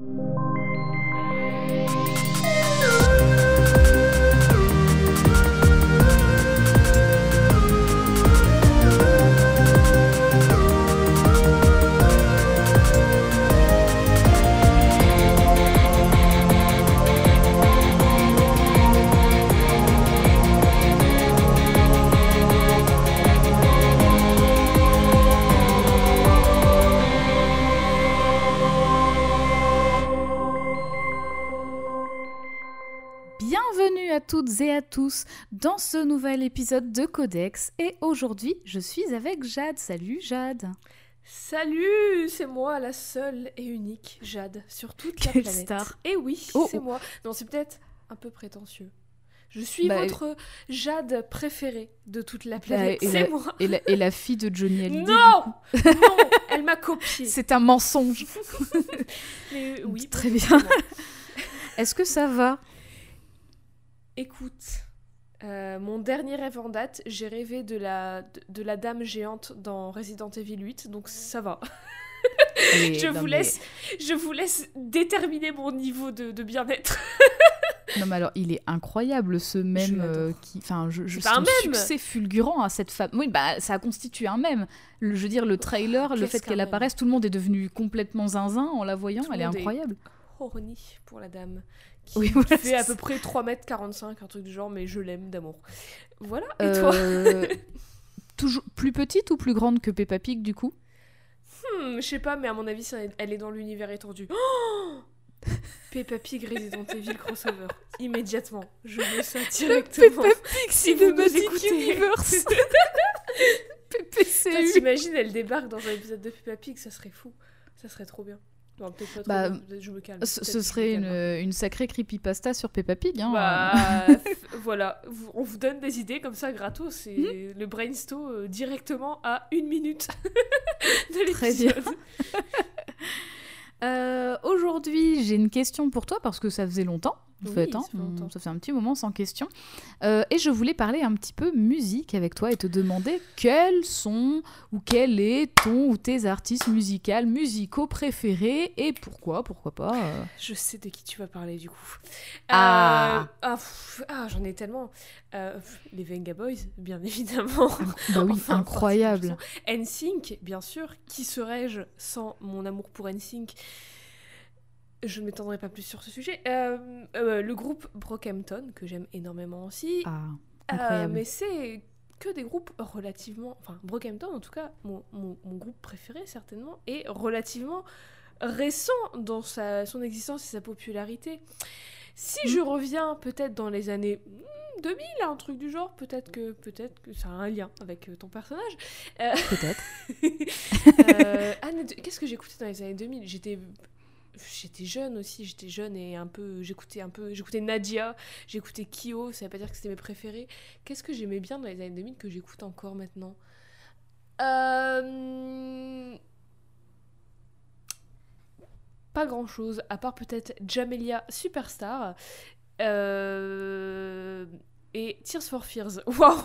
you. Tous dans ce nouvel épisode de Codex et aujourd'hui je suis avec Jade. Salut Jade. Salut, c'est moi la seule et unique Jade sur toute la Quelle planète. star. Et oui, Oh, c'est oh. moi. Non, c'est peut-être un peu prétentieux. Je suis Bah, votre Jade préférée de toute la Bah, planète. c'est la- moi. Et la, et la fille de Johnny Hallyday. Non, non, elle m'a copié. C'est un mensonge. Mais oui, Très bien. Est-ce que ça va? Écoute, euh, mon dernier rêve en date, j'ai rêvé de la, de, de la dame géante dans Resident Evil 8, donc ça va. Je vous, mais- laisse, je vous laisse déterminer mon niveau de, de bien-être. Non mais alors il est incroyable ce l'adore. euh, qui, enfin je, je un succès fulgurant à cette femme. Oui bah ça constitue un mème. Le- je veux dire le trailer, le fait qu'elle apparaisse, tout le monde est devenu complètement zinzin en la voyant. Tout Elle est monde est- incroyable. horny pour la dame. Oui, voilà, fait à peu près 3m45, un truc du genre, mais je l'aime d'amour. Voilà, et toi Euh, toujours plus petite ou plus grande que Peppa Pig du coup? Hmm, Je sais pas, mais à mon avis, elle est dans l'univers étendu. Oh Peppa Pig Resident Evil crossover. Immédiatement. Je veux ça directement. si vous nous écoutez. Universe. Toi, PPCU. T'imagines, elle débarque dans un épisode de Peppa Pig, ça serait fou. Ça serait trop bien. Non, peut-être pas Bah, bien, peut-être je me calme. Ce, serait calme. une, une sacrée creepypasta sur Peppa Pig. Hein. Bah, voilà, on vous donne des idées comme ça gratos, c'est Hmm. le brainstorm euh, directement à une minute de Très bien. l'épisode. Euh, Aujourd'hui, j'ai une question pour toi parce que ça faisait longtemps. Oui, fait, hein, ça fait longtemps. on- ça fait un petit moment sans question. Euh, et je voulais parler un petit peu musique avec toi et te demander quels sont ou quel est ton ou tes artistes musicales, musicaux préférés et pourquoi, pourquoi pas. euh. Je sais de qui tu vas parler du coup. Ah. Euh, ah, pff, ah, j'en ai tellement. Les Venga Boys, bien évidemment. Bah oui, Enfin, incroyable. NSYNC, bien sûr. Qui serais-je sans mon amour pour NSYNC Je ne m'étendrai pas plus sur ce sujet. Euh, euh, le groupe Brockhampton, que j'aime énormément aussi. Ah, Euh, incroyable. mais c'est que des groupes relativement. Enfin, Brockhampton, en tout cas, mon, mon- mon groupe préféré, certainement, est relativement récent dans sa, son existence et sa popularité. Si Mm. je reviens peut-être dans les années hmm, 2000, un truc du genre, peut-être que, peut que ça a un lien avec ton personnage. Euh, Peut-être. euh, Qu'est-ce que j'écoutais dans les années 2000 J'étais j'étais jeune aussi, j'étais jeune et un peu j'écoutais un peu j'écoutais Nadia, j'écoutais Kyo, ça veut pas dire que c'était mes préférés. Qu'est-ce que j'aimais bien dans les années 2000 que j'écoute encore maintenant? Euh, Pas grand-chose à part peut-être Jamelia Superstar. Euh, Et Tears for Fears. Waouh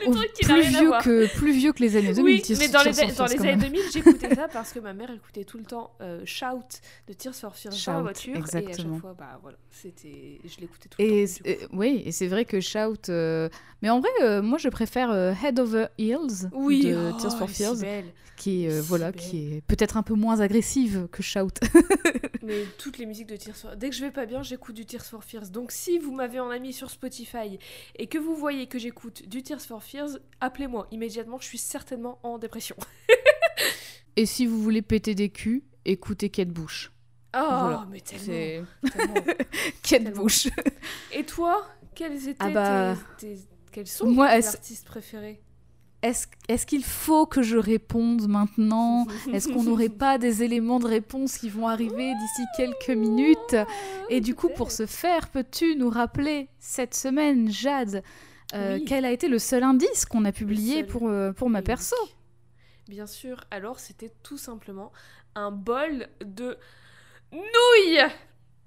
Le Oh, truc qui plus, vieux que, plus vieux que les années 2000. Oui, Tears- mais dans les, Tears for dans les années même. 2000, j'écoutais ça parce que ma mère écoutait tout le temps euh, Shout de Tears for Fears dans la voiture. Et à chaque fois, bah voilà, je l'écoutais tout le Et temps. euh, oui, et c'est vrai que Shout. euh, Mais en vrai, euh, moi je préfère Head Over Heels oui, de oh, Tears for Fears, qui est voilà, belle. qui est peut-être un peu moins agressive que Shout. Mais toutes les musiques de Tears for Dès que je vais pas bien, j'écoute du Tears for Fears. Donc si vous m'avez en ami sur Spotify et que vous voyez que j'écoute du Tears for Fears, appelez-moi immédiatement. Je suis certainement en dépression. et si vous voulez péter des culs, écoutez Kate Bush. Oh, Voilà. mais tellement, tellement. Kate Tellement. Bush. Et toi, quels étaient Ah bah, tes, tes- quels sont moi, tes artistes préférés Est-ce qu'il faut que je réponde maintenant? Est-ce qu'on n'aurait pas des éléments de réponse qui vont arriver d'ici quelques minutes? Et du coup, pour ce faire, peux-tu nous rappeler cette semaine, Jade, euh, Oui. quel a été le seul indice qu'on a publié pour, euh, pour ma perso? Bien sûr, alors c'était tout simplement un bol de nouilles.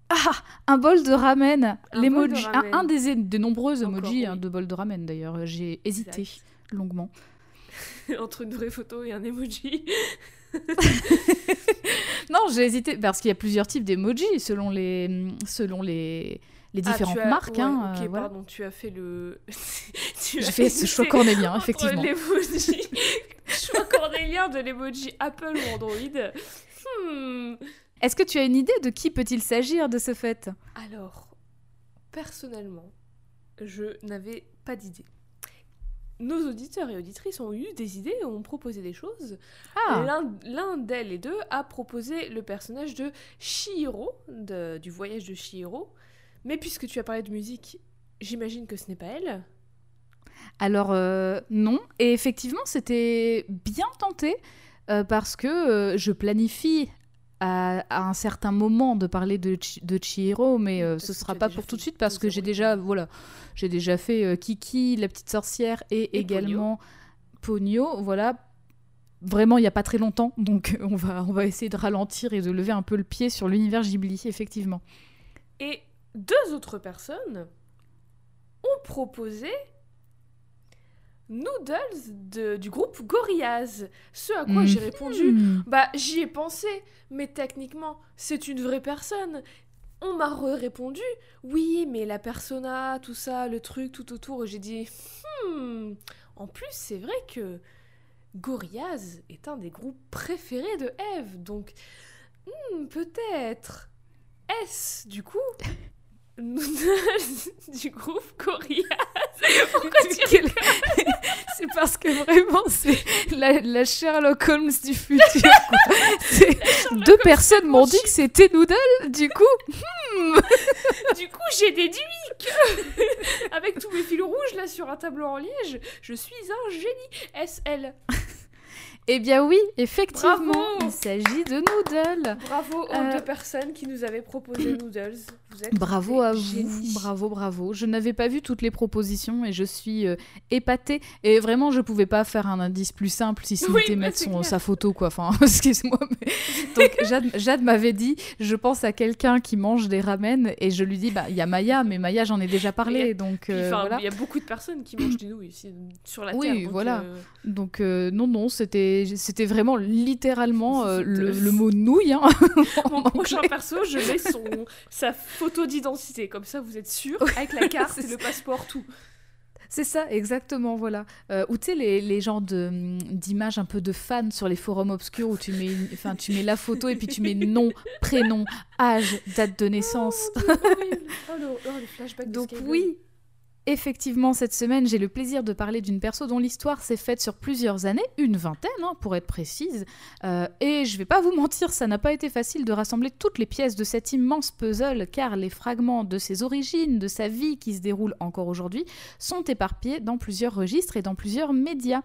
Ah Un bol de ramen. Un L'emoji- un, des, de nombreux emojis hein, de bol de ramen d'ailleurs. J'ai hésité. Exact. Longuement. entre une vraie photo et un emoji. non, j'ai hésité parce qu'il y a plusieurs types d'emojis selon les, selon les, les Ah, différentes as- marques. ouais, hein, ok, euh, voilà. pardon, tu as fait le. J'ai fait ce choix cornélien, effectivement. l'emoji- choix cornélien de l'emoji Apple ou Android. Hmm. Est-ce que tu as une idée de qui peut-il s'agir de ce fait? Alors, personnellement, je n'avais pas d'idée. Nos auditeurs et auditrices ont eu des idées, ont proposé des choses. Ah, L'un- d'elles et deux a proposé le personnage de Shihiro, de- du voyage de Shihiro. Mais puisque tu as parlé de musique, j'imagine que ce n'est pas elle. alors euh, non. Et effectivement, c'était bien tenté euh, parce que euh, je planifie à, à un certain moment de parler de, Chi- de Chihiro, mais euh, ce que sera pas pour tout de suite parce que j'ai déjà, voilà, j'ai déjà fait euh, Kiki, la petite sorcière, et, Et également Pogno. Voilà. Vraiment, il n'y a pas très longtemps, donc on va, on va essayer de ralentir et de lever un peu le pied sur l'univers Ghibli, effectivement. Et deux autres personnes ont proposé Noodles de- du groupe Gorillaz. Ce à quoi j'ai Mhm. répondu Bah, j'y ai pensé, mais techniquement, c'est une vraie personne. On m'a répondu, oui, mais la persona, tout ça, le truc tout autour. Et J'ai dit, hmm. En plus, c'est vrai que Gorillaz est un des groupes préférés de Eve, donc hmm, peut-être. Est-ce du coup du groupe Gorillaz? Pourquoi tu que vraiment, c'est la, la Sherlock Holmes du futur. Deux personnes m'ont dit que c'était Noodle, du coup. Du coup, j'ai déduit que, avec tous mes fils rouges là sur un tableau en liège, je suis un génie. SL. Eh bien oui, effectivement, Bravo il s'agit de Noodle. Bravo aux Euh, deux personnes qui nous avaient proposé Noodles. Vous êtes Bravo à vous, bravo, bravo. Je n'avais pas vu toutes les propositions et je suis euh, épatée. Et vraiment, je pouvais pas faire un indice plus simple si Oui, c'était bah, mettre son, sa photo, quoi. Enfin, excuse-moi. mais- Donc, Jade, Jade m'avait dit, je pense à quelqu'un qui mange des ramen et je lui dis, bah, il y a Maya, mais Maya, j'en ai déjà parlé. Donc, euh, voilà. il y a beaucoup de personnes qui mangent des nouilles ici sur la Oui, terre. donc, voilà. euh, Donc, euh, non, non, c'était vraiment littéralement le mot nouille. hein. Mon prochain perso, je mets son sa photo d'identité, comme ça vous êtes sûr, avec la carte, c'est le passeport, tout. C'est ça, exactement, voilà. Euh, ou tu sais, les, les genres de, hum, d'images un peu de fans sur les forums obscurs où tu mets, enfin, tu mets la photo et puis tu mets nom, prénom, âge, date de naissance. Oh. Oh, le, oh, les flashbacks de Donc Skyblade. oui, effectivement, cette semaine, j'ai le plaisir de parler d'une perso dont l'histoire s'est faite sur plusieurs années, une vingtaine hein, pour être précise. Euh, et je vais pas vous mentir, ça n'a pas été facile de rassembler toutes les pièces de cet immense puzzle, car les fragments de ses origines, de sa vie qui se déroule encore aujourd'hui, sont éparpillés dans plusieurs registres et dans plusieurs médias.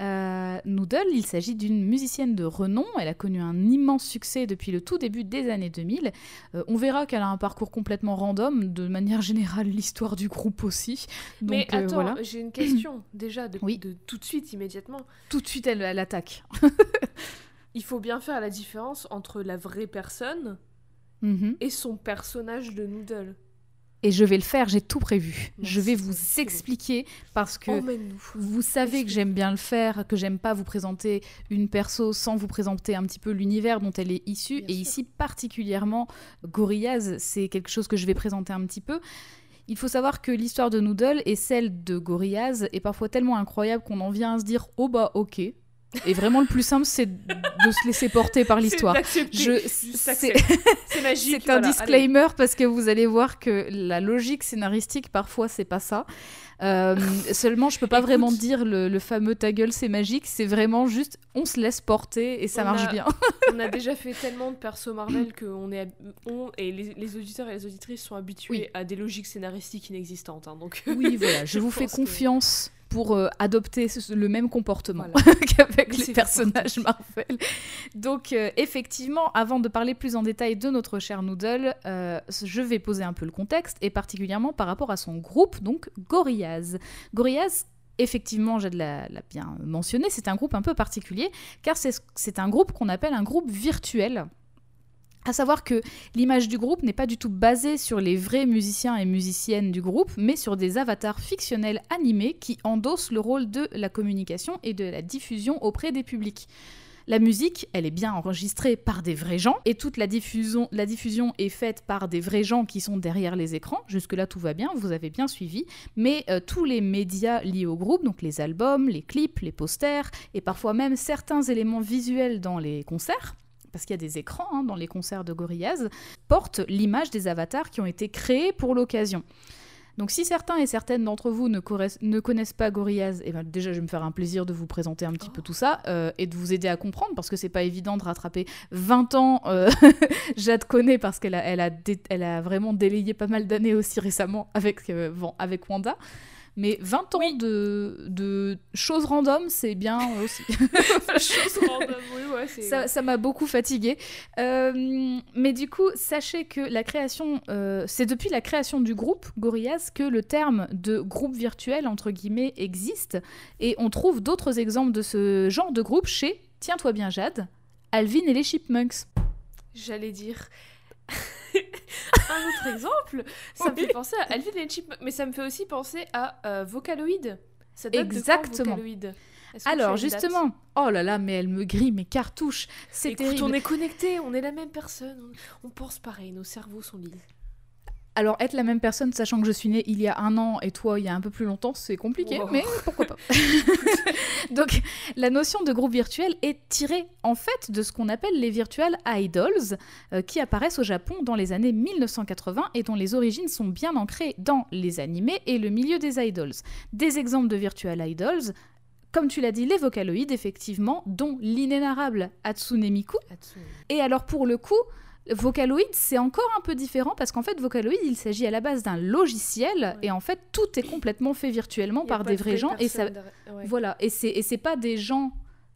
Euh, Noodle, il s'agit d'une musicienne de renom. Elle a connu un immense succès depuis le tout début des années 2000. Euh, on verra qu'elle a un parcours complètement random. De manière générale, l'histoire du groupe aussi. Donc Mais euh, attends, voilà. j'ai une question déjà de, Oui. de tout de suite immédiatement. Tout de suite, elle, elle attaque. Il faut bien faire la différence entre la vraie personne Mhm. et son personnage de Noodle. Et je vais le faire. J'ai tout prévu. Merci, je vais vous expliquer parce que. Vous savez que j'aime bien le faire, que j'aime pas vous présenter une perso sans vous présenter un petit peu l'univers dont elle est issue. Bien et sûr. ici, particulièrement, Gorillaz, c'est quelque chose que je vais présenter un petit peu. Il faut savoir que l'histoire de Noodle et celle de Gorillaz est parfois tellement incroyable qu'on en vient à se dire oh bah ok. Et vraiment, le plus simple, c'est de se laisser porter par l'histoire. C'est magique. C'est un voilà, disclaimer parce que vous allez voir que la logique scénaristique, parfois, c'est pas ça. Euh, seulement, je peux pas Écoute. vraiment dire le, le fameux ta gueule, c'est magique. C'est vraiment juste, on se laisse porter et ça marche a- bien. On a déjà fait tellement de persos Marvel que on est, on, et les, les auditeurs et les auditrices sont habitués Oui. à des logiques scénaristiques inexistantes. hein, donc Oui, voilà, je, Je vous fais que- confiance pour euh, adopter ce- le même comportement Voilà. qu'avec les personnages Marvel. Donc, euh, effectivement, avant de parler plus en détail de notre cher Noodle, euh, je vais poser un peu le contexte, et particulièrement par rapport à son groupe, donc Gorillaz. Gorillaz, effectivement, j'ai de la, la bien mentionné, c'est un groupe un peu particulier, car c'est un groupe qu'on appelle un groupe virtuel. À savoir que l'image du groupe n'est pas du tout basée sur les vrais musiciens et musiciennes du groupe, mais sur des avatars fictionnels animés qui endossent le rôle de la communication et de la diffusion auprès des publics. La musique, elle est bien enregistrée par des vrais gens et toute la diffusion, est faite par des vrais gens qui sont derrière les écrans. Jusque-là, tout va bien, vous avez bien suivi. Mais euh, tous les médias liés au groupe, donc les albums, les clips, les posters et parfois même certains éléments visuels dans les concerts, parce qu'il y a des écrans hein, dans les concerts de Gorillaz, portent l'image des avatars qui ont été créés pour l'occasion. Donc si certains et certaines d'entre vous ne, connaissent pas Gorillaz, eh ben, déjà je vais me faire un plaisir de vous présenter un petit peu tout ça euh, et de vous aider à comprendre parce que c'est pas évident de rattraper 20 ans. Euh, Jade connaît parce qu'elle a, elle a, vraiment délayé pas mal d'années aussi récemment avec, euh, avec Wanda. Mais 20 ans de, de, choses random, c'est bien aussi. choses random, oui, ouais, ça, ça m'a beaucoup fatiguée. Euh, mais du coup, sachez que la création, euh, c'est depuis la création du groupe Gorillaz que le terme de groupe virtuel, entre guillemets, existe. Et on trouve d'autres exemples de ce genre de groupe chez, tiens-toi bien Jade, Alvin et les Chipmunks. J'allais dire un autre exemple, ça me fait penser à Alvin et Chipmunk, mais ça me fait aussi penser à euh, Vocaloid. Ça Exactement. Vocaloid? Alors justement, oh là là, mais elle me grille mes cartouches. C'est terrible. On est connectés, on est la même personne, on, on pense pareil, nos cerveaux sont liés. Alors, être la même personne, sachant que je suis née il y a un an et toi il y a un peu plus longtemps, c'est compliqué, mais pourquoi pas. Donc, la notion de groupe virtuel est tirée en fait de ce qu'on appelle les virtual idols, euh, qui apparaissent au Japon dans les années 1980 et dont les origines sont bien ancrées dans les animés et le milieu des idols. Des exemples de virtual idols, comme tu l'as dit, les vocaloïdes, effectivement, dont l'inénarrable Hatsune Miku. Et alors, pour le coup, Vocaloid, c'est encore un peu différent parce qu'en fait, Vocaloid, il s'agit à la base d'un logiciel et en fait, tout est complètement fait virtuellement par des vrais gens. Et ça, voilà, et c'est et c'est pas des gens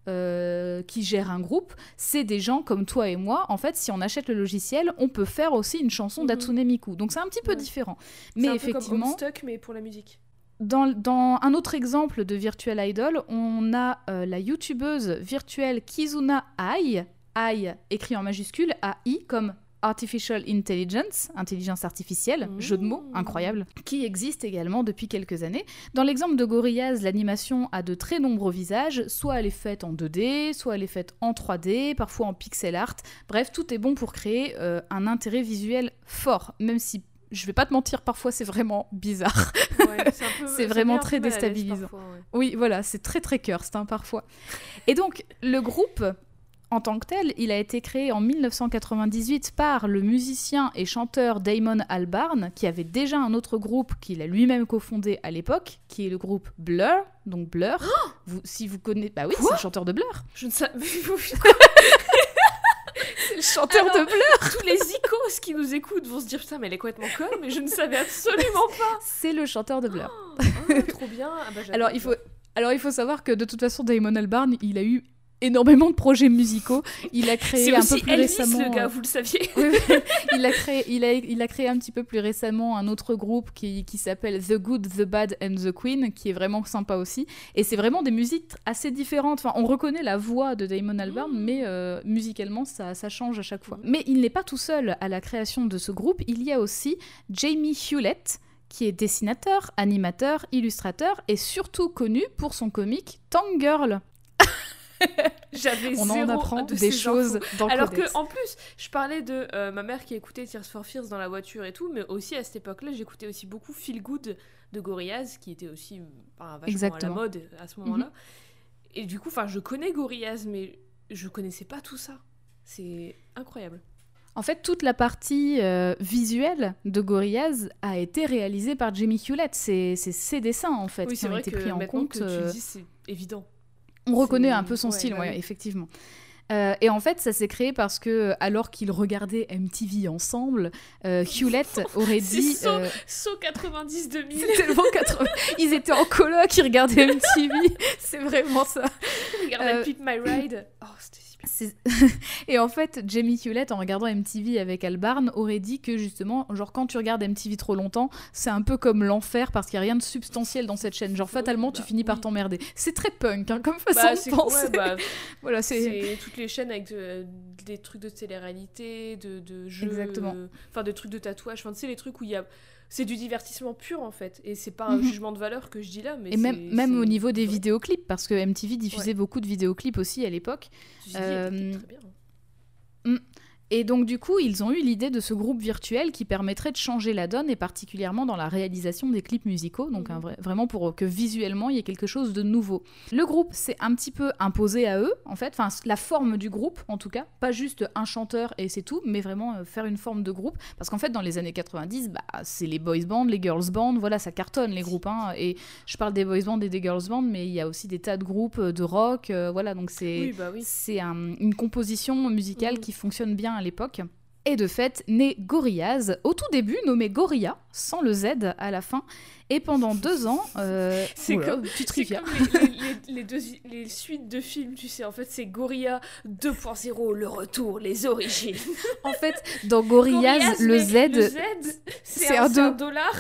euh, qui gèrent un groupe, c'est des gens comme toi et moi. En fait, si on achète le logiciel, on peut faire aussi une chanson mm d'Atsune Miku. Donc c'est un petit peu différent. Mais un effectivement, peu comme mais pour la musique. Dans, dans, un autre exemple de Virtual Idol, on a euh, la youtubeuse virtuelle Kizuna Ai, AI écrit en majuscule, AI comme Artificial Intelligence, intelligence artificielle, jeu de mots mmh. incroyable, qui existe également depuis quelques années. Dans l'exemple de Gorillaz, l'animation a de très nombreux visages, soit elle est faite en 2D, soit elle est faite en 3D, parfois en pixel art. Bref, tout est bon pour créer euh, un intérêt visuel fort, même si je vais pas te mentir, parfois c'est vraiment bizarre. c'est vraiment très déstabilisant. Oui, voilà, c'est très très curst hein, parfois. Et donc, le groupe en tant que tel, il a été créé en 1998 par le musicien et chanteur Damon Albarn, qui avait déjà un autre groupe qu'il a lui-même cofondé à l'époque, qui est le groupe Blur. Donc Blur, vous, si vous connaissez... Bah oui, c'est le chanteur de Blur. Je ne sais... c'est le chanteur de Blur Tous les icos qui nous écoutent vont se dire putain mais elle est complètement conne, mais je ne savais absolument pas C'est le chanteur de Blur. Oh, trop bien ah bah, Alors il faut... Alors il faut savoir que de toute façon Damon Albarn, il a eu énormément de projets musicaux. Il a créé un peu plus récemment. le gars, vous le saviez. il a créé, il a, il a créé un petit peu plus récemment un autre groupe qui, qui s'appelle The Good, The Bad and The Queen, qui est vraiment sympa aussi. Et c'est vraiment des musiques assez différentes. Enfin, on reconnaît la voix de Damon Albarn, mmh. mais euh, musicalement, ça, ça, change à chaque fois. Mais il n'est pas tout seul à la création de ce groupe. Il y a aussi Jamie Hewlett qui est dessinateur, animateur, illustrateur et surtout connu pour son comique Tang Girl. J'avais On en apprend des choses dans le Alors que en plus, je parlais de euh, ma mère qui écoutait Tears for Fears dans la voiture et tout, mais aussi à cette époque-là, j'écoutais aussi beaucoup Feel Good de Gorillaz, qui était aussi vachement à la mode à ce moment-là. Mhm. Et du coup, enfin, je connais Gorillaz, mais je connaissais pas tout ça. C'est incroyable. En fait, toute la partie euh, visuelle de Gorillaz a été réalisée par Jamie Hewlett. C'est ses dessins, en fait, qui ont été pris en compte. Que tu euh, dis, c'est évident. On reconnaît un peu son style, bah ouais, effectivement. Euh, et en fait, ça s'est créé parce que, alors qu'ils regardaient MTV ensemble, euh, Hewlett aurait dit. So, euh... so 90 2000. tellement 80. Ils étaient en coloc, ils regardaient MTV. C'est vraiment ça. Ils regardaient Pip My Ride. Oh, c'était et en fait, Jamie Hewlett, en regardant MTV avec Albarn, aurait dit que justement, genre quand tu regardes MTV trop longtemps, c'est un peu comme l'enfer parce qu'il n'y a rien de substantiel dans cette chaîne. Genre fatalement, tu bah finis par t'emmerder. C'est très punk hein, comme façon bah, de penser. Bah, voilà, c'est toutes les chaînes avec des trucs de télé-réalité, de, de jeux, Exactement. enfin de trucs de tatouage. Enfin, tu sais les trucs où il y a c'est du divertissement pur en fait. Et c'est pas un Mhm. jugement de valeur que je dis là, mais Et même, au niveau des vidéoclips, parce que MTV diffusait Ouais. beaucoup de vidéoclips aussi à l'époque. Euh, très bien. Et donc du coup, ils ont eu l'idée de ce groupe virtuel qui permettrait de changer la donne, et particulièrement dans la réalisation des clips musicaux, donc Mhm. vraiment pour que visuellement il y ait quelque chose de nouveau. Le groupe s'est un petit peu imposé à eux, en fait, enfin la forme du groupe en tout cas, pas juste un chanteur et c'est tout, mais vraiment euh, faire une forme de groupe, parce qu'en fait dans les années 90, bah, c'est les boys bands, les girls bands, voilà, ça cartonne les groupes, hein, et je parle des boys bands et des girls bands, mais il y a aussi des tas de groupes euh, de rock, euh, voilà, donc c'est... Oui, bah oui. C'est un- une composition musicale Mhm. qui fonctionne bien à l'époque. Et de fait, né Gorillaz, au tout début nommé Gorilla, sans le Z à la fin, et pendant deux ans... euh, C'est comme- petite trivia. comme les, les- deux, les suites de films, tu sais. En fait, c'est Gorilla 2.0, le retour, les origines. En fait, dans Gorillaz, Gorillaz, le Z... le Z, c'est un un, dollar.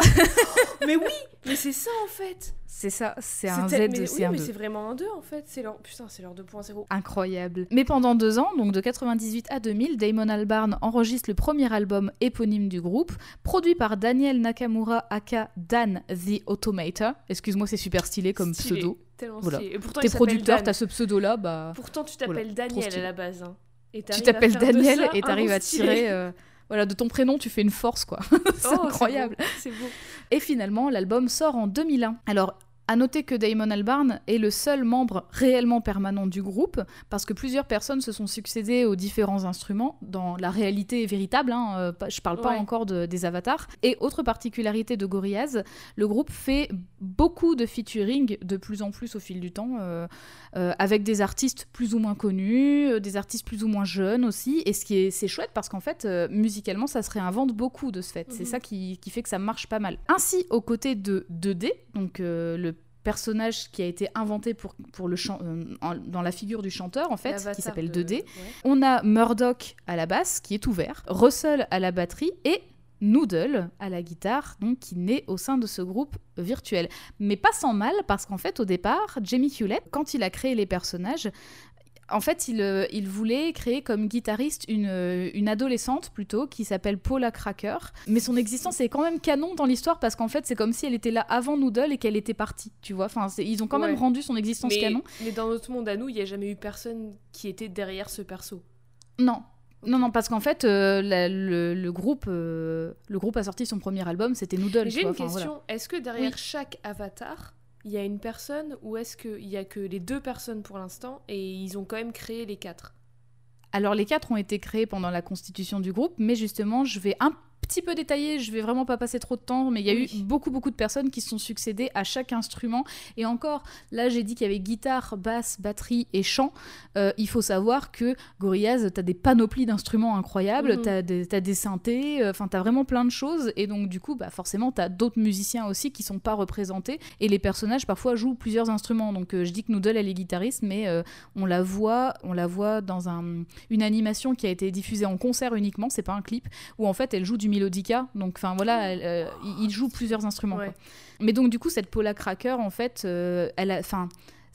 mais oui, mais c'est ça en fait. C'est ça, c'est un Z, mais, c'est oui, un mais 2. c'est vraiment un 2 en fait. C'est leur putain, c'est leur 2.0. Incroyable. Mais pendant deux ans, donc de 98 à 2000, Damon Albarn enregistre le premier album éponyme du groupe, produit par Daniel Nakamura aka Dan the Automator. Excuse-moi, c'est super stylé comme Stylé, pseudo. Tellement Voilà. stylé. Et pourtant, T'es producteur, t'as ce pseudo-là, bah... Pourtant, tu t'appelles Daniel à la base. hein. Et tu t'appelles de Daniel ça et t'arrives à tirer. euh, voilà, de ton prénom, tu fais une force, quoi. c'est Oh, incroyable. beau, C'est beau. Et finalement, l'album sort en 2001. Alors, à noter que Damon Albarn est le seul membre réellement permanent du groupe, parce que plusieurs personnes se sont succédées aux différents instruments, dans la réalité véritable, hein, euh, je parle pas Ouais. encore de- des avatars. Et autre particularité de Gorillaz, le groupe fait beaucoup de featuring de plus en plus au fil du temps, euh, euh, avec des artistes plus ou moins connus, des artistes plus ou moins jeunes aussi, et ce qui est c'est chouette parce qu'en fait, euh, musicalement, ça se réinvente beaucoup de ce fait. C'est Mhm. ça qui, qui fait que ça marche pas mal. Ainsi, aux côtés de 2D, donc le personnage qui a été inventé pour, pour le chan- euh, en- dans la figure du chanteur en fait, qui s'appelle de- 2D. ouais. On a Murdoch à la basse, qui est ouvert, Russell à la batterie et Noodle à la guitare, donc qui naît au sein de ce groupe virtuel. Mais pas sans mal, parce qu'en fait, au départ, Jamie Hewlett, quand il a créé les personnages, en fait, il, euh, il voulait créer comme guitariste une, euh, une adolescente plutôt qui s'appelle Paula Cracker. Mais son existence est quand même canon dans l'histoire parce qu'en fait, c'est comme si elle était là avant Noodle et qu'elle était partie. Tu vois, enfin, ils ont quand même rendu son existence Mais, canon. mais dans notre monde à nous, il n'y a jamais eu personne qui était derrière ce perso. Non. Non, non, parce qu'en fait, euh, la- le, le groupe, euh, le groupe a sorti son premier album, c'était Noodle. J'ai une enfin, question. voilà. Est-ce que derrière Oui. chaque avatar, il y a une personne ou est-ce qu'il y a que les deux personnes pour l'instant et ils ont quand même créé les quatre? Alors, les quatre ont été créés pendant la constitution du groupe, mais justement, je vais un petit peu détailler, je vais vraiment pas passer trop de temps, mais il y a Oui. eu beaucoup, beaucoup de personnes qui se sont succédées à chaque instrument. Et encore, là, j'ai dit qu'il y avait guitare, basse, batterie et chant. Euh, il faut savoir que Gorillaz, t'as des panoplies d'instruments incroyables, Mhm. t'as des, t'as des synthés, euh, enfin, t'as vraiment plein de choses. Et donc, du coup, bah, forcément, t'as d'autres musiciens aussi qui sont pas représentés. Et les personnages, parfois, jouent plusieurs instruments. Donc, euh, je dis que Noodle, elle est guitariste, mais euh, on la voit, on la voit dans un, une animation qui a été diffusée en concert uniquement, c'est pas un clip, où en fait elle joue du mélodica. Donc, enfin voilà, elle, euh, il joue plusieurs instruments. Ouais. quoi. Mais donc, du coup, cette Paula Cracker, en fait, euh, elle a.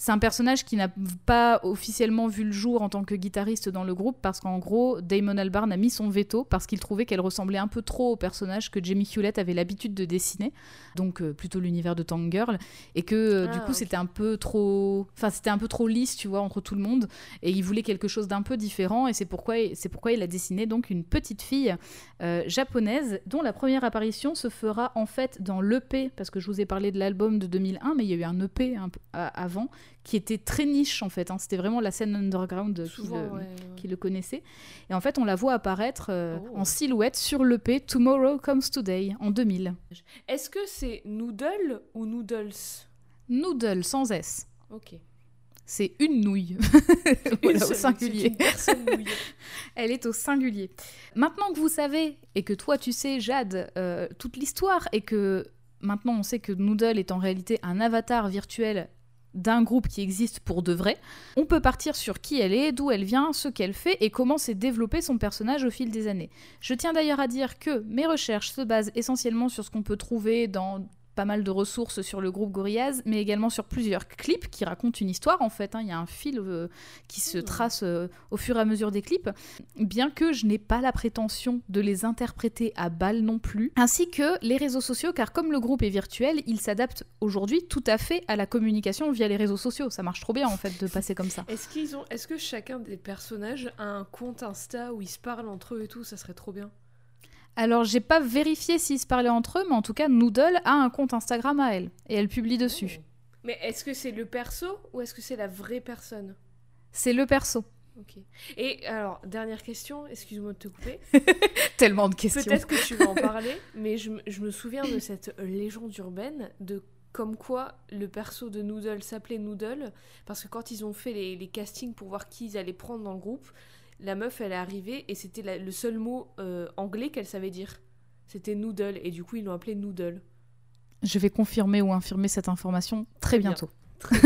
C'est un personnage qui n'a pas officiellement vu le jour en tant que guitariste dans le groupe parce qu'en gros, Damon Albarn a mis son veto parce qu'il trouvait qu'elle ressemblait un peu trop au personnage que Jamie Hewlett avait l'habitude de dessiner, donc euh, plutôt l'univers de Tank Girl, et que euh, du Ah, coup c'était un peu trop, enfin c'était un peu trop lisse, tu vois, entre tout le monde, et il voulait quelque chose d'un peu différent, et c'est pourquoi c'est pourquoi il a dessiné donc une petite fille euh, japonaise dont la première apparition se fera en fait dans l'EP parce que je vous ai parlé de l'album de 2001, mais il y a eu un EP un avant qui était très niche en fait. hein. C'était vraiment la scène underground qui le, ouais, ouais. qui le connaissait. Et en fait, on la voit apparaître euh, Oh. en silhouette sur l'EP Tomorrow Comes Today en 2000. Est-ce que c'est Noodle ou Noodles? Noodle sans S. Ok. C'est une nouille. Voilà, au singulier. une. Elle est au singulier. Maintenant que vous savez, et que toi tu sais, Jade, euh, toute l'histoire, et que maintenant on sait que Noodle est en réalité un avatar virtuel d'un groupe qui existe pour de vrai, on peut partir sur qui elle est, d'où elle vient, ce qu'elle fait et comment s'est développé son personnage au fil des années. Je tiens d'ailleurs à dire que mes recherches se basent essentiellement sur ce qu'on peut trouver dans pas mal de ressources sur le groupe Gorillaz, mais également sur plusieurs clips qui racontent une histoire en fait. hein. Il y a un fil euh, qui se Mhm. trace euh, au fur et à mesure des clips, bien que je n'ai pas la prétention de les interpréter à balle non plus, ainsi que les réseaux sociaux, car comme le groupe est virtuel, il s'adapte aujourd'hui tout à fait à la communication via les réseaux sociaux. Ça marche trop bien en fait de passer comme ça. Est-ce qu'ils ont, est-ce que chacun des personnages a un compte Insta où ils se parlent entre eux et tout? Ça serait trop bien. Alors j'ai pas vérifié s'ils se parlaient entre eux, mais en tout cas Noodle a un compte Instagram à elle, et elle publie dessus. Oh. Mais est-ce que c'est le perso ou est-ce que c'est la vraie personne? C'est le perso. Ok. Et alors, dernière question, excuse-moi de te couper. Tellement de questions. Peut-être que tu vas en parler, mais je, me- je me souviens de cette légende urbaine de comme quoi le perso de Noodle s'appelait Noodle, parce que quand ils ont fait les, les castings pour voir qui ils allaient prendre dans le groupe, la meuf elle est arrivée et c'était le seul mot euh, anglais qu'elle savait dire. C'était Noodle, et du coup ils l'ont appelé Noodle. Je vais confirmer ou infirmer cette information très bien. bientôt.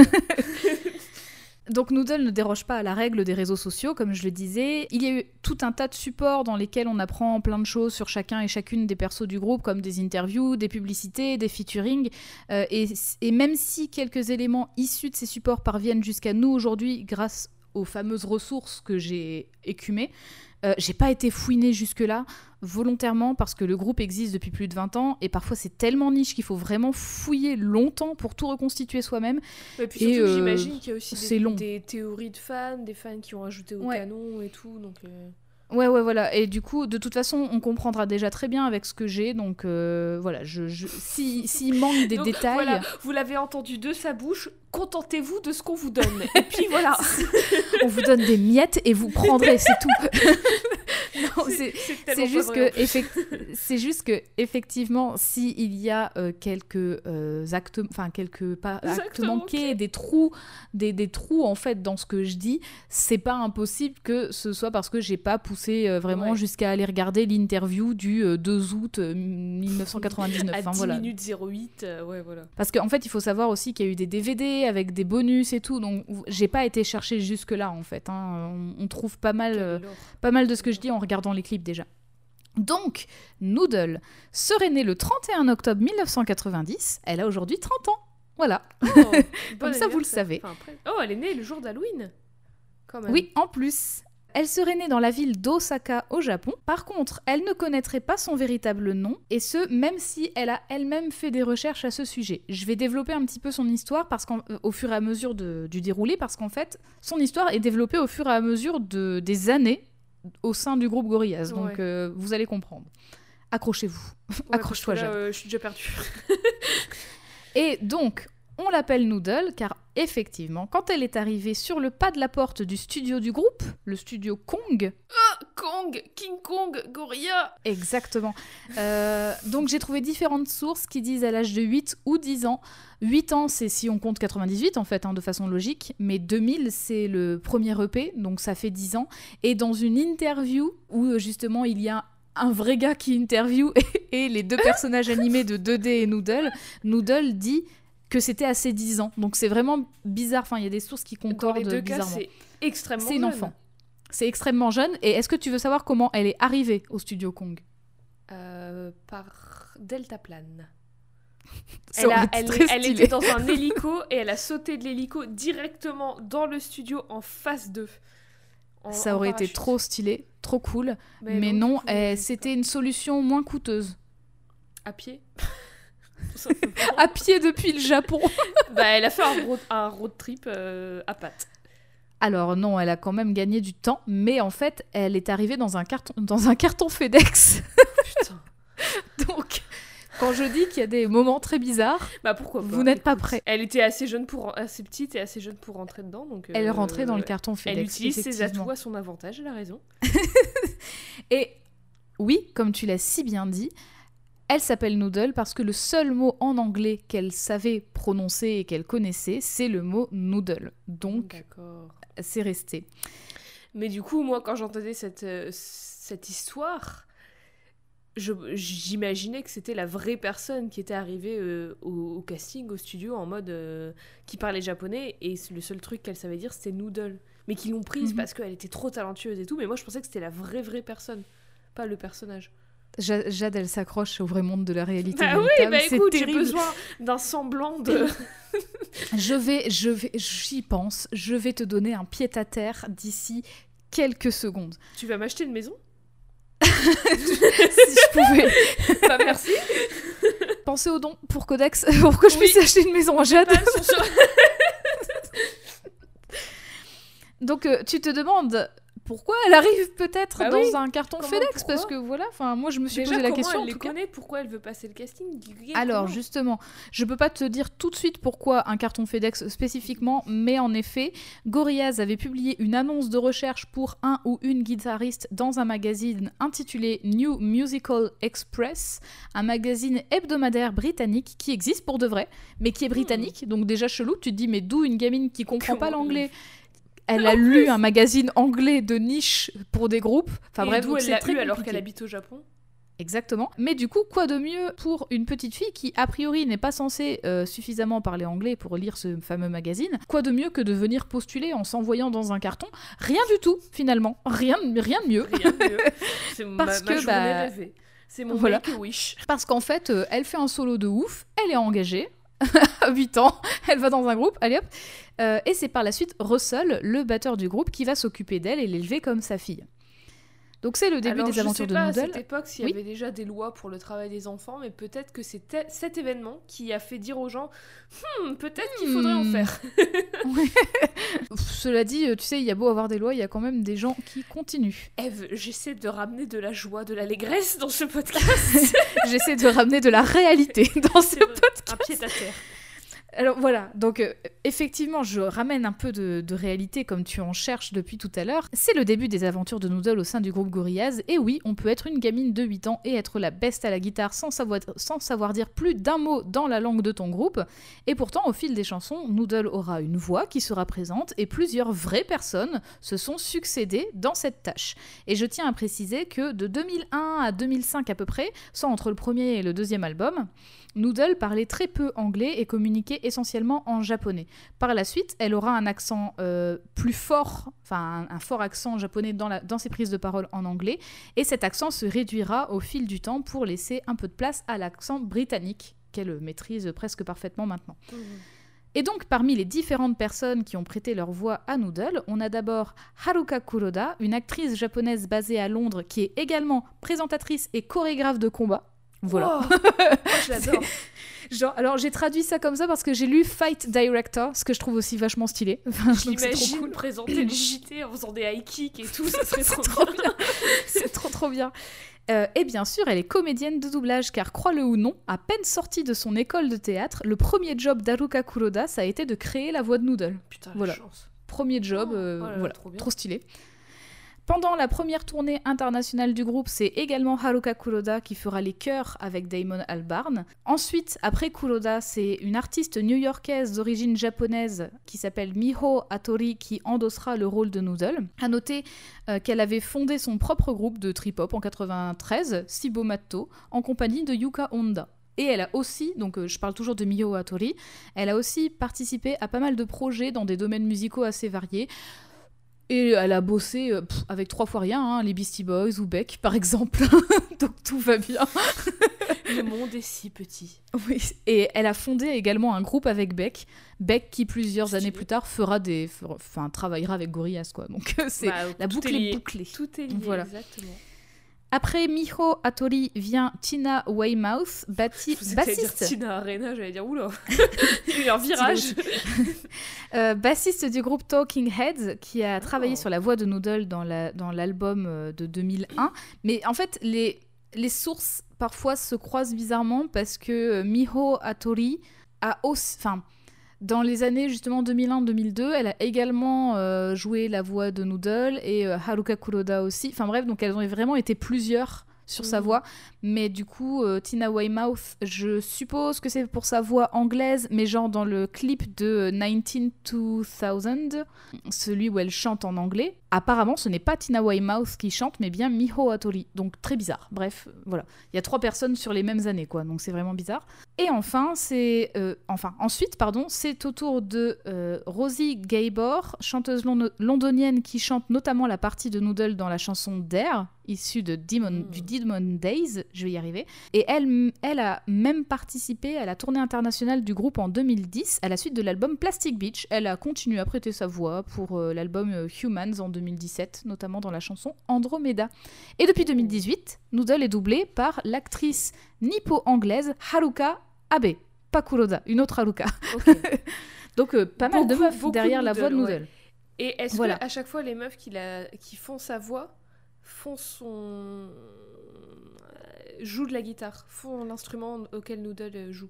Donc Noodle ne déroge pas à la règle des réseaux sociaux, comme je le disais. Il y a eu tout un tas de supports dans lesquels on apprend plein de choses sur chacun et chacune des persos du groupe, comme des interviews, des publicités, des featuring. Euh, et, et même si quelques éléments issus de ces supports parviennent jusqu'à nous aujourd'hui grâce aux fameuses ressources que j'ai écumées, euh, j'ai pas été fouinée jusque-là volontairement parce que le groupe existe depuis plus de 20 ans et parfois c'est tellement niche qu'il faut vraiment fouiller longtemps pour tout reconstituer soi-même. Et puis euh, j'imagine qu'il y a aussi des, long. des théories de fans, des fans qui ont ajouté au Ouais. canon et tout, donc... euh, Ouais, ouais, voilà. Et du coup, de toute façon, on comprendra déjà très bien avec ce que j'ai. Donc euh, voilà, je, je... si- s'il manque des Donc, détails. Voilà, vous l'avez entendu de sa bouche, contentez-vous de ce qu'on vous donne. Et puis voilà. On vous donne des miettes et vous prendrez, c'est tout. non, c'est, juste que effect- c'est juste que effectivement, si il y a euh, quelques euh, actes, enfin quelques pas actes manqués, des trous, des, des trous en fait dans ce que je dis, c'est pas impossible que ce soit parce que j'ai pas poussé euh, vraiment Ouais. jusqu'à aller regarder l'interview du euh, 2 août euh, 1999. À Enfin, 10 voilà. minutes 08, euh, ouais, voilà. Parce qu'en fait, il faut savoir aussi qu'il y a eu des DVD avec des bonus et tout, donc j'ai pas été chercher jusque là en fait. hein. On, on trouve pas mal. pas mal de ce que je dis en regardant les clips déjà. Donc, Noodle serait née le 31 octobre 1990. Elle a aujourd'hui 30 ans. Voilà. Oh, Comme ça, vous le savez. Enfin, après- Oh, elle est née le jour d'Halloween. Oui, en plus. Elle serait née dans la ville d'Osaka au Japon. Par contre, elle ne connaîtrait pas son véritable nom, et ce, même si elle a elle-même fait des recherches à ce sujet. Je vais développer un petit peu son histoire parce euh, au fur et à mesure de- du déroulé, parce qu'en fait, son histoire est développée au fur et à mesure de, des années au sein du groupe Gorillaz. Donc, Ouais. euh, vous allez comprendre. Accrochez-vous. Ouais, accroche-toi, Jade. euh, je suis déjà perdue. Et donc, on l'appelle Noodle car effectivement, quand elle est arrivée sur le pas de la porte du studio du groupe, le studio Kong, Kong, King Kong, Gorilla. exactement. euh, donc j'ai trouvé différentes sources qui disent à l'âge de 8 ou 10 ans. 8 ans, c'est si on compte 98 en fait, hein, de façon logique, mais 2000, c'est le premier EP, donc ça fait 10 ans. Et dans une interview où justement il y a un vrai gars qui interview et, et les deux personnages animés de 2D et Noodle, Noodle dit que c'était à ses 10 ans. Donc c'est vraiment bizarre. Enfin, il y a des sources qui Dans concordent les deux cas, c'est extrêmement C'est une jeune. enfant. C'est extrêmement jeune. Et est-ce que tu veux savoir comment elle est arrivée au studio Kong? Euh, par deltaplane. Elle, a- elle, était dans un hélico et elle a sauté de l'hélico directement dans le studio en face d'eux. En- Ça aurait été trop stylé, trop cool. Mais, non, eh, c'était une solution moins coûteuse. à pied. À pied depuis le Japon. bah, elle a fait un road, un road trip euh, à pattes. Alors non, elle a quand même gagné du temps, mais en fait, elle est arrivée dans un carton, dans un carton FedEx. Putain. Donc, quand je dis qu'il y a des moments très bizarres, Bah pourquoi pas Vous n'êtes pas prêt. Elle était assez jeune pour assez petite et assez jeune pour rentrer dedans donc. elle euh, rentrée dans le carton FedEx. Elle utilise ses atouts à son avantage, elle a raison. Et oui, comme tu l'as si bien dit, elle s'appelle Noodle parce que le seul mot en anglais qu'elle savait prononcer et qu'elle connaissait, c'est le mot noodle. Donc, c'est resté. Mais du coup, moi, quand j'entendais cette, euh, cette histoire, j'imaginais que c'était la vraie personne qui était arrivée euh, au, au casting, au studio, en mode euh, qui parlait japonais, et le seul truc qu'elle savait dire, c'était Noodle. Mais qu'ils l'ont prise Mhm. parce qu'elle était trop talentueuse et tout, mais moi, je pensais que c'était la vraie, vraie personne, pas le personnage. Ja- Jade, elle s'accroche au vrai monde de la réalité. Bah oui, bah écoute, j'ai besoin d'un semblant de. Je vais, je vais, j'y pense. Je vais te donner un pied à terre d'ici quelques secondes. tu vas m'acheter une maison? Si je pouvais Bah merci. penser aux dons pour Codex, pour que je Oui. puisse acheter une maison à Jade. Donc euh, tu te demandes pourquoi elle arrive peut-être Bah dans oui. un carton Comment, FedEx? Parce que voilà, enfin moi je me suis Déjà, posé la question. elle les connaît? Pourquoi elle veut passer le casting? Alors justement, je peux pas te dire tout de suite pourquoi un carton FedEx spécifiquement, mais en effet, Gorillaz avait publié une annonce de recherche pour un ou une guitariste dans un magazine intitulé New Musical Express, un magazine hebdomadaire britannique qui existe pour de vrai, mais qui est britannique, donc déjà chelou, tu te dis mais d'où une gamine qui comprend pas Hmm. L'anglais elle a lu un magazine anglais de niche pour des groupes. Enfin Et bref, d'où elle l'a eu alors qu'elle habite au Japon Exactement. Mais du coup, quoi de mieux pour une petite fille qui, a priori, n'est pas censée euh, suffisamment parler anglais pour lire ce fameux magazine Quoi de mieux que de venir postuler en s'envoyant dans un carton? Rien du tout, finalement. Rien, de- rien de mieux. Rien de mieux. C'est Parce ma que, bah, rêvée. C'est mon voilà. make-a-wish. Parce qu'en fait, euh, elle fait un solo de ouf, elle est engagée. à 8 ans, elle va dans un groupe, allez hop. Euh, et c'est par la suite Russell, le batteur du groupe, qui va s'occuper d'elle et l'élever comme sa fille. Donc c'est le début Alors, des je aventures sais de pas à cette époque s'il y Oui. avait déjà des lois pour le travail des enfants, mais peut-être que c'était cet événement qui a fait dire aux gens Hmm, peut-être qu'il faudrait en Hmm. faire. Cela dit, euh, tu sais, il y a beau avoir des lois, il y a quand même des gens qui continuent. Eve, j'essaie de ramener de la joie, de l'allégresse dans ce podcast. J'essaie de ramener de la réalité dans ce C'est un pied à terre. Alors voilà, donc euh, effectivement, je ramène un peu de, réalité comme tu en cherches depuis tout à l'heure. C'est le début des aventures de Noodle au sein du groupe Gorillaz. Et oui, on peut être une gamine de 8 ans et être la best à la guitare sans savoir, sans savoir dire plus d'un mot dans la langue de ton groupe. Et pourtant, au fil des chansons, Noodle aura une voix qui sera présente et plusieurs vraies personnes se sont succédées dans cette tâche. Et je tiens à préciser que de 2001 à 2005 à peu près, soit entre le premier et le deuxième album, Noodle parlait très peu anglais et communiquait essentiellement en japonais. Par la suite, elle aura un accent euh, plus fort, enfin un, un fort accent japonais dans, la- dans ses prises de parole en anglais, et cet accent se réduira au fil du temps pour laisser un peu de place à l'accent britannique qu'elle maîtrise presque parfaitement maintenant. Et donc, parmi les différentes personnes qui ont prêté leur voix à Noodle, on a d'abord Haruka Kuroda, une actrice japonaise basée à Londres qui est également présentatrice et chorégraphe de combat. Voilà. Oh, moi, je l'adore. Genre, alors j'ai traduit ça comme ça parce que j'ai lu Fight Director, ce que je trouve aussi vachement stylé. Enfin, l'imagine cool. présenter le JT en faisant des high kicks et tout, ça serait trop, trop bien. C'est trop trop bien. Euh, et bien sûr, elle est comédienne de doublage, car crois-le ou non, à peine sortie de son école de théâtre, le premier job d'Haruka Kuroda, ça a été de créer la voix de Noodle. Putain, Voilà. la chance. Premier job, Oh, euh, oh là là, voilà, trop stylé. Pendant la première tournée internationale du groupe, c'est également Haruka Kuroda qui fera les chœurs avec Damon Albarn. Ensuite, après Kuroda, c'est une artiste new-yorkaise d'origine japonaise qui s'appelle Miho Hattori qui endossera le rôle de Noodle. À noter euh, qu'elle avait fondé son propre groupe de trip-hop en 93, Sibomato, en compagnie de Yuka Honda. Et elle a aussi, donc euh, je parle toujours de Miho Hattori, elle a aussi participé à pas mal de projets dans des domaines musicaux assez variés. Et elle a bossé euh, pff, avec trois fois rien, hein, les Beastie Boys ou Beck par exemple. Donc tout va bien. Le monde est si petit. Oui. Et elle a fondé également un groupe avec Beck. Beck qui plusieurs Stylé. années plus tard fera des, enfin travaillera avec Gorillaz quoi. Donc c'est Bah, la boucle est bouclée. Tout est lié, Voilà. exactement. Après Miho Hattori vient Tina Weymouth, t'allais dire bassiste. Tina Arena, j'allais dire oula. Il y a eu un virage. Euh, bassiste du groupe Talking Heads, qui a travaillé Oh. sur la voix de Noodle dans la- dans l'album euh, de 2001. Mais en fait, les, les sources parfois se croisent bizarrement parce que euh, Miho Hattori a aussi. Enfin, dans les années justement 2001-2002, elle a également euh, joué la voix de Noodle et euh, Haruka Kuroda aussi. Enfin bref, donc elles ont vraiment été plusieurs sur sa Mhm. voix. Mais du coup, euh, Tina Weymouth, je suppose que c'est pour sa voix anglaise, mais genre dans le clip de 19 2000, celui où elle chante en anglais. Apparemment, ce n'est pas Tina Weymouth qui chante, mais bien Miho Hattori. Donc très bizarre. Bref, voilà. Il y a trois personnes sur les mêmes années, quoi. Donc c'est vraiment bizarre. Et enfin, c'est, euh, enfin, ensuite, pardon, c'est au tour de euh, Rosie Gabor, chanteuse lon- londonienne qui chante notamment la partie de Noodle dans la chanson Dare, issue de Demon, Mm. du Demon Days. Je vais y arriver. Et elle, elle a même participé à la tournée internationale du groupe en 2010 à la suite de l'album Plastic Beach. Elle a continué à prêter sa voix pour euh, l'album Humans en 2017, notamment dans la chanson Andromeda. Et depuis 2018, Noodle est doublée par l'actrice nippo-anglaise Haruka Abe. Pas Kuroda, une autre Haruka. Donc euh, pas mal de meufs derrière de la voix de Noodle. Et est-ce Voilà. que à chaque fois les meufs qui, la... qui font sa voix font son jouent de la guitare, font l'instrument auquel Noodle euh, joue?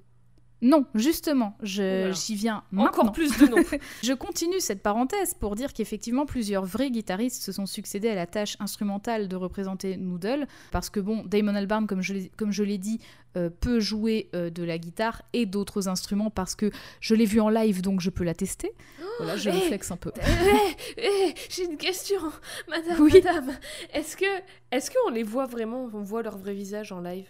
Non, justement, j'y viens maintenant. Encore plus de noms. Je continue cette parenthèse pour dire qu'effectivement plusieurs vrais guitaristes se sont succédés à la tâche instrumentale de représenter Noodle parce que bon Damon Albarn comme je l'ai- comme je l'ai dit euh, peut jouer euh, de la guitare et d'autres instruments parce que je l'ai vu en live donc je peux l'attester. Voilà, je hey, flex un peu. Eh, eh, J'ai une question, madame, Oui. madame. Est-ce que, est-ce qu'on les voit vraiment, on voit leur vrai visage en live?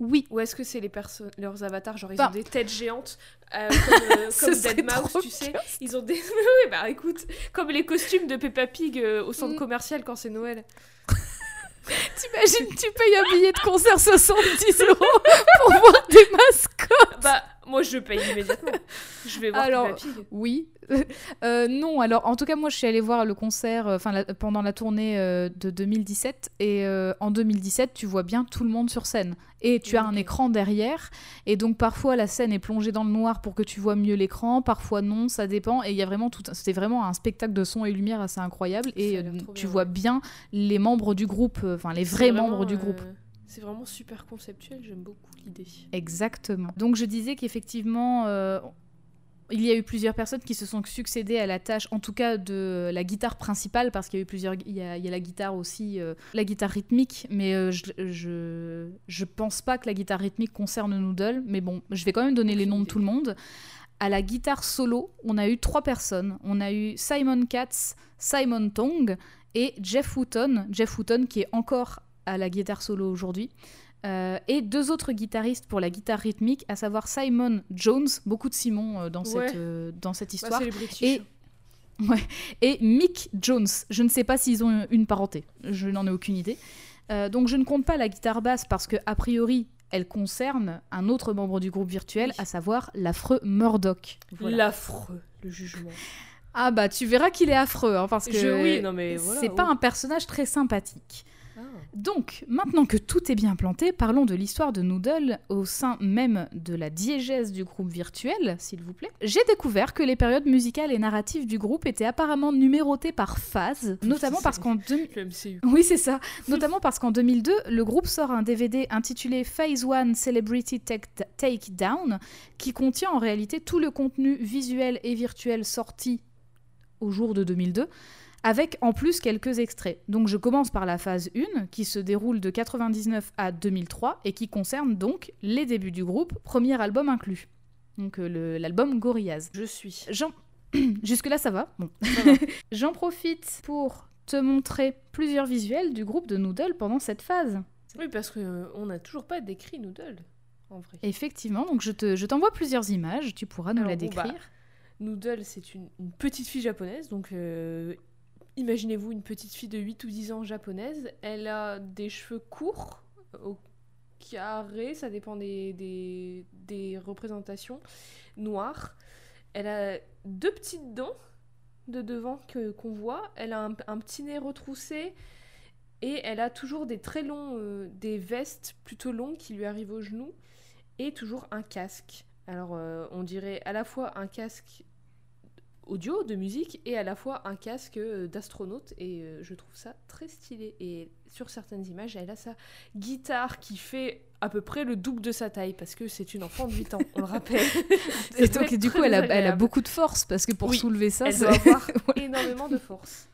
Oui, Ou est-ce que c'est les leurs avatars, genre ils Enfin, ont des têtes géantes, euh, comme, euh, comme Deadmau5, trop tu sais. Ils ont des... oui, bah écoute, comme les costumes de Peppa Pig euh, au centre Mm. commercial quand c'est Noël. t'imagines tu payes un billet de concert 70 euros pour voir des mascottes. Bah, moi je paye immédiatement. Je vais voir Alors, Peppa Pig. Oui. Euh, non, alors en tout cas, moi je suis allée voir le concert euh, enfin pendant la tournée euh, de 2017 et en 2017, tu vois bien tout le monde sur scène et tu as un écran derrière et donc parfois la scène est plongée dans le noir pour que tu vois mieux l'écran, parfois non, ça dépend et il y a vraiment tout c'était vraiment un spectacle de son et lumière assez incroyable et tu bien, vois ouais. bien les membres du groupe, enfin les vrais vraiment, membres du groupe. C'est vraiment super conceptuel, j'aime beaucoup l'idée. Exactement. Donc je disais qu'effectivement, euh, il y a eu plusieurs personnes qui se sont succédées à la tâche, en tout cas de la guitare principale, parce qu'il y a eu plusieurs, il y a, la guitare aussi, euh, la guitare rythmique, mais euh, je, je je pense pas que la guitare rythmique concerne Noodle, mais bon, je vais quand même donner les noms de tout le monde. À la guitare solo, on a eu trois personnes. On a eu Simon Katz, Simon Tong et Jeff Wooton. Jeff Wooton qui est encore à la guitare solo aujourd'hui. Euh, et deux autres guitaristes pour la guitare rythmique, à savoir Simon Jones, beaucoup de Simon euh, dans, Ouais. cette, euh, dans cette Bah, histoire. Et- Mick Jones. Je ne sais pas s'ils ont une parenté, je n'en ai aucune idée. Donc je ne compte pas la guitare basse parce que a priori elle concerne un autre membre du groupe virtuel, Oui. à savoir l'affreux Murdoch. Voilà. L'affreux, le jugement. Ah bah tu verras qu'il est affreux, hein, parce que Je- oui, non, mais voilà, c'est pas un personnage très sympathique. Ah. Donc, maintenant que tout est bien planté, parlons de l'histoire de Noodle au sein même de la diégèse du groupe virtuel, s'il vous plaît. J'ai découvert que les périodes musicales et narratives du groupe étaient apparemment numérotées par phase, notamment parce qu'en deux- oui, c'est ça. Notamment parce qu'en 2002, le groupe sort un DVD intitulé Phase 1 Celebrity Take- Takedown, qui contient en réalité tout le contenu visuel et virtuel sorti au jour de 2002, avec en plus quelques extraits. Donc je commence par la phase 1, qui se déroule de 99 à 2003, et qui concerne donc les débuts du groupe, premier album inclus. Donc euh, l'album Gorillaz. Je suis. J'en... Jusque-là, ça va? Bon. Ça va. J'en profite pour te montrer plusieurs visuels du groupe de Noodle pendant cette phase. Oui, parce qu'on n'a toujours pas décrit Noodle, en vrai. Effectivement, donc je, te, je t'envoie plusieurs images, tu pourras nous Alors, la bon, bah, décrire. Noodle, c'est une, une petite fille japonaise, donc euh, imaginez-vous une petite fille de 8 ou 10 ans japonaise. Elle a des cheveux courts, au carré, ça dépend des, représentations, noirs. Elle a deux petites dents de devant que, qu'on voit. Elle a un, un petit nez retroussé. Et elle a toujours des très longs, euh, des vestes plutôt longues qui lui arrivent aux genoux. Et toujours un casque. Alors, euh, on dirait à la fois un casque audio de musique et à la fois un casque euh, d'astronaute et euh, je trouve ça très stylé. Et sur certaines images elle a sa guitare qui fait à peu près le double de sa taille parce que c'est une enfant de 8 ans on le rappelle. Et donc, du coup, elle a, elle a désagréable. beaucoup de force parce que pour Oui, soulever ça, elle doit avoir énormément de force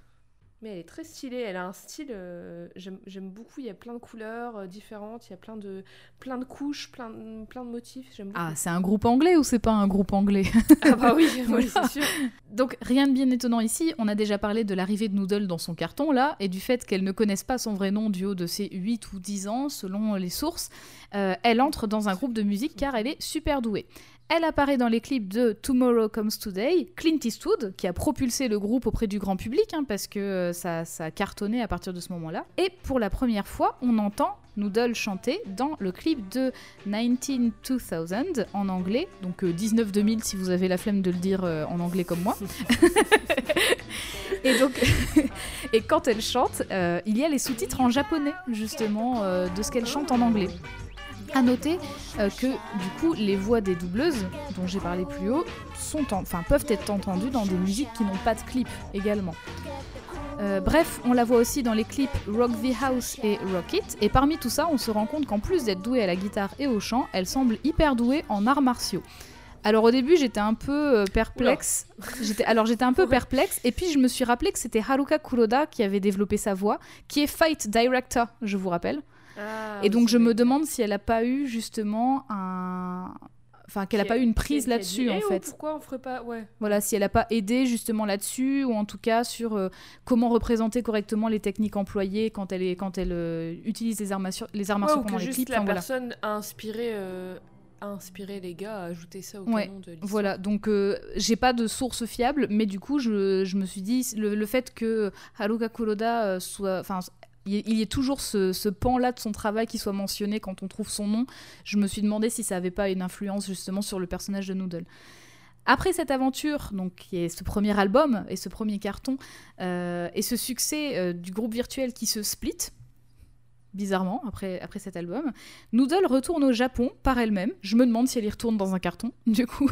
Mais elle est très stylée, elle a un style, euh, j'aime beaucoup, il y a plein de couleurs euh, différentes, il y a plein de, plein de couches, plein de, plein de motifs, j'aime. Ah, c'est un groupe anglais ou c'est pas un groupe anglais? Ah bah oui, oui, c'est sûr. Donc rien de bien étonnant ici, on a déjà parlé de l'arrivée de Noodle dans son carton là, et du fait qu'elle ne connaisse pas son vrai nom du haut de ses 8 ou 10 ans, selon les sources. Euh, elle entre dans un groupe de musique car elle est super douée. Elle apparaît dans les clips de Tomorrow Comes Today, Clint Eastwood, qui a propulsé le groupe auprès du grand public, hein, parce que euh, ça, ça a cartonné à partir de ce moment-là. Et pour la première fois, on entend Noodle chanter dans le clip de 19-2000 en anglais, donc euh, 19-2000 si vous avez la flemme de le dire euh, en anglais comme moi. et donc, et quand elle chante, euh, il y a les sous-titres en japonais, justement, euh, de ce qu'elle chante en anglais. À noter euh, que du coup les voix des doubleuses dont j'ai parlé plus haut sont en- enfin, peuvent être entendues dans des musiques qui n'ont pas de clip également. Euh, bref, on la voit aussi dans les clips Rock the House et Rock It, et parmi tout ça, on se rend compte qu'en plus d'être douée à la guitare et au chant, elle semble hyper douée en arts martiaux. Alors au début, j'étais un peu euh, perplexe. J'étais alors j'étais un peu perplexe, et puis je me suis rappelé que c'était Haruka Kuroda qui avait développé sa voix, qui est fight director, je vous rappelle. Ah, Et donc je me demande si elle a pas eu justement un, enfin qu'elle a Qui pas eu une prise là-dessus en Eh, oh, fait. Pourquoi on ferait pas Ouais. Voilà, si elle a pas aidé justement là-dessus, ou en tout cas sur euh, comment représenter correctement les techniques employées quand elle est quand elle euh, utilise les arts martiaux, les arts Ouais, martiaux ou pendant les clips. la enfin, voilà. personne a inspiré, euh, a inspiré les gars à ajouter ça au Ouais, canon de l'histoire. Voilà, donc j'ai pas de source fiable, mais du coup je, je me suis dit le, le fait que Haruka Kuroda soit, enfin il y ait- toujours ce, pan-là de son travail qui soit mentionné quand on trouve son nom, je me suis demandé si ça avait pas une influence justement sur le personnage de Noodle. Après cette aventure, donc qui est ce premier album et ce premier carton, euh, et ce succès euh, du groupe virtuel qui se split, bizarrement, après, après cet album, Noodle retourne au Japon par elle-même. Je me demande si elle y retourne dans un carton, du coup.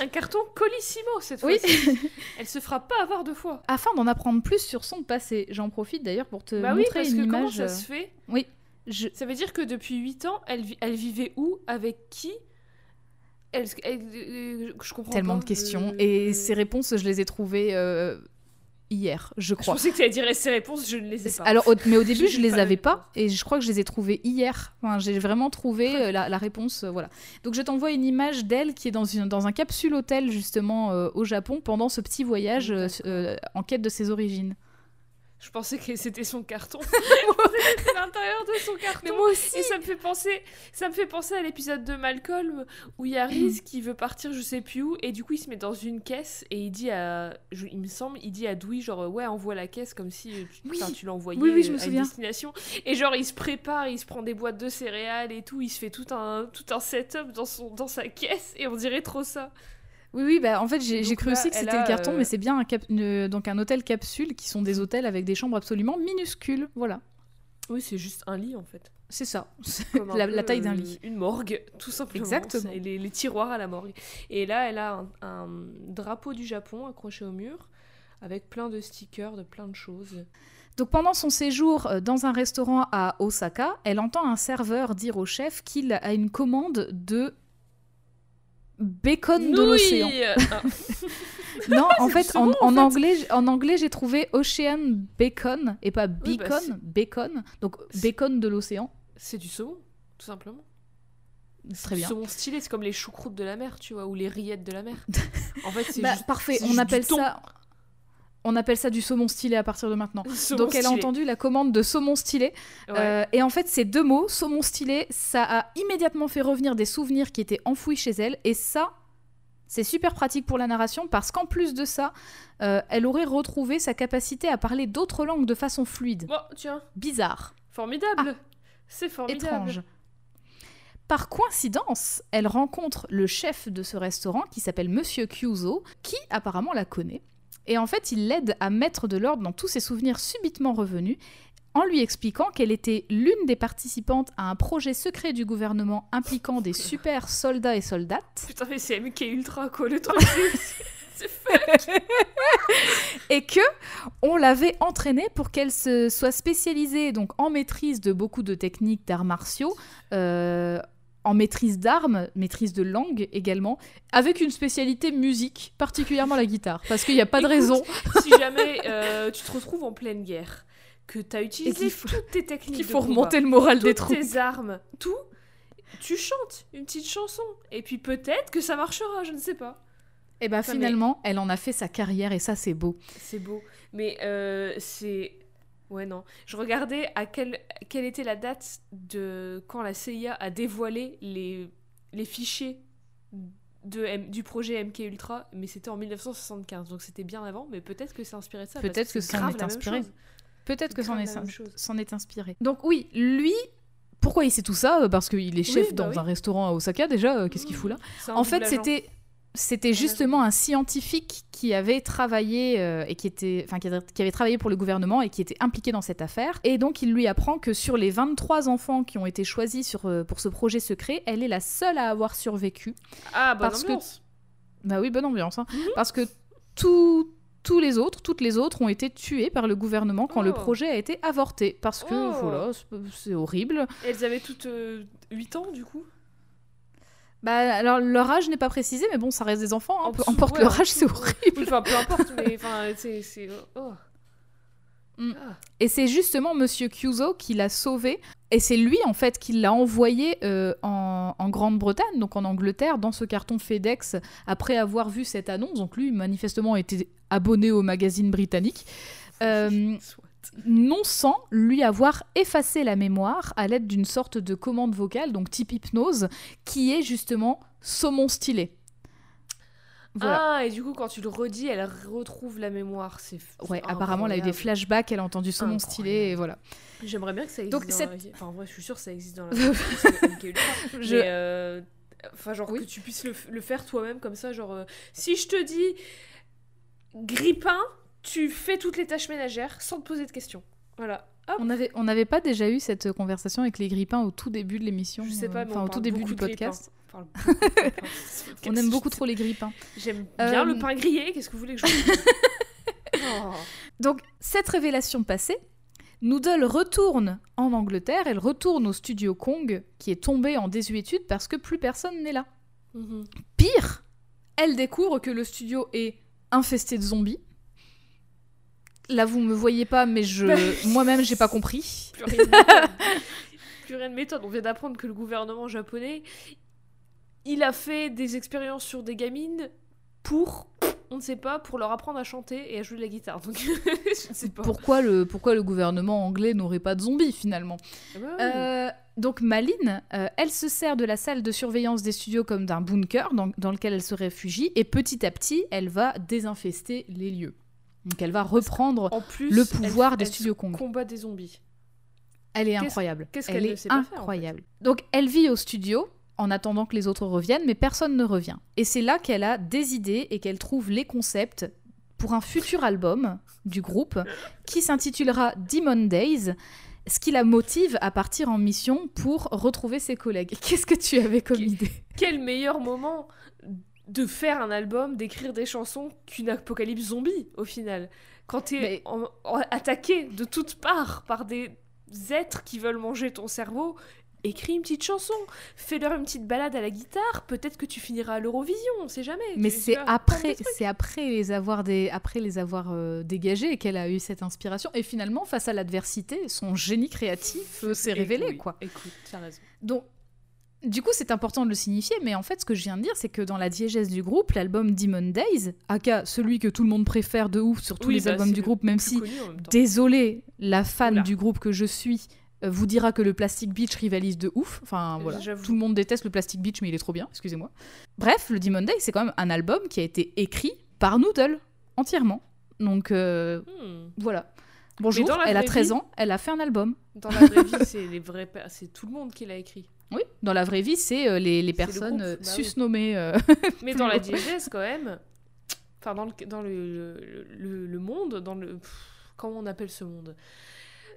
Un carton colissimo cette Oui. fois-ci. Elle se fera pas avoir deux fois. Afin d'en apprendre plus sur son passé, j'en profite d'ailleurs pour te bah oui, montrer parce une que comment image. ça euh, se fait Oui, je... Ça veut dire que depuis 8 ans, elle, vi- elle vivait où Avec qui? Elle, elle- euh, Je comprends tellement pas, de questions. euh, Et euh, ces réponses, je les ai trouvées euh, hier, je Je crois. pensais que tu allais dire ces réponses, je ne les ai pas. Alors, au- mais au début, J'ai je les pas avais pas, et je crois que je les ai trouvées hier. Enfin, j'ai vraiment trouvé euh, la, la réponse, euh, voilà. Donc, je t'envoie une image d'elle qui est dans, une, dans un capsule hôtel, justement, euh, au Japon, pendant ce petit voyage en quête de ses origines. Je pensais que c'était son carton. C'était l'intérieur de son carton. aussi Et ça me fait penser, ça me fait penser à l'épisode de Malcolm où il y a Reese qui veut partir je sais plus où et du coup il se met dans une caisse et il dit à, je- il me semble, il dit à Dewey genre ouais envoie la caisse comme si euh, tu, Oui. tu l'envoyais Oui, oui, je me à une destination et genre il se prépare, il se prend des boîtes de céréales et tout, il se fait tout un tout un setup dans son dans sa caisse et on dirait trop ça. Oui, oui, bah en fait j'ai cru là, aussi que c'était le carton, euh, mais c'est bien un, cap- donc un hôtel capsule qui sont des hôtels avec des chambres absolument minuscules. Voilà, Oui c'est juste un lit en fait. c'est ça. La- peu, la taille d'un euh, lit. Une morgue, tout simplement. Exactement. Les, les tiroirs à la morgue. Et là, elle a un, un drapeau du Japon accroché au mur, avec plein de stickers de plein de choses. Donc pendant son séjour euh, dans un restaurant à Osaka, elle entend un serveur dire au chef qu'il a une commande de bacon de l'océan. Ah, Non, en fait, en, en en fait. anglais, en anglais, j'ai trouvé Ocean Bacon et pas Oui, bah, beacon, c'est- bacon. Donc bacon de l'océan. C'est du saumon, tout simplement. C'est très Du bien. saumon stylé, c'est comme les choucroutes de la mer, tu vois, ou les rillettes de la mer. En fait, c'est Bah, juste. parfait, on appelle ça. On appelle ça du saumon stylé à partir de maintenant. saumon Donc elle a stylé. entendu la commande de saumon stylé. Ouais. Euh, et en fait, ces deux mots, saumon stylé, ça a immédiatement fait revenir des souvenirs qui étaient enfouis chez elle. Et ça, c'est super pratique pour la narration parce qu'en plus de ça, euh, elle aurait retrouvé sa capacité à parler d'autres langues de façon fluide. Bon, tiens, Bizarre, formidable. C'est formidable. étrange. Par coïncidence, elle rencontre le chef de ce restaurant qui s'appelle Monsieur Kyuzo, qui apparemment la connaît. Et en fait, il l'aide à mettre de l'ordre dans tous ses souvenirs subitement revenus, en lui expliquant qu'elle était l'une des participantes à un projet secret du gouvernement impliquant des super soldats et soldates, Putain, mais c'est MK Ultra, quoi, le truc. et que on l'avait entraînée pour qu'elle se soit spécialisée donc en maîtrise de beaucoup de techniques d'arts martiaux, euh, en maîtrise d'armes, maîtrise de langue également, avec une spécialité musique, particulièrement la guitare, parce qu'il n'y a pas de Écoute, raison. si jamais euh, tu te retrouves en pleine guerre, que tu as utilisé qu'il faut- toutes tes techniques, Il de faut combat, remonter le moral des toutes troupes. tes armes, tout, tu chantes une petite chanson. Et puis peut-être que ça marchera, je ne sais pas. Et bah Enfin, mais- finalement, elle en a fait sa carrière et ça c'est beau. C'est beau. Mais euh, c'est. Ouais, non. Je regardais à quelle, quelle était la date de quand la CIA a dévoilé les, les fichiers de du projet MK Ultra, mais c'était en 1975, donc c'était bien avant, mais peut-être que c'est inspiré de ça. Peut-être que c'est ça en est inspiré. Peut-être que c'en grave est, inspiré. Donc oui, lui, pourquoi il sait tout ça? Parce qu'il est chef bah dans oui. un restaurant à Osaka déjà, euh, qu'est-ce qu'il fout là? En fait, c'était c'était justement un scientifique qui avait travaillé euh, et qui était enfin qui avait, travaillé pour le gouvernement et qui était impliqué dans cette affaire et donc il lui apprend que sur les 23 enfants qui ont été choisis sur, euh, pour ce projet secret, elle est la seule à avoir survécu. Ah, bonne parce que- ambiance. Bah oui, bonne ambiance hein. Mhm. parce que tout tous les autres, toutes les autres ont été tuées par le gouvernement quand le Oh. projet a été avorté. Parce que, Oh. voilà, c'est- c'est horrible. Elles avaient toutes 8 ans, du coup? Bah, alors, leur âge n'est pas précisé, mais bon, ça reste des enfants. hein. En Peu importe ouais, leur âge, c'est horrible. Oui, Enfin, peu importe, mais enfin, c'est. Oh. Mm. Ah. Et c'est justement Monsieur Cuso qui l'a sauvé. Et c'est lui, en fait, qui l'a envoyé euh, en, en Grande-Bretagne, donc en Angleterre, dans ce carton FedEx, après avoir vu cette annonce. Donc lui, manifestement, était abonné au magazine britannique. Euh. Non sans lui avoir effacé la mémoire à l'aide d'une sorte de commande vocale, donc type hypnose, qui est justement saumon stylé. Voilà. Ah, et du coup, quand tu le redis, elle retrouve la mémoire. C'est. ouais, c'est apparemment, elle a eu des flashbacks, elle a entendu saumon Incroyable. stylé, et voilà. J'aimerais bien que ça existe. Donc, dans cette- la vie. Enfin, en vrai, je suis sûre que ça existe dans la. Je- Mais, euh, Enfin, genre Oui. que tu puisses le, le faire toi-même comme ça. Genre, euh, si je te dis grippin, tu fais toutes les tâches ménagères sans te poser de questions. Voilà. Hop. On avait, on n'avait pas déjà eu cette conversation avec les grippins au tout début de l'émission, Je sais pas, euh, mais enfin on au tout début du podcast. On aime beaucoup trop les grippins. J'aime bien Euh, le pain grillé. Qu'est-ce que vous voulez que je vous dise Oh. Donc, cette révélation passée, Noodle retourne en Angleterre, elle retourne au studio Kong, qui est tombé en désuétude parce que plus personne n'est là. Mhm. Pire, elle découvre que le studio est infesté de zombies. Là, vous me voyez pas, mais je Bah, moi-même, j'ai pas compris. Plus rien de méthode. Plus rien de méthode. On vient d'apprendre que le gouvernement japonais, il a fait des expériences sur des gamines pour, on ne sait pas, pour leur apprendre à chanter et à jouer de la guitare. Donc, je ne sais pas. Pourquoi le, pourquoi le gouvernement anglais n'aurait pas de zombies finalement Ah bah oui. Euh, donc Maline, euh, elle se sert de la salle de surveillance des studios comme d'un bunker dans, dans lequel elle se réfugie et petit à petit, elle va désinfester les lieux. Donc elle va reprendre en plus, le elle- pouvoir des elle studios Kong. combat des zombies. Elle est incroyable. qu'est-ce elle qu'elle est sait pas faire, en fait incroyable. Donc elle vit au studio en attendant que les autres reviennent, mais personne ne revient. Et c'est là qu'elle a des idées et qu'elle trouve les concepts pour un futur album du groupe qui s'intitulera Demon Days, ce qui la motive à partir en mission pour retrouver ses collègues. Qu'est-ce que tu avais comme idée? Quel meilleur moment de faire un album, d'écrire des chansons qu'une apocalypse zombie au final. Quand t'es Mais- en- en- attaqué de toutes parts par des êtres qui veulent manger ton cerveau, écris une petite chanson, fais-leur une petite balade à la guitare, peut-être que tu finiras à l'Eurovision, on sait jamais. Mais c'est après, c'est après les avoir des, après les avoir euh, dégagés qu'elle a eu cette inspiration. Et finalement, face à l'adversité, son génie créatif euh, s'est révélé, Oui, quoi. Écoute, t'as raison. Donc, du coup, c'est important de le signifier, mais en fait, ce que je viens de dire, c'est que dans la diégèse du groupe, l'album Demon Days, aka celui que tout le monde préfère de ouf sur tous Oui, les bah, albums du le groupe, même si, désolé, la fan Oula. du groupe que je suis euh, vous dira que le Plastic Beach rivalise de ouf. Enfin, voilà. J'avoue. Tout le monde déteste le Plastic Beach, mais il est trop bien, excusez-moi. Bref, le Demon Days, c'est quand même un album qui a été écrit par Noodle, entièrement. Donc, euh, Hmm. voilà. Bonjour, elle a vraie 13 vie- ans, elle a fait un album. Dans la vraie vie, c'est tout le monde qui l'a écrit. Oui, dans la vraie vie, c'est euh, les, les le personnes groupe, euh, bah susnommées. euh, Mais dans la diégèse, quand même, enfin, dans le, dans le, le, le- le monde, dans le. pff, Comment on appelle ce monde?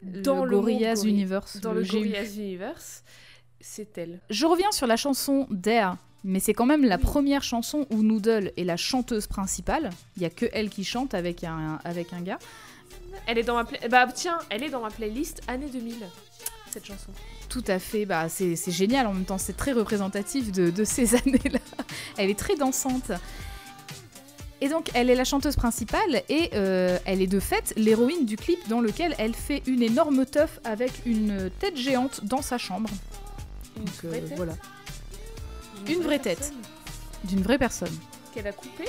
Dans le le monde Gorillaz Universe. Dans le le. Gorillaz Universe, c'est elle. Je reviens sur la chanson Dare, mais c'est quand même la Oui. première chanson où Noodle est la chanteuse principale. Il y a que elle qui chante avec un, avec un gars. Elle est dans ma play- Bah tiens, elle est dans ma playlist année 2000. Cette chanson. Tout à fait, bah, c'est génial en même temps, c'est très représentatif de, de ces années-là. Elle est très dansante. Et donc, elle est la chanteuse principale et euh, elle est de fait l'héroïne du clip dans lequel elle fait une énorme teuf avec une tête géante dans sa chambre. Une Donc, euh, vraie tête voilà, Une vraie tête. personne d'une vraie personne. Qu'elle a coupée?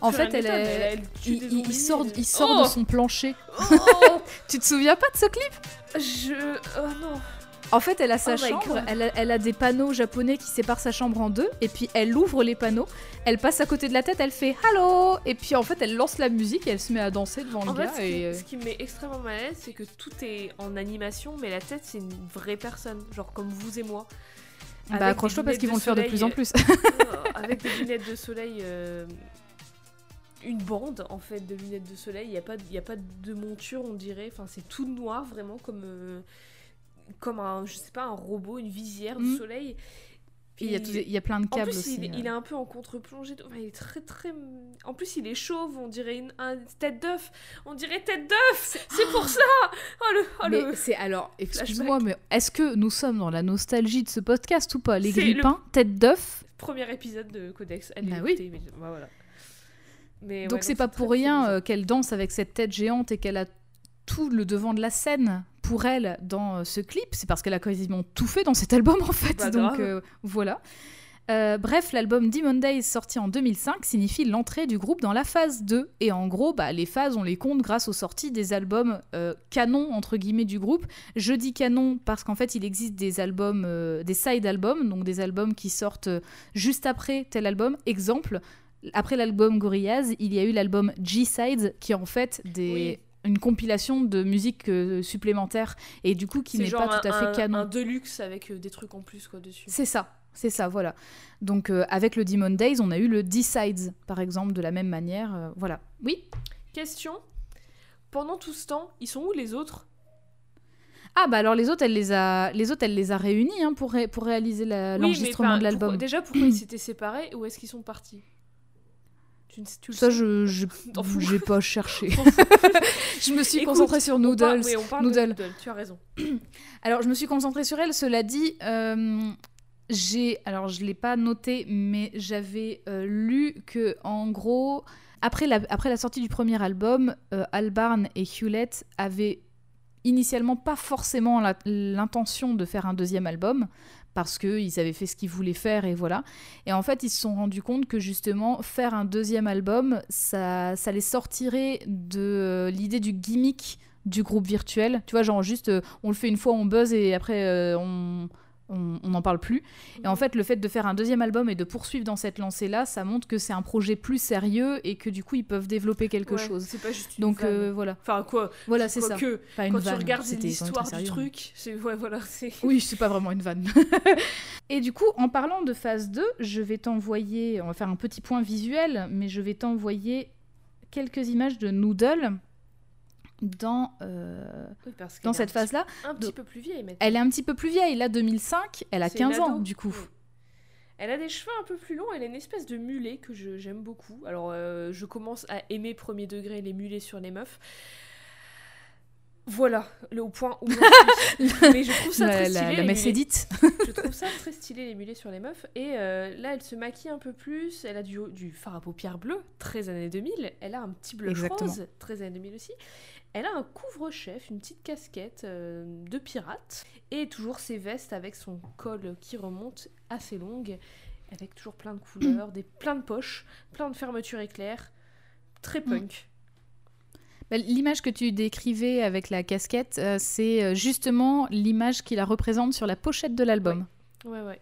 En fait, elle, est- elle il, sort, il sort Oh de son plancher. Oh Tu te souviens pas de ce clip? Je. Oh non En fait, elle a sa Oh my chambre, elle a, elle a des panneaux japonais qui séparent sa chambre en deux, et puis elle ouvre les panneaux, elle passe à côté de la tête, elle fait Hello Et puis en fait, elle lance la musique et elle se met à danser devant le fait, gars. ce qui, et, euh, ce qui me met extrêmement mal à l'aise, c'est que tout est en animation, mais la tête, c'est une vraie personne, genre comme vous et moi. Bah accroche-toi parce qu'ils vont de le faire de plus en plus. euh, avec des lunettes de soleil. euh, Une bande en fait de lunettes de soleil, il n'y a, pas- y a pas de monture, on dirait. Enfin, c'est tout noir vraiment comme, euh, comme un, je sais pas, un robot, une visière de Mm. soleil. Puis il y, a Et- tous- il y a plein de en câbles plus, aussi. il, euh. il est un peu en contre-plongée. Enfin, il est très très. En plus, il est chauve. On dirait une, un- tête d'œuf. On dirait tête d'œuf. C'est pour ça. Oh le. Oh, le- c'est alors, excuse-moi, mais est-ce que nous sommes dans la nostalgie de ce podcast ou pas? Les grippins, tête d'œuf? Premier épisode de Codex. Allez Bah l'écouter, mais- bah, voilà. Mais Donc ouais, c'est pas pour rien euh, qu'elle danse avec cette tête géante et qu'elle a tout le devant de la scène pour elle dans euh, ce clip. C'est parce qu'elle a quasiment tout fait dans cet album en fait. Bah, Donc euh, voilà. Euh, bref, l'album Demon Days sorti en 2005 signifie l'entrée du groupe dans la phase 2. Et en gros, bah, les phases, on les compte grâce aux sorties des albums euh, canon, entre guillemets, du groupe. Je dis canon parce qu'en fait, il existe des albums, euh, des side albums, donc des albums qui sortent juste après tel album. Exemple, après l'album Gorillaz, il y a eu l'album G-Sides qui est en fait des... une compilation de musique euh, supplémentaire et du coup qui n'est pas tout à fait canon. Un deluxe avec euh, des trucs en plus quoi dessus. C'est ça, c'est ça, voilà. Donc euh, avec le Demon Days, on a eu le D-Sides, par exemple, de la même manière. euh, voilà. Oui? Question. Pendant tout ce temps, ils sont où les autres? Ah bah alors les autres, elle les a, les autres, elle les a réunis hein, pour, ré- pour réaliser la- Oui, mais l'enregistrement de l'album. Déjà, pourquoi ils s'étaient séparés ou est-ce qu'ils sont partis? Tu, tu Ça, je j'ai pas cherché. Je me suis Écoute, concentrée sur On Noodles. parle- oui, on parle Noodle. de Noodle, tu as raison. Alors, je me suis concentrée sur elle. Cela dit, euh, j'ai. Alors, je l'ai pas noté, mais j'avais euh, lu que, en gros, après la, après la sortie du premier album, euh, Albarn et Hewlett avaient initialement pas forcément l'intention de faire un deuxième album parce qu'ils avaient fait ce qu'ils voulaient faire et voilà. Et en fait, ils se sont rendus compte que justement, faire un deuxième album, ça, ça les sortirait de euh, l'idée du gimmick du groupe virtuel. Tu vois, genre juste, euh, on le fait une fois, on buzz et après, euh, on on n'en parle plus. Et en fait, le fait de faire un deuxième album et de poursuivre dans cette lancée-là, ça montre que c'est un projet plus sérieux et que du coup, ils peuvent développer quelque Ouais, chose. C'est pas juste une Donc vanne. euh, voilà, Enfin, quoi voilà, c'est ça. que Pas une quand vanne, tu regardes l'histoire du truc, c'est ouais, voilà, Oui, c'est pas vraiment une vanne. et du coup, en parlant de phase 2, je vais t'envoyer, on va faire un petit point visuel, mais je vais t'envoyer quelques images de Noodle dans, euh, Oui, parce qu'elle dans cette phase-là. un petit peu plus vieille maintenant. Elle est un petit peu plus vieille, là 2005, elle a C'est une 15 ans du coup. Mm. Elle a des cheveux un peu plus longs, elle a une espèce de mulet que j'aime beaucoup. Alors, euh, je commence à aimer premier degré les mulets sur les meufs. Voilà, le au point où. Mais je trouve ça La, très la, stylé. la édite. Je trouve ça très stylé les mulets sur les meufs. Et euh, là, elle se maquille un peu plus. Elle a du, du fard à paupières bleu, très années 2000. Elle a un petit blush Exactement. rose, très années 2000 aussi. Elle a un couvre-chef, une petite casquette euh, de pirate. Et toujours ses vestes avec son col qui remonte assez longue. Avec toujours plein de couleurs, des, plein de poches, plein de fermetures éclairs. Très Mm. punk. Bah, L'image que tu décrivais avec la casquette, euh, c'est euh, justement l'image qui la représente sur la pochette de l'album. Ouais, ouais.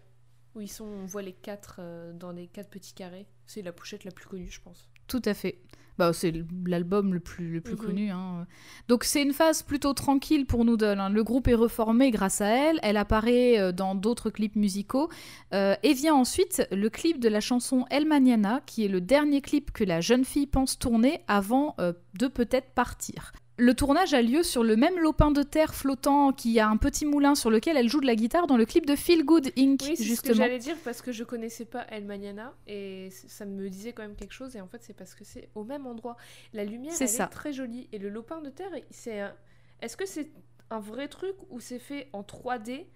Où ils sont, on voit les quatre euh, dans les quatre petits carrés. C'est la pochette la plus connue, je pense. Tout à fait. Bah, c'est l'album le plus, le plus Mhm. connu. hein. Donc c'est une phase plutôt tranquille pour Noodle. hein. Le groupe est reformé grâce à elle. Elle apparaît euh, dans d'autres clips musicaux. Euh, et vient ensuite le clip de la chanson El Mañana, qui est le dernier clip que la jeune fille pense tourner avant euh, de peut-être partir. Le tournage a lieu sur le même lopin de terre flottant qui a un petit moulin sur lequel elle joue de la guitare dans le clip de Feel Good Inc. Oui, c'est ce que j'allais dire parce que je connaissais pas El Mañana et ça me disait quand même quelque chose et en fait c'est parce que c'est au même endroit. La lumière C'est elle ça. est très jolie et le lopin de terre c'est un- est-ce que c'est un vrai truc ou c'est fait en 3D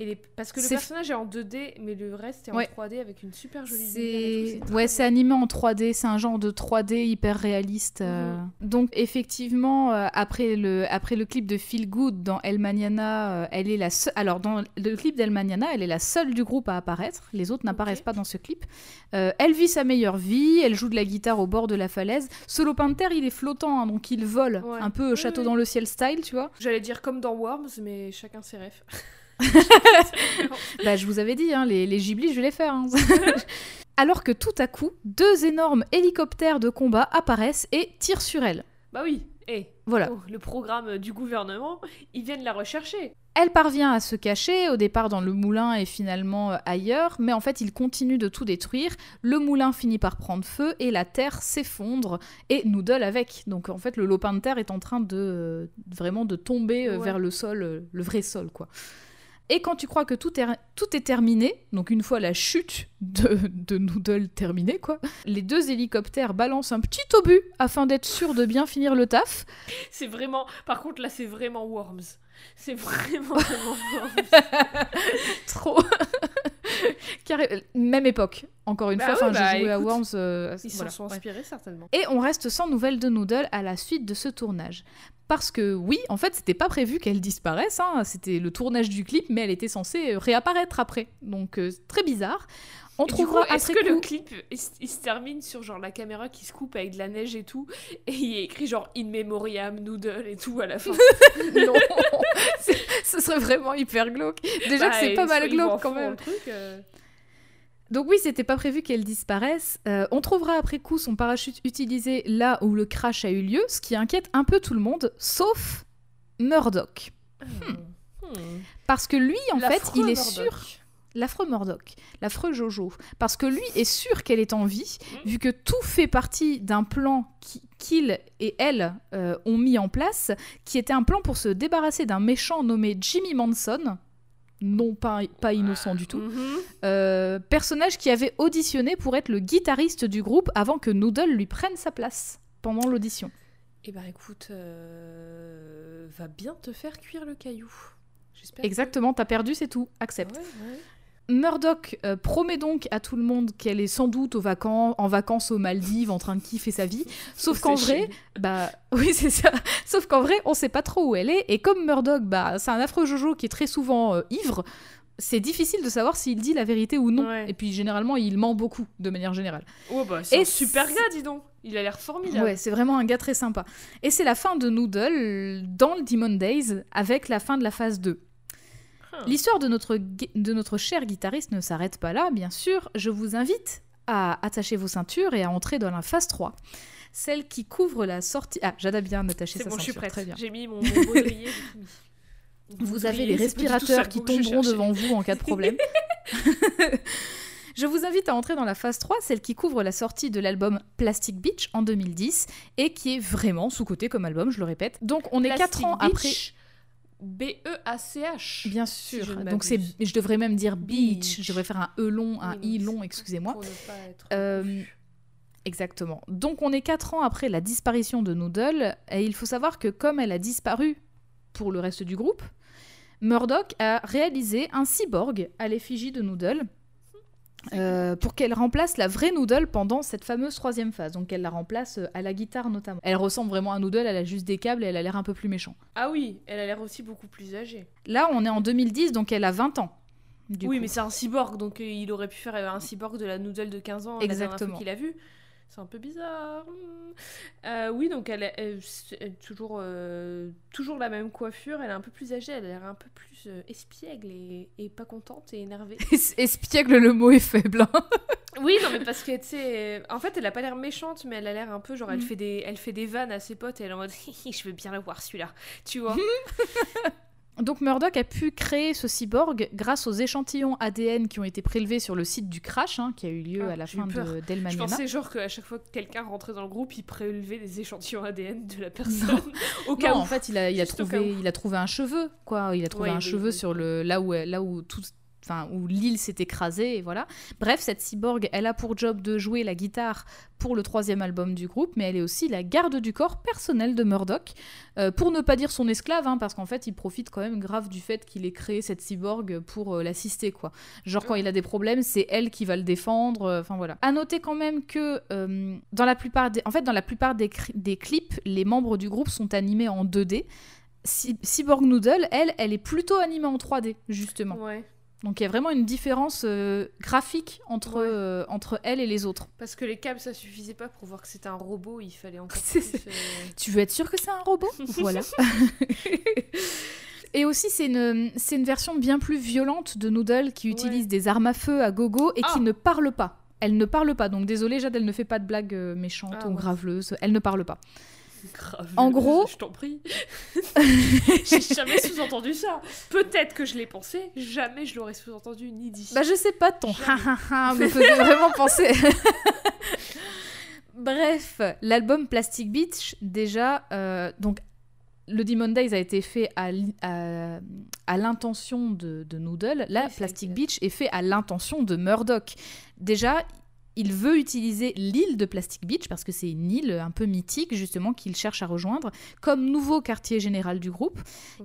et les... Parce que le personnage est en 2D, mais le reste est en Ouais. 3D avec une super jolie lumière tout, ouais, c'est animé en 3D, c'est un genre de 3D hyper réaliste. euh. Mhm. Donc effectivement, euh, après le après le clip de Feel Good dans El Mañana, euh, elle est la seule. Alors dans le clip d'El elle est la seule du groupe à apparaître. Les autres n'apparaissent pas dans ce clip. Elle vit sa meilleure vie. Elle joue de la guitare au bord de la falaise. Solo Panther, il est flottant, hein, donc il vole, Ouais. un peu Oui, château oui. dans le ciel style, tu vois. J'allais dire comme dans Worms, mais chacun ses rêves. Bah, je vous avais dit, hein, les, les giblis, je vais les faire. hein. Alors que tout à coup, deux énormes hélicoptères de combat apparaissent et tirent sur elle. bah oui, et Voilà. le programme du gouvernement, ils viennent la rechercher. Elle parvient à se cacher, au départ dans le moulin et finalement euh, ailleurs, mais en fait il continue de tout détruire. Le moulin finit par prendre feu et la terre s'effondre et Noodle avec. Donc en fait le lopin de terre est en train de euh, vraiment de tomber euh, Ouais. vers le sol, euh, le vrai sol quoi. Et quand tu crois que tout est, tout est terminé, donc une fois la chute de, de Noodle terminée, quoi, les deux hélicoptères balancent un petit obus afin d'être sûr de bien finir le taf. C'est vraiment. Par contre, là, c'est vraiment Worms. C'est vraiment, vraiment Worms. Trop. Carré- Même époque, encore une Bah fois. Oui, bah, j'ai joué à écoute, Worms. euh, Ils voilà, s'en sont ouais. inspirés, certainement. Et on reste sans nouvelles de Noodle à la suite de ce tournage. Parce que oui, en fait, c'était pas prévu qu'elle disparaisse. hein. C'était le tournage du clip, mais elle était censée euh, réapparaître après. Donc euh, c'est très bizarre. On trouvera est-ce que le clip il, se termine sur genre la caméra qui se coupe avec de la neige et tout et il est écrit genre in memoriam noodle et tout à la fin? Non, C'est- ce serait vraiment hyper glauque. Déjà Bah, que c'est ils pas mal glauque quand même. le truc, euh. Donc oui, c'était pas prévu qu'elle disparaisse. Euh, on trouvera après coup son parachute utilisé là où le crash a eu lieu, ce qui inquiète un peu tout le monde, sauf Murdoch. Hmm. Parce que lui, en fait, L'affreux il est Murdoch. sûr... L'affreux Murdoch, l'affreux Jojo. Parce que lui est sûr qu'elle est en vie, vu que tout fait partie d'un plan qui- qu'il et elle euh, ont mis en place, qui était un plan pour se débarrasser d'un méchant nommé Jimmy Manson, non pas, pas innocent du tout, Mhm. euh, personnage qui avait auditionné pour être le guitariste du groupe avant que Noodle lui prenne sa place pendant l'audition. Eh ben écoute, euh, va bien te faire cuire le caillou. J'espère. Exactement, t'as perdu, c'est tout, accepte. Ouais, ouais. Murdoch euh, promet donc à tout le monde qu'elle est sans doute aux en vacances aux Maldives en train de kiffer sa vie. Sauf qu'en vrai, bah oui c'est ça. Sauf qu'en vrai, on sait pas trop où elle est. Et comme Murdoch, bah c'est un affreux Jojo qui est très souvent euh, ivre. C'est difficile de savoir s'il dit la vérité ou non. Ouais. Et puis généralement, il ment beaucoup de manière générale. Oh bah c'est super gars, dis donc. Il a l'air formidable. Ouais, c'est vraiment un gars très sympa. Et c'est la fin de Noodle dans le Demon Days avec la fin de la phase 2. L'histoire de notre, de notre cher guitariste ne s'arrête pas là, bien sûr. Je vous invite à attacher vos ceintures et à entrer dans la phase 3. Celle qui couvre la sortie... Ah, Jada bien attaché C'est sa bon, je suis ceinture, prête. très bien. J'ai mis mon, baudrier, Vous avez les respirateurs qui tomberont devant vous en cas de problème. Je vous invite à entrer dans la phase 3, celle qui couvre la sortie de l'album Plastic Beach en 2010 et qui est vraiment sous-côté comme album, je le répète. Donc on est 4 Plastic ans après... Beach. Bien sûr. Donc c'est, je devrais même dire beach. Beach. Je devrais faire un e long, un Oui, i long, excusez-moi. Pour ne pas être Euh. Exactement. Donc on est 4 ans après la disparition de Noodle et il faut savoir que comme elle a disparu pour le reste du groupe, Murdoch a réalisé un cyborg à l'effigie de Noodle. Euh, pour qu'elle remplace la vraie Noodle pendant cette fameuse troisième phase. Donc elle la remplace euh, à la guitare notamment. Elle ressemble vraiment à Noodle, elle a juste des câbles et elle a l'air un peu plus méchant. Ah oui, elle a l'air aussi beaucoup plus âgée. Là on est en 2010 donc elle a 20 ans. oui, coup. mais c'est un cyborg, donc euh, il aurait pu faire un cyborg de la noodle de 15 ans Exactement. qu'il a vu. C'est un peu bizarre. Euh, oui, donc elle est toujours, euh, toujours la même coiffure. Elle est un peu plus âgée, elle a l'air un peu plus euh, espiègle et, et pas contente et énervée. Es- Espiègle, le mot est faible. hein. oui, non, mais parce que tu sais, en fait, elle a pas l'air méchante, mais elle a l'air un peu genre, elle, Mm. fait des, elle fait des vannes à ses potes et elle est en mode, je veux bien la voir celui-là, tu vois. Donc Murdoch a pu créer ce cyborg grâce aux échantillons ADN qui ont été prélevés sur le site du crash, hein, qui a eu lieu Ah, à la fin de Je d'Elmaniana. pensais genre qu'à chaque fois que quelqu'un rentrait dans le groupe, il prélevait des échantillons ADN de la personne. Au cas Non, où. en fait, il a, il trouvé, il a trouvé un cheveu, quoi. Il a trouvé un cheveu sur le là où là où tout- enfin où l'île s'est écrasée et voilà. Bref, cette cyborg, elle a pour job de jouer la guitare pour le troisième album du groupe, mais elle est aussi la garde du corps personnel de Murdoch, euh, pour ne pas dire son esclave, hein, parce qu'en fait, il profite quand même grave du fait qu'il ait créé cette cyborg pour euh, l'assister, quoi. Genre quand il a des problèmes, c'est elle qui va le défendre, euh, enfin voilà. À noter quand même que dans la plupart des, en fait, dans la plupart des, des clips, les membres du groupe sont animés en 2D. Cyborg Noodle, elle, elle est plutôt animée en 3D, justement. Ouais. Donc il y a vraiment une différence euh, graphique entre, euh, entre elle et les autres. Parce que les câbles, ça suffisait pas pour voir que c'était un robot, il fallait encore plus... Euh, tu veux être sûr que c'est un robot? Voilà. et aussi, c'est une, une version bien plus violente de Noodle qui utilise des armes à feu à gogo et qui ah. ne parle pas. Elle ne parle pas, donc désolée Jade, elle ne fait pas de blagues méchantes ah, ou graveleuses, elle ne parle pas. Grave. En gros, je t'en prie. J'ai jamais sous-entendu ça. Peut-être que je l'ai pensé, jamais je l'aurais sous-entendu ni dit. Bah je sais pas, ton ha me faisait vraiment penser. Bref, l'album Plastic Beach, déjà, euh, donc le Demon Days a été fait à, à, l'intention de, de, Noodle. Là, Plastic Beach est fait à l'intention de Murdoch. Déjà, il veut utiliser l'île de Plastic Beach parce que c'est une île un peu mythique justement qu'il cherche à rejoindre comme nouveau quartier général du groupe.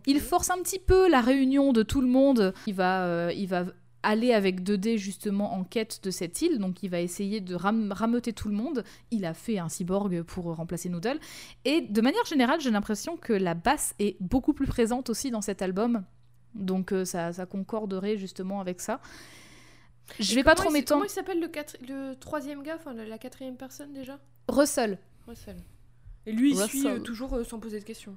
Il force un petit peu la réunion de tout le monde. Il va, euh, il va aller avec 2D justement en quête de cette île, donc il va essayer de rameuter tout le monde. Il a fait un cyborg pour remplacer Noodle. Et de manière générale, j'ai l'impression que la basse est beaucoup plus présente aussi dans cet album. Donc euh, ça, ça concorderait justement avec ça. Je vais pas trop m'étendre. Comment il s'appelle le, le troisième gars, enfin la quatrième personne déjà? Russell. Russell. Et lui, il suit euh, toujours euh, sans poser de questions.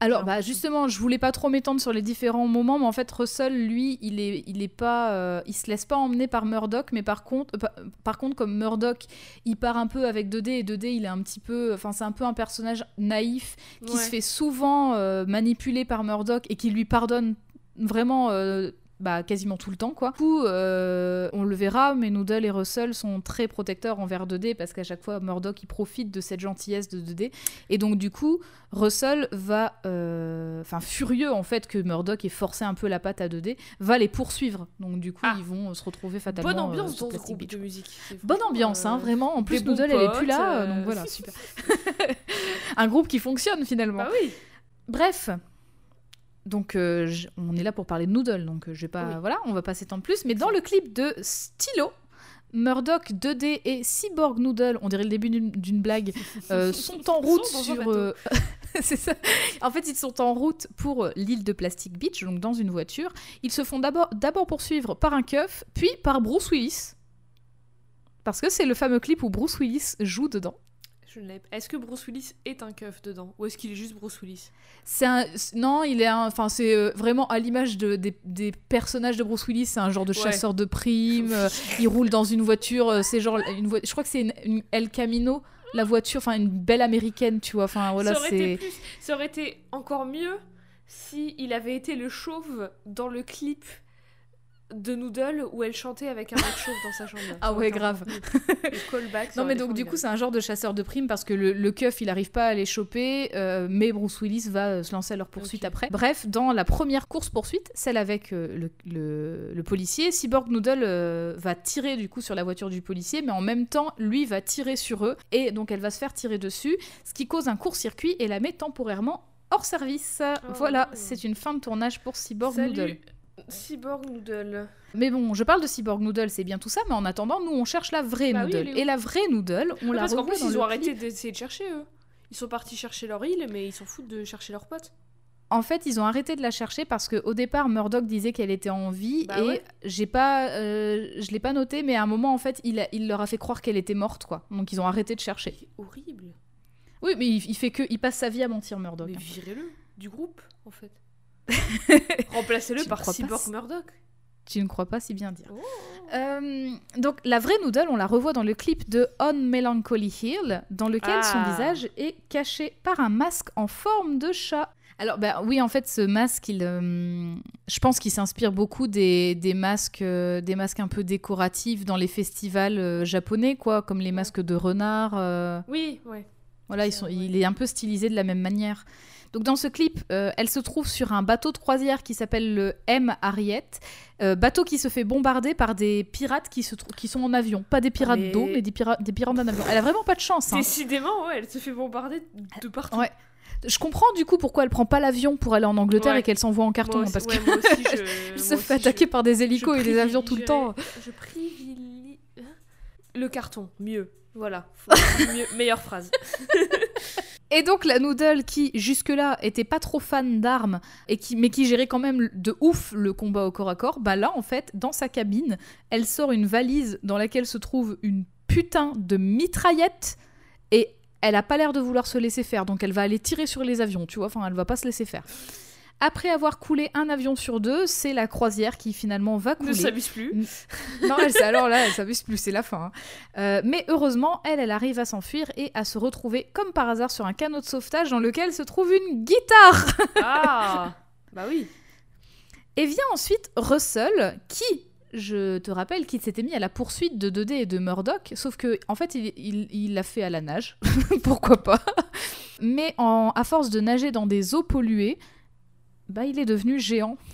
Alors, bah, justement, je voulais pas trop m'étendre sur les différents moments, mais en fait, Russell, lui, il est, il est pas, euh, il se laisse pas emmener par Murdoch, mais par contre, par contre, comme Murdoch, il part un peu avec 2D et 2D, il est un petit peu, enfin, c'est un peu un personnage naïf qui se fait souvent manipuler par Murdoch et qui lui pardonne vraiment bah, quasiment tout le temps quoi. Du coup, euh, on le verra, mais Noodle et Russell sont très protecteurs envers 2D parce qu'à chaque fois Murdoch il profite de cette gentillesse de 2D et donc du coup Russell va, euh, enfin furieux en fait que Murdoch ait forcé un peu la patte à 2D, va les poursuivre. Donc du coup ah. ils vont se retrouver fatalement. Bonne ambiance dans ce groupe de musique. Bonne ambiance, hein, vraiment. En plus Noodle elle est plus là, donc voilà super. un groupe qui fonctionne finalement. Bah oui. Bref, donc euh, on est là pour parler de Noodle, donc euh, je vais pas, voilà, on va pas s'étendre plus. Mais dans le clip de Stylo, Murdoch 2D et Cyborg Noodle, on dirait le début d'une blague, euh, sont en route sur. c'est ça. En fait, ils sont en route pour l'île de Plastic Beach, donc dans une voiture. Ils se font d'abord poursuivre par un keuf, puis par Bruce Willis. Parce que c'est le fameux clip où Bruce Willis joue dedans. Est-ce que Bruce Willis est un keuf dedans ou est-ce qu'il est juste Bruce Willis? C'est un non, il est enfin c'est euh, vraiment à l'image de, des, personnages de Bruce Willis, c'est un genre de chasseur de primes, euh, il roule dans une voiture, euh, c'est genre une je crois que c'est une, El Camino, la voiture, enfin une belle américaine, tu vois, enfin voilà, c'est ça aurait été encore mieux si il avait été le chauve dans le clip de Noodle où elle chantait avec un mec chauve dans sa chambre. Ah ouais, grave. callback. Non mais donc du coup c'est un genre de chasseur de primes parce que le, le keuf il arrive pas à les choper, euh, mais Bruce Willis va euh, se lancer à leur poursuite après. Bref, dans la première course poursuite, celle avec euh, le, le, policier, Cyborg Noodle va tirer du coup sur la voiture du policier, mais en même temps lui va tirer sur eux et donc elle va se faire tirer dessus, ce qui cause un court-circuit et la met temporairement hors service. Oh. Voilà, c'est une fin de tournage pour Cyborg Noodle. Cyborg Noodle. Mais bon, je parle de Cyborg Noodle, c'est bien tout ça, mais en attendant, nous on cherche la vraie bah Noodle. et la vraie Noodle, on la Parce qu'en plus, ils ont arrêté d'essayer de chercher eux. Ils sont partis chercher leur île, mais ils s'en foutent de chercher leurs potes. En fait, ils ont arrêté de la chercher parce qu'au départ, Murdoch disait qu'elle était en vie bah et j'ai pas, euh, je l'ai pas noté, mais à un moment, en fait, il, il leur a fait croire qu'elle était morte, quoi. Donc ils ont arrêté de chercher. C'est horrible. Oui, mais il, fait que, il passe sa vie à mentir, Murdoch. Mais virez-le du groupe, en fait. Remplacez-le par Cyborg Murdoch. Tu ne crois pas si bien dire. Oh. Euh, donc la vraie Noodle, on la revoit dans le clip de On Melancholy Hill, dans lequel son ah. visage est caché par un masque en forme de chat. Alors bah, oui, en fait, ce masque, il, euh, je pense qu'il s'inspire beaucoup des, des masques, euh, des masques un peu décoratifs dans les festivals japonais, quoi, comme les masques de renard. Oui, ouais. Voilà, ils sont, il est un peu stylisé de la même manière. Donc dans ce clip, euh, elle se trouve sur un bateau de croisière qui s'appelle le M Harriet, euh, bateau qui se fait bombarder par des pirates qui, se trou- qui sont en avion. Pas des pirates Mais- d'eau, mais des, pira- des pirates en avion. Elle a vraiment pas de chance. hein. Décidément, ouais, elle se fait bombarder de partout. Ouais. Je comprends du coup pourquoi elle prend pas l'avion pour aller en Angleterre Ouais. et qu'elle s'envoie en carton. Moi aussi- parce ouais, que moi aussi, je, elle se fait attaquer je- par des hélicos et des avions tout le temps. Je privilégie... hein Le carton, mieux. Voilà, Faut- mieux- meilleure phrase. Et donc la Noodle qui jusque-là était pas trop fan d'armes et qui mais qui gérait quand même de ouf le combat au corps à corps, bah là en fait dans sa cabine, elle sort une valise dans laquelle se trouve une putain de mitraillette et elle a pas l'air de vouloir se laisser faire donc elle va aller tirer sur les avions, tu vois, enfin elle va pas se laisser faire. Après avoir coulé un avion sur deux, c'est la croisière qui finalement va Ne couler. s'abuse plus. Non, elle, alors là, elle s'abuse plus, c'est la fin. hein. Euh, mais heureusement, elle, elle arrive à s'enfuir et à se retrouver, comme par hasard, sur un canot de sauvetage dans lequel se trouve une guitare. Ah Bah oui. Et vient ensuite Russell, qui, je te rappelle, qui s'était mis à la poursuite de 2D et de Murdoch, sauf que en fait, il l'a fait à la nage, pourquoi pas. Mais en, à force de nager dans des eaux polluées, bah, il est devenu géant.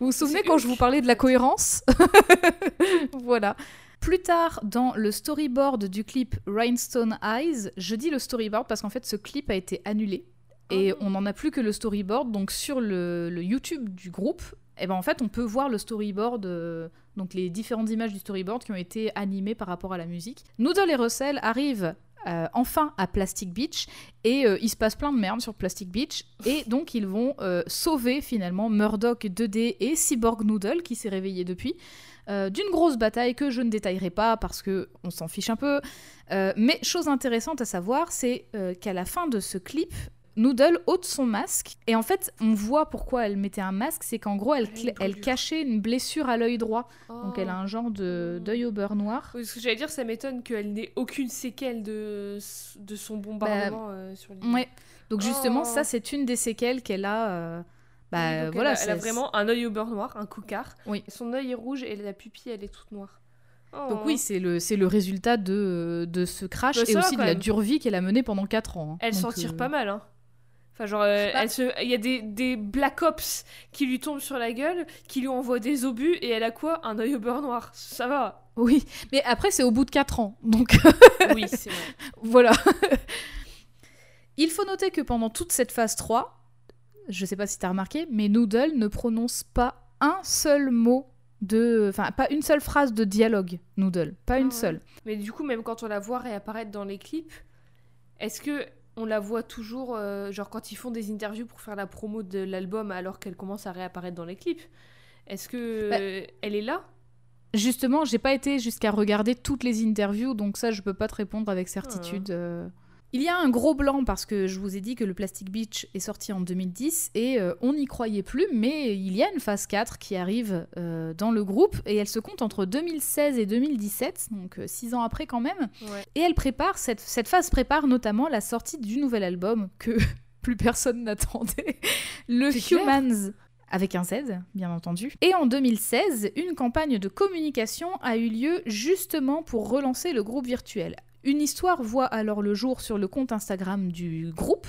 Vous vous souvenez quand je vous parlais de la cohérence? Voilà. Plus tard, dans le storyboard du clip Rhinestone Eyes, je dis le storyboard parce qu'en fait, ce clip a été annulé. Et Oh. on n'en a plus que le storyboard. Donc, sur le, le YouTube du groupe, eh ben, en fait, on peut voir le storyboard, euh, donc les différentes images du storyboard qui ont été animées par rapport à la musique. Noodle et Russell arrivent euh, enfin à Plastic Beach et euh, il se passe plein de merde sur Plastic Beach et donc ils vont euh, sauver finalement Murdoch 2D et Cyborg Noodle qui s'est réveillé depuis d'une grosse bataille que je ne détaillerai pas parce que on s'en fiche un peu. Mais chose intéressante à savoir, c'est qu'à la fin de ce clip, Noodle ôte son masque et en fait on voit pourquoi elle mettait un masque, c'est qu'en gros elle, cachait une blessure à l'œil droit, donc elle a Oh. un genre de d'œil au beurre noir. Oui, ce que j'allais dire, ça m'étonne qu'elle n'ait aucune séquelle de, de son bombardement euh, sur l'île. Ouais. Donc justement, Oh. ça c'est une des séquelles qu'elle a. euh, bah donc voilà, elle, a, elle a c'est- vraiment un œil au beurre noir, un cocard. Oui. Son œil est rouge et la pupille, elle est toute noire. Oh. Donc oui, c'est le c'est le résultat de de ce crash Bah, et aussi de la dure vie qu'elle a menée pendant 4 ans. hein. Elle s'en tire euh, pas mal, hein. Enfin, genre, euh, elle se... il y a des, des Black Ops qui lui tombent sur la gueule, qui lui envoient des obus, et elle a quoi? Un œil au beurre noir. Ça va. Oui, mais après c'est au bout de 4 ans. Donc Oui, c'est vrai. voilà. Il faut noter que pendant toute cette phase 3, je sais pas si tu as remarqué, mais Noodle ne prononce pas un seul mot de enfin pas une seule phrase de dialogue Noodle, pas Ah une ouais. seule. Mais du coup, même quand on la voit réapparaître dans les clips, est-ce que on la voit toujours, euh, genre quand ils font des interviews pour faire la promo de l'album alors qu'elle commence à réapparaître dans les clips Est-ce que Bah- euh, elle est là? Justement, j'ai pas été jusqu'à regarder toutes les interviews, donc ça, je peux pas te répondre avec certitude. euh. Il y a un gros blanc parce que je vous ai dit que le Plastic Beach est sorti en 2010 et euh, on n'y croyait plus, mais il y a une phase 4 qui arrive euh, dans le groupe et elle se compte entre 2016 et 2017, donc 6 ans après quand même. Ouais. Et elle prépare, cette, cette phase prépare notamment la sortie du nouvel album que plus personne n'attendait, le. Humans avec un Z, bien entendu. Et en 2016, une campagne de communication a eu lieu justement pour relancer le groupe virtuel. Une histoire voit alors le jour sur le compte Instagram du groupe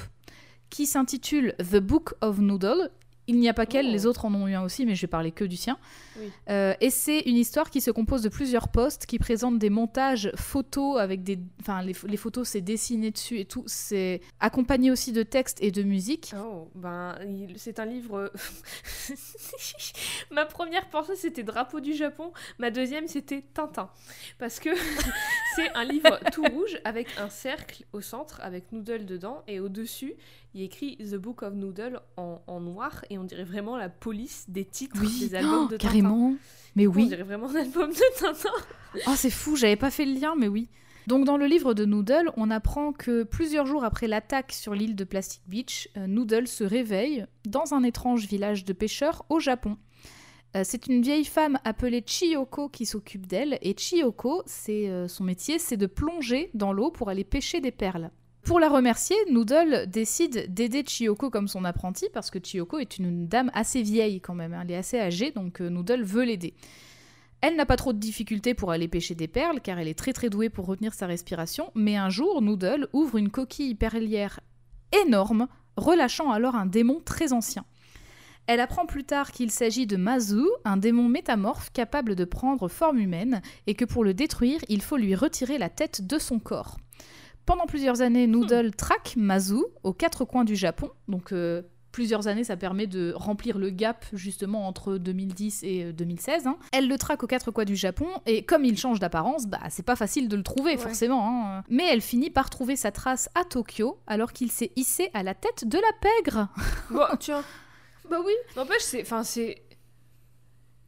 qui s'intitule The Book of Noodle. Il n'y a pas qu'elle, Oh. les autres en ont eu un aussi, mais je vais parler que du sien. Oui. Euh, et c'est une histoire qui se compose de plusieurs posts qui présentent des montages photos avec des. Enfin, les, les photos, c'est dessiné dessus et tout. C'est accompagné aussi de textes et de musique. Oh, ben, c'est un livre. Ma première pensée c'était Drapeau du Japon, ma deuxième c'était Tintin. Parce que c'est un livre tout rouge avec un cercle au centre avec Noodle dedans et au-dessus il écrit The Book of Noodle en, en noir et on dirait vraiment la police des titres des albums oh, de Tintin. carrément. Mais On oui. dirait vraiment un album de Tintin. Oh, c'est fou, j'avais pas fait le lien, mais oui. Donc, dans le livre de Noodle, on apprend que plusieurs jours après l'attaque sur l'île de Plastic Beach, euh, Noodle se réveille dans un étrange village de pêcheurs au Japon. Euh, c'est une vieille femme appelée Chiyoko qui s'occupe d'elle, et Chiyoko, c'est euh, son métier, c'est de plonger dans l'eau pour aller pêcher des perles. Pour la remercier, Noodle décide d'aider Chiyoko comme son apprenti, parce que Chiyoko est une dame assez vieille quand même, hein, elle est assez âgée, donc euh, Noodle veut l'aider. Elle n'a pas trop de difficultés pour aller pêcher des perles car elle est très très douée pour retenir sa respiration, mais un jour, Noodle ouvre une coquille perlière énorme relâchant alors un démon très ancien. Elle apprend plus tard qu'il s'agit de Mazu, un démon métamorphe capable de prendre forme humaine, et que pour le détruire, il faut lui retirer la tête de son corps. Pendant plusieurs années, Noodle traque Mazu aux quatre coins du Japon, donc euh, plusieurs années, ça permet de remplir le gap justement entre 2010 et euh, 2016. hein. Elle le traque aux quatre coins du Japon et comme il change d'apparence, bah c'est pas facile de le trouver Ouais. forcément. hein. Mais elle finit par trouver sa trace à Tokyo alors qu'il s'est hissé à la tête de la pègre. Bon, tiens. Bah oui. N'empêche, c'est. Enfin, c'est.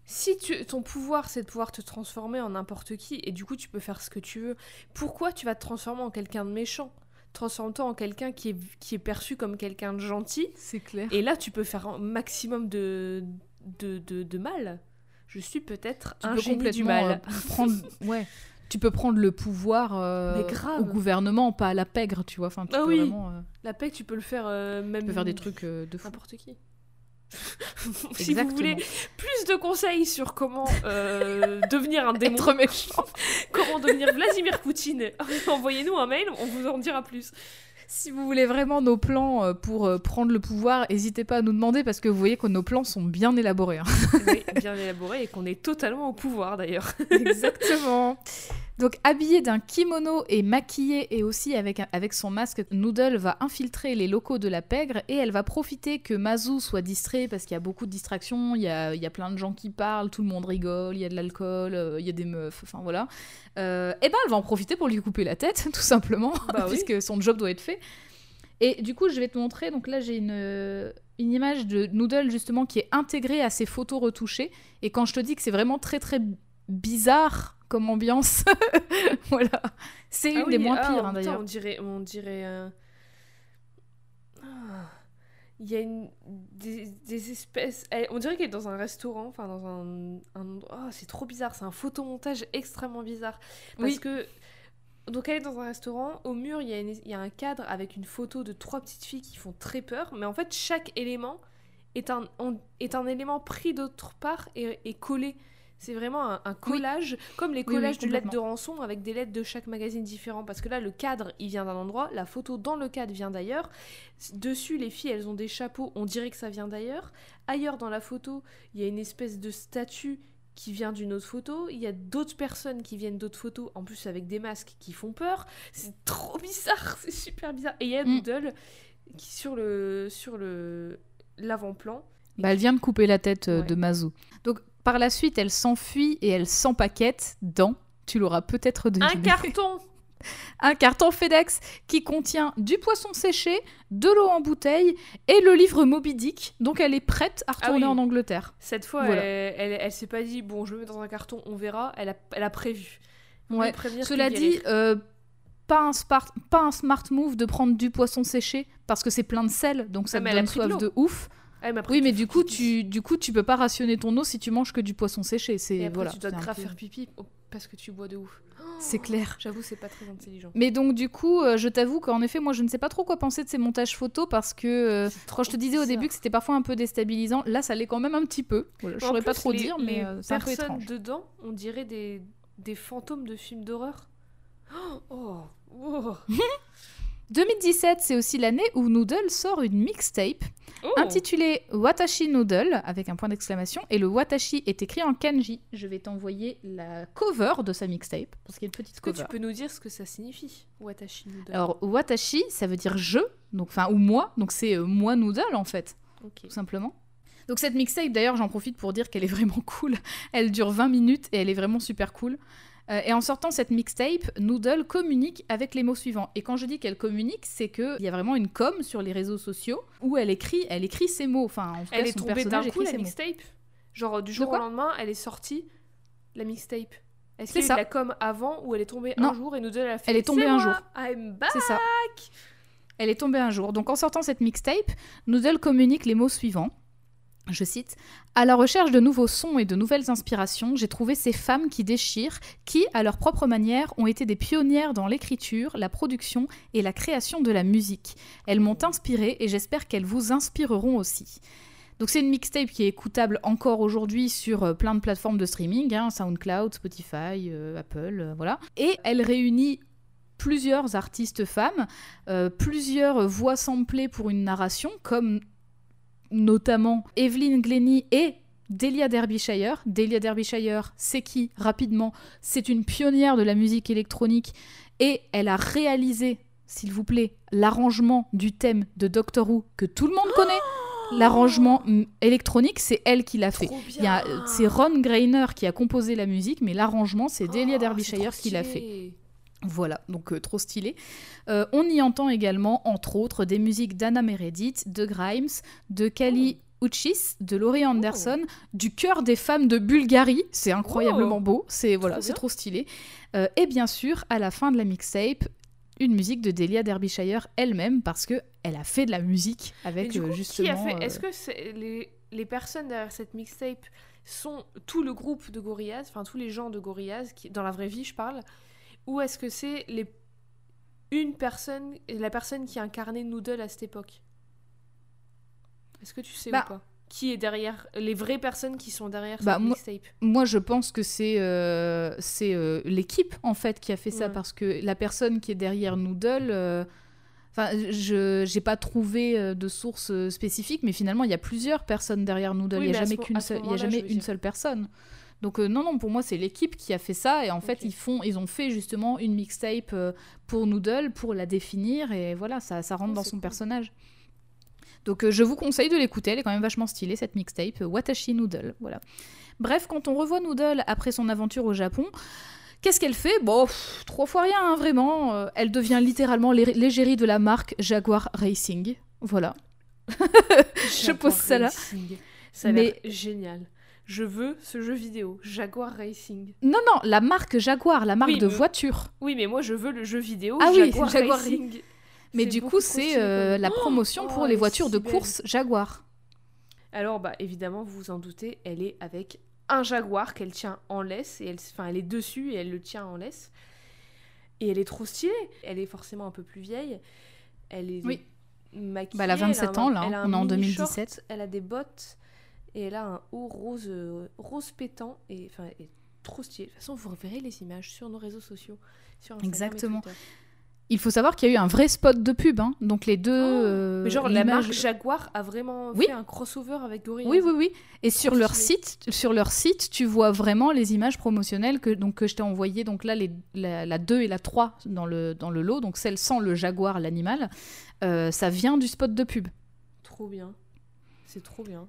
Si tu, ton pouvoir, c'est de pouvoir te transformer en n'importe qui, et du coup, tu peux faire ce que tu veux, pourquoi tu vas te transformer en quelqu'un de méchant? Transforme-toi en quelqu'un qui est, qui est perçu comme quelqu'un de gentil, C'est clair. et là, tu peux faire un maximum de, de, de, de mal. Je suis peut-être un peux génie du mal. euh, prendre, ouais. Tu peux prendre le pouvoir euh, au gouvernement, pas à la pègre, tu vois. Enfin, tu Ah peux oui. vraiment, euh, La paix, tu peux le faire même. tu peux faire des trucs de fou. N'importe qui. si vous voulez plus de conseils sur comment euh, devenir un démon, Être méchant. comment devenir Vladimir Poutine, envoyez-nous un mail, on vous en dira plus. Si vous voulez vraiment nos plans euh, pour euh, prendre le pouvoir, n'hésitez pas à nous demander parce que vous voyez que nos plans sont bien élaborés. hein. Oui, bien élaboré et qu'on est totalement au pouvoir d'ailleurs. Exactement. Donc habillée d'un kimono et maquillée et aussi avec, son masque, Noodle va infiltrer les locaux de la pègre et elle va profiter que Mazu soit distrait parce qu'il y a beaucoup de distractions, il y a, il y a plein de gens qui parlent, tout le monde rigole, il y a de l'alcool, euh, il y a des meufs, enfin voilà. Euh, et ben elle va en profiter pour lui couper la tête, tout simplement, Bah oui. puisque son job doit être fait. Et du coup, je vais te montrer, donc là j'ai une, une image de Noodle justement qui est intégrée à ses photos retouchées. Et quand je te dis que c'est vraiment très très bizarre comme ambiance, voilà. C'est une Ah oui, des moins ah, pires hein, d'ailleurs. On dirait, on dirait. euh, Il y a une, des, des espèces. elle- on dirait qu'elle est dans un restaurant, enfin dans un. un endroit- oh, c'est trop bizarre, c'est un photomontage extrêmement bizarre. Parce Oui. que. Donc elle est dans un restaurant, au mur il y, a une- il y a un cadre avec une photo de trois petites filles qui font très peur, mais en fait chaque élément est un, est un élément pris d'autre part et, et collé. C'est vraiment un, un collage, comme les Oui, oui, collages de lettres de rançon avec des lettres de chaque magazine différent. Parce que là, le cadre, il vient d'un endroit, la photo dans le cadre vient d'ailleurs. Dessus, les filles, elles ont des chapeaux, on dirait que ça vient d'ailleurs. Ailleurs, dans la photo, il y a une espèce de statue qui vient d'une autre photo. Il y a d'autres personnes qui viennent d'autres photos, en plus avec des masques qui font peur. C'est trop bizarre, c'est super bizarre. Et il y a Mm. Doodle qui, sur le, sur le l'avant-plan, Bah, elle vient de couper la tête euh, Ouais. de Mazu. Donc par la suite, elle s'enfuit et elle s'empaquette dans, tu l'auras peut-être deviné, un carton un carton FedEx qui contient du poisson séché, de l'eau en bouteille et le livre Moby Dick. Donc elle est prête à retourner Ah oui. en Angleterre. Cette fois, Voilà. elle, elle, elle s'est pas dit, bon, je le mets dans un carton, on verra. Elle a, elle a prévu. Ouais. Cela dit, euh, pas, un spar- pas un smart move de prendre du poisson séché parce que c'est plein de sel, donc ça Ah, a donne soif de ouf. Ah, Oui, mais du coup, tu, du coup, tu peux pas rationner ton eau si tu manges que du poisson séché. C'est Et après, voilà. tu dois grave peu- faire pipi parce que tu bois de ouf. C'est clair. J'avoue, c'est pas très intelligent. Mais donc du coup, euh, je t'avoue qu'en effet, moi, je ne sais pas trop quoi penser de ces montages photos parce que euh, quand je te disais au début que c'était parfois un peu déstabilisant, là, ça l'est quand même un petit peu. Voilà, je saurais pas trop les- dire, les mais euh, c'est un peu étrange. dedans, on dirait des, des fantômes de films d'horreur. Oh, oh, 2017, c'est aussi l'année où Noodle sort une mixtape oh. intitulée Watashi Noodle avec un point d'exclamation et le Watashi est écrit en kanji. Je vais t'envoyer la cover de sa mixtape parce qu'il y a une petite Est-ce que tu peux nous dire ce que ça signifie Watashi Noodle? Alors Watashi, ça veut dire je, donc enfin ou moi, donc c'est euh, moi Noodle en fait. Tout simplement. Donc cette mixtape, d'ailleurs, j'en profite pour dire qu'elle est vraiment cool. Elle dure 20 minutes et elle est vraiment super cool. Euh, et en sortant cette mixtape, Noodle communique avec les mots suivants. Et quand je dis qu'elle communique, c'est qu'il y a vraiment une com sur les réseaux sociaux où elle écrit, elle écrit ses mots. Enfin, en tout Elle cas, est son tombée d'un coup, la mixtape? Genre, du jour au lendemain, elle est sortie, la mixtape. Est-ce C'est qu'il y a eu ça. de la com avant ou elle est tombée Non. un jour et Noodle a fait Elle est tombée un jour. I'm back C'est ça. Elle est tombée un jour. Donc en sortant cette mixtape, Noodle communique les mots suivants. Je cite À la recherche de nouveaux sons et de nouvelles inspirations, j'ai trouvé ces femmes qui déchirent, qui, à leur propre manière, ont été des pionnières dans l'écriture, la production et la création de la musique. Elles m'ont inspirée et j'espère qu'elles vous inspireront aussi. Donc c'est une mixtape qui est écoutable encore aujourd'hui sur euh, plein de plateformes de streaming, hein, SoundCloud, Spotify, euh, Apple, euh, voilà. Et elle réunit plusieurs artistes femmes, plusieurs voix samplées pour une narration, comme notamment Evelyn Glennie et Delia Derbyshire. Delia Derbyshire, c'est qui Rapidement, c'est une pionnière de la musique électronique et elle a réalisé, s'il vous plaît, l'arrangement du thème de Doctor Who que tout le monde connaît. L'arrangement mm, électronique, c'est elle qui l'a fait. Bien. C'est Ron Greiner qui a composé la musique, mais l'arrangement, c'est Delia Oh, Derbyshire c'est qui l'a fait. Voilà, donc euh, trop stylé. Euh, on y entend également, entre autres, des musiques d'Anna Meredith, de Grimes, de Kali Uchis, de Laurie Anderson, du chœur des femmes de Bulgarie. C'est incroyablement beau. C'est voilà, Trop c'est trop stylé. Euh, et bien sûr, à la fin de la mixtape, une musique de Delia Derbyshire elle-même parce que elle a fait de la musique avec du coup, justement. qui a fait Est-ce que les personnes derrière cette mixtape sont tout le groupe de Gorillaz, enfin tous les gens de Gorillaz, qui, dans la vraie vie, je parle, ou est-ce que c'est les une personne, la personne qui incarnait Noodle à cette époque? Est-ce que tu sais Bah, ou pas? Qui est derrière les vraies personnes qui sont derrière Bah, cette moi- mixtape? Moi, je pense que c'est euh, c'est euh, l'équipe en fait qui a fait ça parce que la personne qui est derrière Noodle, euh, enfin, je j'ai pas trouvé de source spécifique, mais finalement, il y a plusieurs personnes derrière Noodle. Oui, il y mais a jamais qu'une dire. seule personne. Donc euh, non, non, pour moi, c'est l'équipe qui a fait ça et en fait, ils font, ils ont fait justement une mixtape euh, pour Noodle pour la définir et voilà, ça, ça rentre Oh, dans son cool. personnage. Donc euh, je vous conseille de l'écouter, elle est quand même vachement stylée cette mixtape, Watashi Noodle, voilà. Bref, quand on revoit Noodle après son aventure au Japon, qu'est-ce qu'elle fait? Bon, pff, trois fois rien, hein, vraiment. Euh, elle devient littéralement l'é- l'égérie de la marque Jaguar Racing. Voilà. Je pose ça là. Racing. Ça a Mais- génial. Je veux ce jeu vidéo, Jaguar Racing. Non, non, la marque Jaguar, la marque Oui, de mais- voiture. Oui, mais moi je veux le jeu vidéo Ah oui, Jaguar, Jaguar Racing. Mais du coup, c'est euh, la Oh promotion oh, pour elle les voitures de belle. course Jaguar. Alors, bah évidemment, vous vous en doutez, elle est avec un Jaguar qu'elle tient en laisse, et elle, enfin, elle est dessus et elle le tient en laisse. Et elle est trop stylée. Elle est forcément un peu plus vieille. Elle est Oui. maquillée. Bah, elle a 27 un- ans, là, elle a hein. On est en mini 2017. short, elle a des bottes et elle a un haut rose, euh, rose pétant et enfin, est trop stylée. De toute façon, vous reverrez les images sur nos réseaux sociaux, sur Instagram et Exactement. Il faut savoir qu'il y a eu un vrai spot de pub, hein. donc les deux. Oh, euh, Mais genre, la marque Jaguar a vraiment Oui. fait un crossover avec Gorillaz. Oui, oui, oui. Et sur leur stylé. site, sur leur site, tu vois vraiment les images promotionnelles que, donc, que je t'ai envoyées. Donc là, les, la, la 2 et la 3 dans le, dans le lot, donc celle sans le jaguar, l'animal, euh, ça vient du spot de pub. Trop bien. C'est trop bien.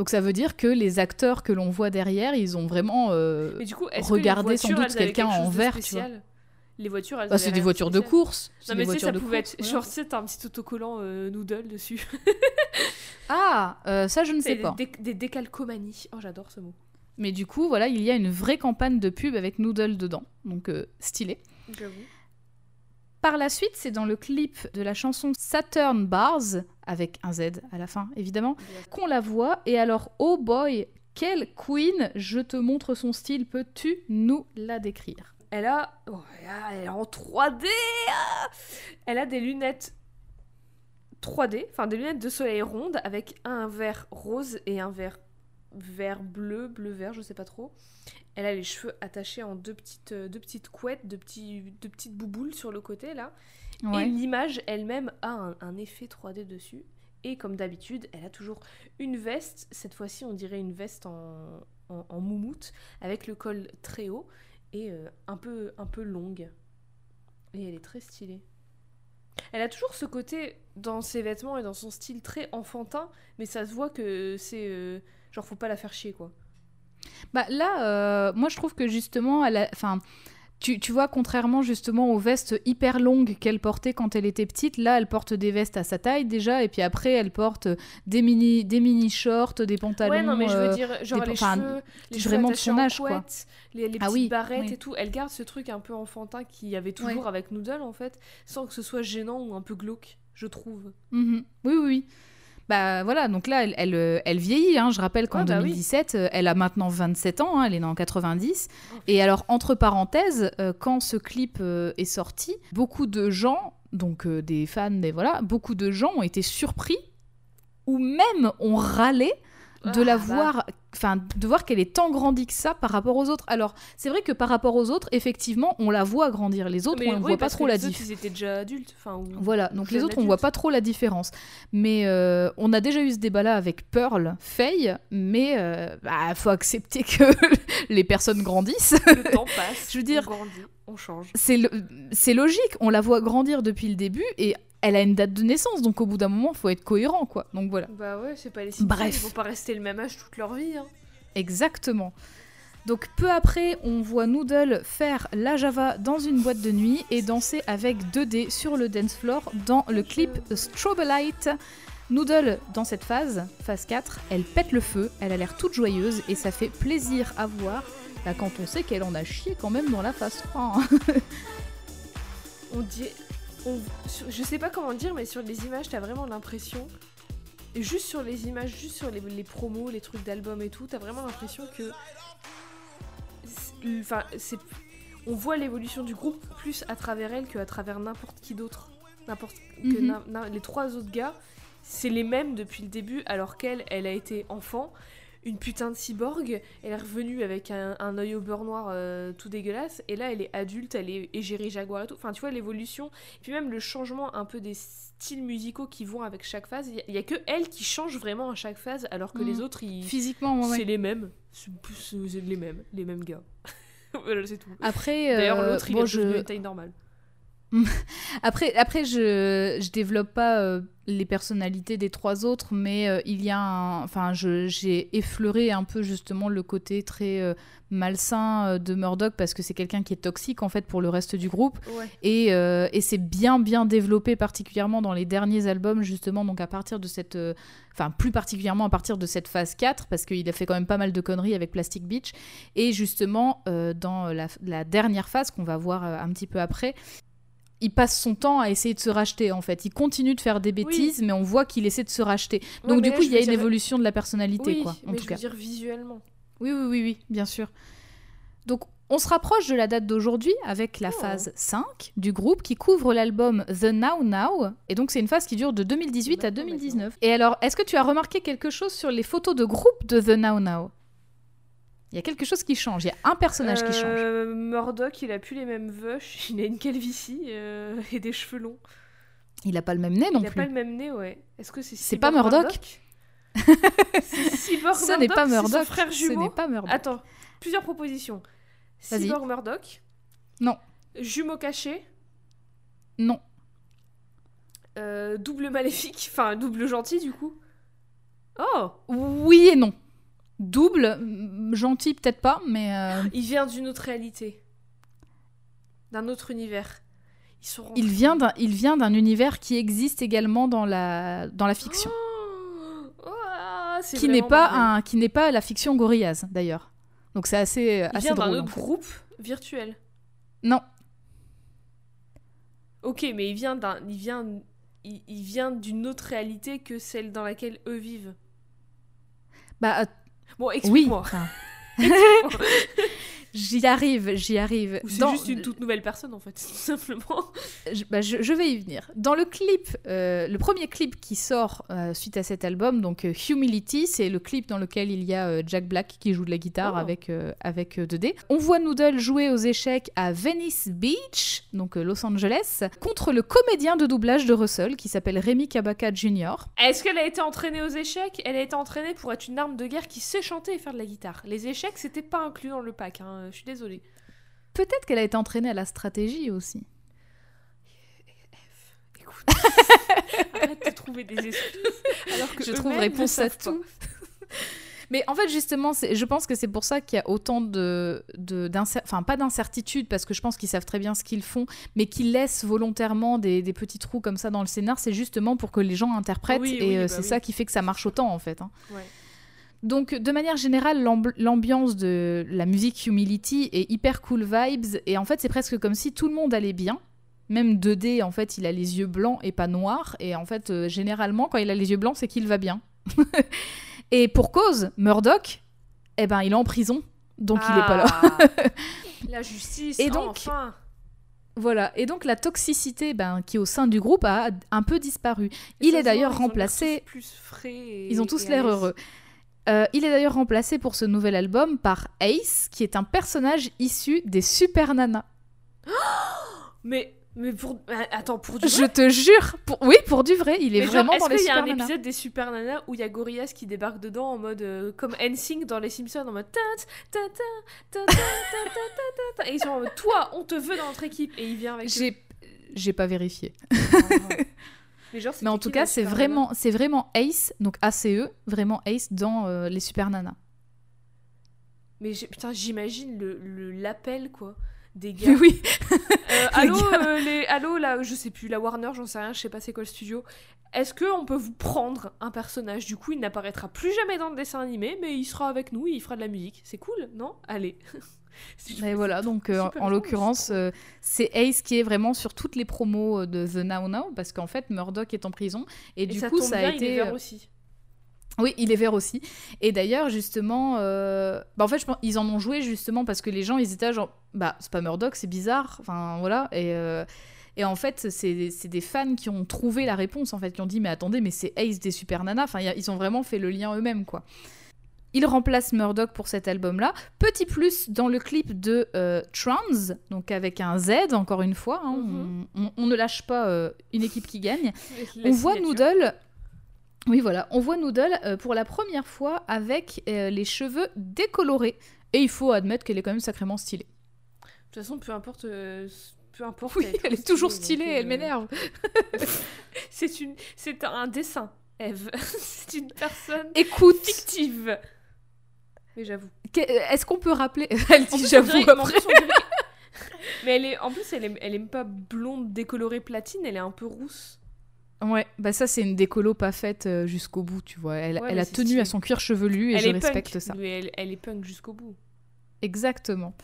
Donc ça veut dire que les acteurs que l'on voit derrière, ils ont vraiment... euh, Mais du coup, est-ce Regardez que les sans voitures, doute quelqu'un quelque en vert, tu spécial Les voitures, elles bah, c'est des voitures de course. Non, mais tu sais, voitures ça pouvait course, être. voilà. Genre, tu sais, t'as un petit autocollant euh, Noodle dessus. Ah, euh, ça je ne sais pas. des, des décalcomanies. Oh, j'adore ce mot. Mais du coup, voilà, il y a une vraie campagne de pub avec Noodle dedans. Donc euh, stylé. J'avoue. Par la suite, c'est dans le clip de la chanson Saturn Bars, avec un Z à la fin évidemment, qu'on la voit. Et alors, oh boy, quelle queen Je te montre son style, peux-tu nous la décrire? Elle a. oh, elle est en 3D ah Elle a des lunettes 3D, enfin des lunettes de soleil rondes avec un verre rose et un verre vert bleu, bleu vert, je sais pas trop. Elle a les cheveux attachés en deux petites, euh, deux petites couettes, deux, petits, deux petites bouboules sur le côté là. Et l'image elle-même a un, un effet 3D dessus. Et comme d'habitude, elle a toujours une veste. Cette fois-ci, on dirait une veste en, en, en moumoute, avec le col très haut et euh, un, peu, un peu longue. Et elle est très stylée. Elle a toujours ce côté dans ses vêtements et dans son style très enfantin, mais ça se voit que c'est. euh, genre, faut pas la faire chier, quoi. Bah là, euh, moi je trouve que justement, elle a- enfin, tu, tu vois, contrairement justement aux vestes hyper longues qu'elle portait quand elle était petite, là elle porte des vestes à sa taille déjà, et puis après elle porte des mini, des mini shorts, des pantalons. ouais, non, mais je veux euh, dire, genre des- les cheveux, les cheveux vraiment de attachés son en âge, quoi. couette, les, Ah petites oui, barrettes oui. et tout. Elle garde ce truc un peu enfantin qu'il y avait toujours Ouais. avec Noodle, en fait, sans que ce soit gênant ou un peu glauque, je trouve. Mhm. Oui, oui, oui. Bah voilà, donc là, elle, elle, euh, elle vieillit. hein. Je rappelle qu'en Ouais, bah oui. 2017, euh, elle a maintenant 27 ans, hein, elle est née en 90. Oh, Et alors, entre parenthèses, euh, quand ce clip euh, est sorti, beaucoup de gens, donc euh, des fans, des voilà, beaucoup de gens ont été surpris ou même ont râlé de Ah, la bah. voir, enfin de voir qu'elle est tant grandie que ça par rapport aux autres. Alors c'est vrai que par rapport aux autres, effectivement, on la voit grandir. Les autres, Mais on ne oui, voit pas trop la les autres, diff. Ils étaient déjà adultes. Ou- Voilà, donc les autres, on voit adultes. pas trop la différence. Mais euh, on a déjà eu ce débat-là avec Pearl, Faye, mais euh, bah, faut accepter que les personnes grandissent. Le temps passe. Je veux dire- On grandit, on change. C'est logique, on la voit grandir depuis le début et elle a une date de naissance, donc au bout d'un moment, faut être cohérent, quoi. Donc voilà. Bah ouais, c'est pas les Simpsons. Bref. Ils vont pas rester le même âge toute leur vie. Hein. Exactement. Donc peu après, on voit Noodle faire la Java dans une boîte de nuit et danser avec 2D sur le dance floor dans le clip Strobelight. Noodle, dans cette phase, phase 4, elle pète le feu, elle a l'air toute joyeuse et ça fait plaisir à voir bah, quand on sait qu'elle en a chié quand même dans la phase 3. hein. On dit. On... Je sais pas comment dire, mais sur les images, t'as vraiment l'impression. et Juste sur les images, juste sur les, les promos, les trucs d'albums et tout, t'as vraiment l'impression que. c'est- Enfin, c'est. On voit l'évolution du groupe plus à travers elle qu'à travers n'importe qui d'autre. N'importe. Mhm. les trois autres gars, c'est les mêmes depuis le début, alors qu'elle, elle a été enfant. Une putain de cyborg, elle est revenue avec un, un œil au beurre noir euh, tout dégueulasse, et là elle est adulte, elle est égérie jaguar et tout. Enfin, tu vois l'évolution, et puis même le changement un peu des styles musicaux qui vont avec chaque phase. Il y a- a que elle qui change vraiment à chaque phase, alors que Mhm. les autres, ils... Physiquement, ouais, c'est les mêmes. C'est c'est- les mêmes, les mêmes gars. voilà, c'est tout. Après, D'ailleurs, euh, l'autre, il bon, je... devenu une taille normale. Après, après je, je développe pas euh, les personnalités des trois autres, mais euh, il y a un. Enfin, j'ai effleuré un peu justement le côté très euh, malsain de Murdoch parce que c'est quelqu'un qui est toxique en fait pour le reste du groupe. Ouais. Et, et c'est bien, bien développé, particulièrement dans les derniers albums, justement, donc à partir de cette. Enfin, plus particulièrement à partir de cette phase 4, parce qu'il a fait quand même pas mal de conneries avec Plastic Beach. Et justement, dans la, la dernière phase, qu'on va voir un petit peu après, il passe son temps à essayer de se racheter, en fait. Il continue de faire des bêtises, mais on voit qu'il essaie de se racheter. Donc, du là, coup, il y a une dire- évolution de la personnalité, Oui, quoi, en mais tout je cas. veux dire visuellement. Oui, oui, oui, oui, bien sûr. Donc, on se rapproche de la date d'aujourd'hui avec la Oh. phase 5 du groupe qui couvre l'album The Now Now. Et donc, c'est une phase qui dure de 2018 à Maintenant, 2019. Et alors, est-ce que tu as remarqué quelque chose sur les photos de groupe de The Now Now? Il y a quelque chose qui change. Il y a un personnage qui change. Euh, Murdoch, il a plus les mêmes veuches, il a une calvitie euh, et des cheveux longs. Il a pas le même nez non il a plus. pas le même nez, ouais. Est-ce que c'est C'est pas Murdoch Cyborg Ce n'est pas Murdoch. frère Ce jumeau n'est pas Murdoch. Attends, plusieurs propositions. Cyborg Murdoch. Non. Jumeau caché. Non. euh, double maléfique. Enfin, double gentil, du coup. Oh Oui et non. Double, gentil peut-être pas, mais euh, Il vient d'une autre réalité. D'un autre univers. Ils sont rentrés- il vient d'un d'un univers qui existe également dans la dans la fiction. Oh c'est qui n'est pas un qui n'est pas la fiction Gorillaz d'ailleurs. Donc c'est assez Il assez vient d'un drôle. en autre groupe virtuel. Non, Ok, mais il vient d'un, il vient, il, il vient d'une autre réalité que celle dans laquelle eux vivent. bah euh, Bon, oui. explique-moi. enfin, j'y arrive, j'y arrive. C'est Dans- juste une toute nouvelle personne en fait, tout simplement. je, bah, je- je vais y venir. Dans le clip, euh, le premier clip qui sort euh, suite à cet album, donc euh, Humility, c'est le clip dans lequel il y a Jack Black qui joue de la guitare Oh. avec, avec euh, 2D. On voit Noodle jouer aux échecs à Venice Beach, donc Los Angeles, contre le comédien de doublage de Russell qui s'appelle Rémi Kabaka Jr. Est-ce qu'elle a été entraînée aux échecs? Elle a été entraînée pour être une arme de guerre qui sait chanter et faire de la guitare. Les échecs, c'était pas inclus dans le pack. hein, Je suis désolée. Peut-être qu'elle a été entraînée à la stratégie aussi. Écoute, arrête de trouver des excuses. Alors que Je trouve réponse à tout. Mais en fait, justement, je pense que c'est pour ça qu'il y a autant de, enfin pas d'incertitude parce que je pense qu'ils savent très bien ce qu'ils font, mais qu'ils laissent volontairement des, des petits trous comme ça dans le scénar. C'est justement pour que les gens interprètent Oui, et oui, euh, bah c'est oui. ça qui fait que ça marche autant en fait. hein. Ouais. Donc, de manière générale, l'amb- l'ambiance de la musique Humility est hyper cool vibes et en fait, c'est presque comme si tout le monde allait bien. Même 2D, en fait, il a les yeux blancs et pas noirs. Et en fait, euh, généralement, quand il a les yeux blancs, c'est qu'il va bien. et pour cause, Murdoch, eh ben, il est en prison. Donc, il est pas là. Ah. La justice. Et donc, enfin. Voilà. Et donc, la toxicité ben, qui est au sein du groupe a un peu disparu. Et Il est d'ailleurs remplacé. Ils ont tous l'air heureux. Il est d'ailleurs remplacé pour ce nouvel album par Ace, qui est un personnage issu des Super Nanas. Mais mais pour attends pour du vrai Je te jure oui pour du vrai il est vraiment genre, est dans les Est-ce qu'il y a un épisode des Super Nanas où il y a Gorillaz qui débarque dedans en mode comme NSYNC dans les Simpsons en mode et ils sont en mode toi on te veut dans notre équipe et il vient avec j'ai j'ai pas vérifié. Mais, genre, c'était Mais en tout cas, c'est vraiment, c'est vraiment Ace, donc ACE, vraiment Ace dans euh, les Super Nanas. Mais putain j'imagine le le- l'appel quoi des gars. oui. Euh, allô, euh, les, allô, là, je sais plus, la Warner, j'en sais rien, je sais pas c'est quoi le studio. Est-ce qu'on peut vous prendre un personnage? Du coup, il n'apparaîtra plus jamais dans le dessin animé, mais il sera avec nous, il fera de la musique. C'est cool, non? Allez. Et voilà, donc euh, en l'occurrence, euh, c'est Ace qui est vraiment sur toutes les promos euh, de The Now Now, parce qu'en fait, Murdoch est en prison, et, Et du ça coup, tombe ça a bien, il est été... vert aussi. Oui, il est vert aussi. Et d'ailleurs, justement, euh, bah, en fait, je pense ils en ont joué justement parce que les gens, ils étaient genre, bah, c'est pas Murdoch, c'est bizarre. Enfin, voilà. Et, et en fait, c'est c'est des fans qui ont trouvé la réponse, en fait, qui ont dit, mais attendez, mais c'est Ace des Super Nanas. Enfin, y a- ils ont vraiment fait le lien eux-mêmes, quoi. Il remplace Murdoch pour cet album-là. Petit plus dans le clip de euh, Trans, donc avec un Z, encore une fois. hein, Mhm. on, on- on ne lâche pas euh, une équipe qui gagne. On voit. Noodle. Oui, voilà, on voit Noodle euh, pour la première fois avec les cheveux décolorés. Et il faut admettre qu'elle est quand même sacrément stylée. De toute façon, peu importe. peu importe. Oui, elle est toujours stylée, elle euh, m'énerve. C'est une, c'est un dessin, Eve. c'est une personne Écoute, fictive. Mais j'avoue. est-ce qu'on peut rappeler? Elle dit j'avoue après. Mais elle est, en plus, elle est, elle est pas blonde décolorée platine, elle est un peu rousse. Ouais, bah ça c'est une décolo pas faite euh, jusqu'au bout, tu vois. Elle, Ouais, elle a tenu stylé. à son cuir chevelu et elle je respecte punk, ça. mais elle, elle est punk jusqu'au bout. Exactement.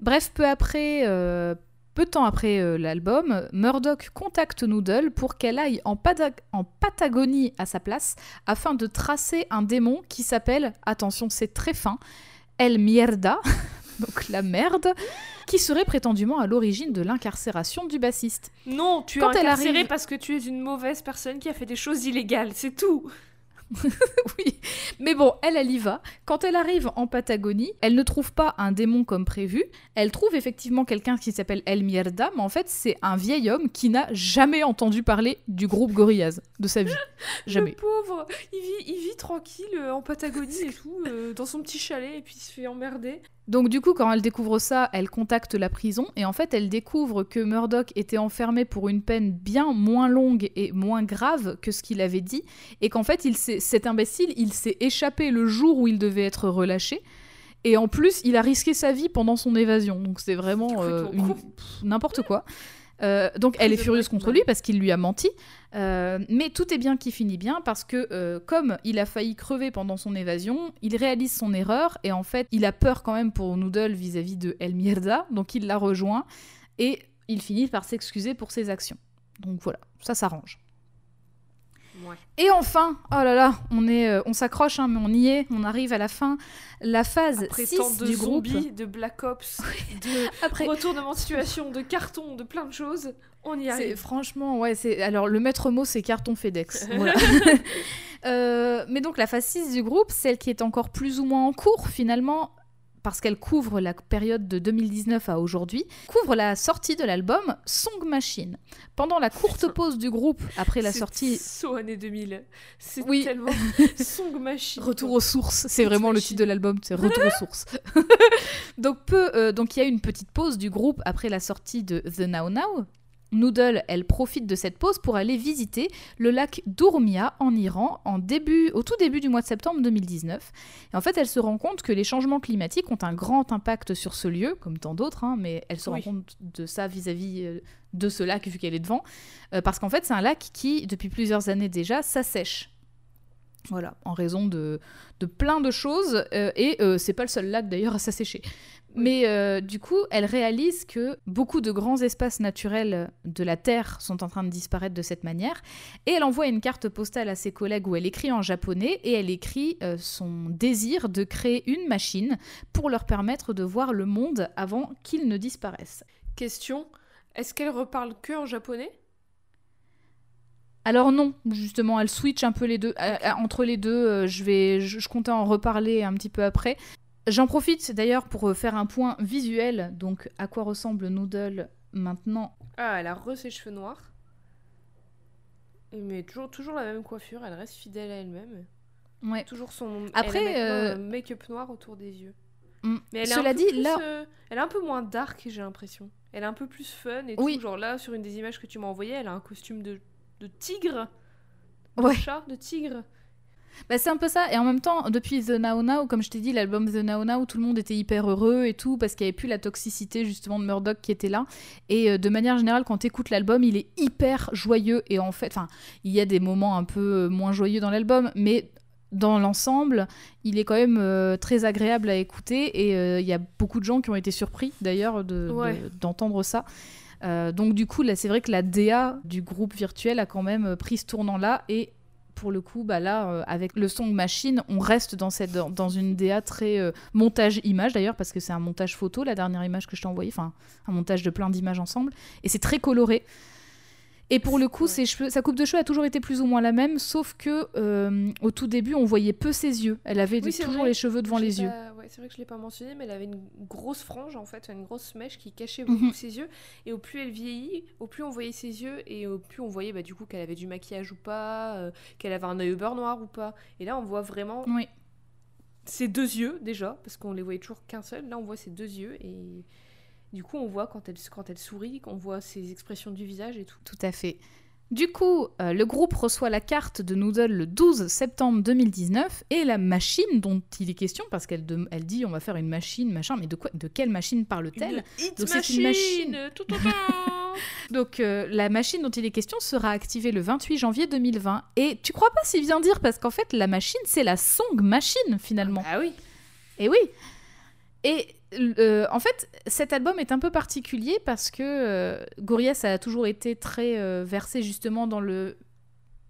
Bref, peu après, euh, peu de temps après euh, l'album, Murdoch contacte Noodle pour qu'elle aille en, Patagonie à sa place afin de tracer un démon qui s'appelle, attention c'est très fin, El Mierda, donc la merde, qui serait prétendument à l'origine de l'incarcération du bassiste. Non, tu Quand es elle incarcérée arrive- parce que tu es une mauvaise personne qui a fait des choses illégales, c'est tout. oui, mais bon, elle, elle y va. Quand elle arrive en Patagonie, elle ne trouve pas un démon comme prévu. Elle trouve effectivement quelqu'un qui s'appelle El Mierda, mais en fait, c'est un vieil homme qui n'a jamais entendu parler du groupe Gorillaz de sa vie. Jamais. Le pauvre, il vit, il vit tranquille euh, en Patagonie et tout, euh, dans son petit chalet, et puis il se fait emmerder. Donc du coup, quand elle découvre ça, elle contacte la prison et en fait, elle découvre que Murdoch était enfermé pour une peine bien moins longue et moins grave que ce qu'il avait dit et qu'en fait, il cet imbécile, il s'est échappé le jour où il devait être relâché. Et en plus, il a risqué sa vie pendant son évasion. Donc c'est vraiment euh, n'importe quoi. Euh, donc elle est furieuse contre lui parce qu'il lui a menti. Euh, mais tout est bien qui finit bien parce que euh, comme il a failli crever pendant son évasion, il réalise son erreur et en fait il a peur quand même pour Noodle vis-à-vis de El Mierda, donc il la rejoint et il finit par s'excuser pour ses actions. Donc voilà, ça s'arrange. Ouais. Et enfin, oh là là, on est, euh, on s'accroche, hein, mais on y est, on arrive à la fin, la phase Après 6 tant de du groupe. zombies, de Black Ops, de Après, retournement de situation, de carton, de plein de choses, on y C'est arrive. franchement, ouais, c'est alors le maître mot c'est carton FedEx. Voilà. Euh, mais donc la phase 6 du groupe, celle qui est encore plus ou moins en cours finalement parce qu'elle couvre la période de 2019 à aujourd'hui, couvre la sortie de l'album Song Machine. Pendant la courte pause du groupe après la sortie So année 2000. C'est Oui. tellement Song Machine. Retour aux sources, c'est vraiment le titre de l'album, c'est Retour aux sources. donc peu, euh, donc il y a eu une petite pause du groupe après la sortie de The Now Now. Noodle, elle profite de cette pause pour aller visiter le lac d'Urmia en Iran en début, au tout début du mois de septembre 2019. Et en fait, elle se rend compte que les changements climatiques ont un grand impact sur ce lieu, comme tant d'autres, hein, mais elle se Oui. rend compte de ça vis-à-vis euh, de ce lac vu qu'elle est devant, euh, parce qu'en fait, c'est un lac qui, depuis plusieurs années déjà, s'assèche. Voilà, en raison de, de plein de choses, euh, et euh, c'est pas le seul lac d'ailleurs à s'assécher. Mais euh, du coup, elle réalise que beaucoup de grands espaces naturels de la Terre sont en train de disparaître de cette manière, et elle envoie une carte postale à ses collègues où elle écrit en japonais, et elle écrit euh, son désir de créer une machine pour leur permettre de voir le monde avant qu'il ne disparaisse. Question est-ce qu'elle reparle que en japonais? Alors non, justement, elle switch un peu les deux. Euh, euh, entre les deux, je vais, je, je comptais en reparler un petit peu après. J'en profite d'ailleurs pour euh, faire un point visuel. Donc, à quoi ressemble Noodle maintenant? Ah, elle a re ses cheveux noirs. Mais toujours, toujours la même coiffure, elle reste fidèle à elle-même. Ouais. Toujours son. Après, euh, make-up noir autour des yeux. Mm. Mais elle est Cela un peu dit, plus, là- euh, elle est un peu moins dark, j'ai l'impression. Elle est un peu plus fun et Oui. tout. Genre là, sur une des images que tu m'as envoyées, elle a un costume de, de tigre. De Ouais. chat, de tigre. Bah, c'est un peu ça. Et en même temps, depuis The Now Now, comme je t'ai dit, l'album The Now Now, tout le monde était hyper heureux et tout, parce qu'il n'y avait plus la toxicité justement de Murdoch qui était là. Et euh, de manière générale, quand tu écoutes l'album, il est hyper joyeux. Et en fait, enfin, il y a des moments un peu euh, moins joyeux dans l'album, mais dans l'ensemble, il est quand même euh, très agréable à écouter. Et euh, il y a beaucoup de gens qui ont été surpris d'ailleurs de- de- Ouais. d'entendre ça. Euh, donc du coup, là, c'est vrai que la DA du groupe virtuel a quand même pris ce tournant-là et pour le coup, bah là, euh, avec le Song Machine, on reste dans, cette, dans, une DA très euh, montage image d'ailleurs, parce que c'est un montage photo, la dernière image que je t'ai envoyée, enfin un montage de plein d'images ensemble, et c'est très coloré. Et pour le coup, Ouais. ses cheveux, sa coupe de cheveux a toujours été plus ou moins la même, sauf que euh, au tout début, on voyait peu ses yeux. Elle avait Oui, toujours vrai. les cheveux devant Je les yeux. pas- ouais, c'est vrai que je l'ai pas mentionné, mais elle avait une grosse frange en fait, une grosse mèche qui cachait Mhm. beaucoup ses yeux. Et au plus elle vieillit, au plus on voyait ses yeux et au plus on voyait bah, du coup qu'elle avait du maquillage ou pas, euh, qu'elle avait un œil beurre noir ou pas. Et là, on voit vraiment Oui. ses deux yeux déjà, parce qu'on les voyait toujours qu'un seul. Là, on voit ses deux yeux et du coup, on voit quand elle, quand elle sourit, on voit ses expressions du visage et tout. Tout à fait. Du coup, euh, le groupe reçoit la carte de Noodle le 12 septembre 2019 et la machine dont il est question, parce qu'elle elle dit on va faire une machine, machin, mais de, quoi, de quelle machine parle-t-elle Donc c'est machine, une machine. tout. Donc euh, la machine dont il est question sera activée le 28 janvier 2020. Et tu crois pas si bien dire, parce qu'en fait la machine c'est la Song Machine finalement. Ah oui. Et oui. Et euh, en fait, cet album est un peu particulier parce que euh, Gorillaz a toujours été très euh, versé justement dans le.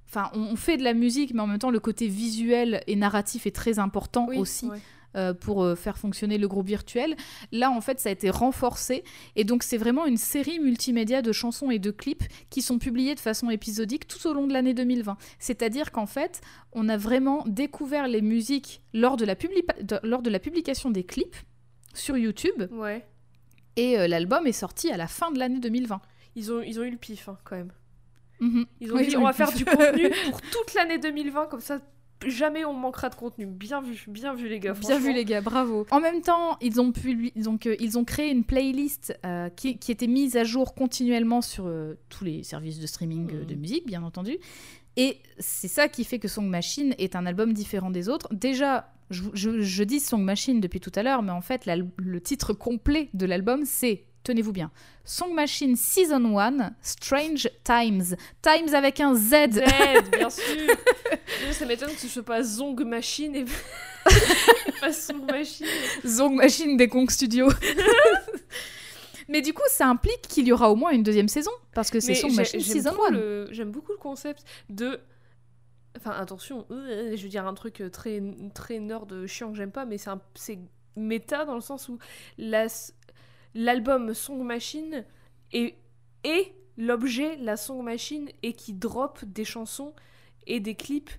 Enfin, on, on fait de la musique, mais en même temps, le côté visuel et narratif est très important Oui, aussi ouais. euh, pour faire fonctionner le groupe virtuel. Là, en fait, ça a été renforcé. Et donc, c'est vraiment une série multimédia de chansons et de clips qui sont publiés de façon épisodique tout au long de l'année 2020. C'est-à-dire qu'en fait, on a vraiment découvert les musiques lors de la, publi- de- lors de la publication des clips sur YouTube. Ouais. Et euh, l'album est sorti à la fin de l'année 2020. Ils ont, ils ont eu le pif hein, quand même. Mhm. Ils ont Oui, dit ils on va faire du contenu pour toute l'année 2020 comme ça jamais on manquera de contenu. Bien vu, bien vu les gars. Bien vu les gars, bravo. En même temps, ils ont, publi- donc, euh, ils ont créé une playlist euh, qui, qui était mise à jour continuellement sur euh, tous les services de streaming euh, Mhm. de musique, bien entendu. Et c'est ça qui fait que Song Machine est un album différent des autres. Déjà, je, je- je dis Song Machine depuis tout à l'heure, mais en fait, le titre complet de l'album, c'est, tenez-vous bien, Song Machine Season 1, Strange Times. Times avec un Z. Z, bien sûr. Ça m'étonne que ce soit pas Zong Machine et pas Song Machine. Zong Machine des Kong Studios. Mais du coup, ça implique qu'il y aura au moins une deuxième saison, parce que c'est Song Machine Season trop 1. le- J'aime beaucoup le concept de. Enfin, attention, euh, je veux dire un truc très, très nerd chiant que j'aime pas, mais c'est méta dans le sens où la- l'album Song Machine est, est l'objet, la Song Machine, et qui drop des chansons et des clips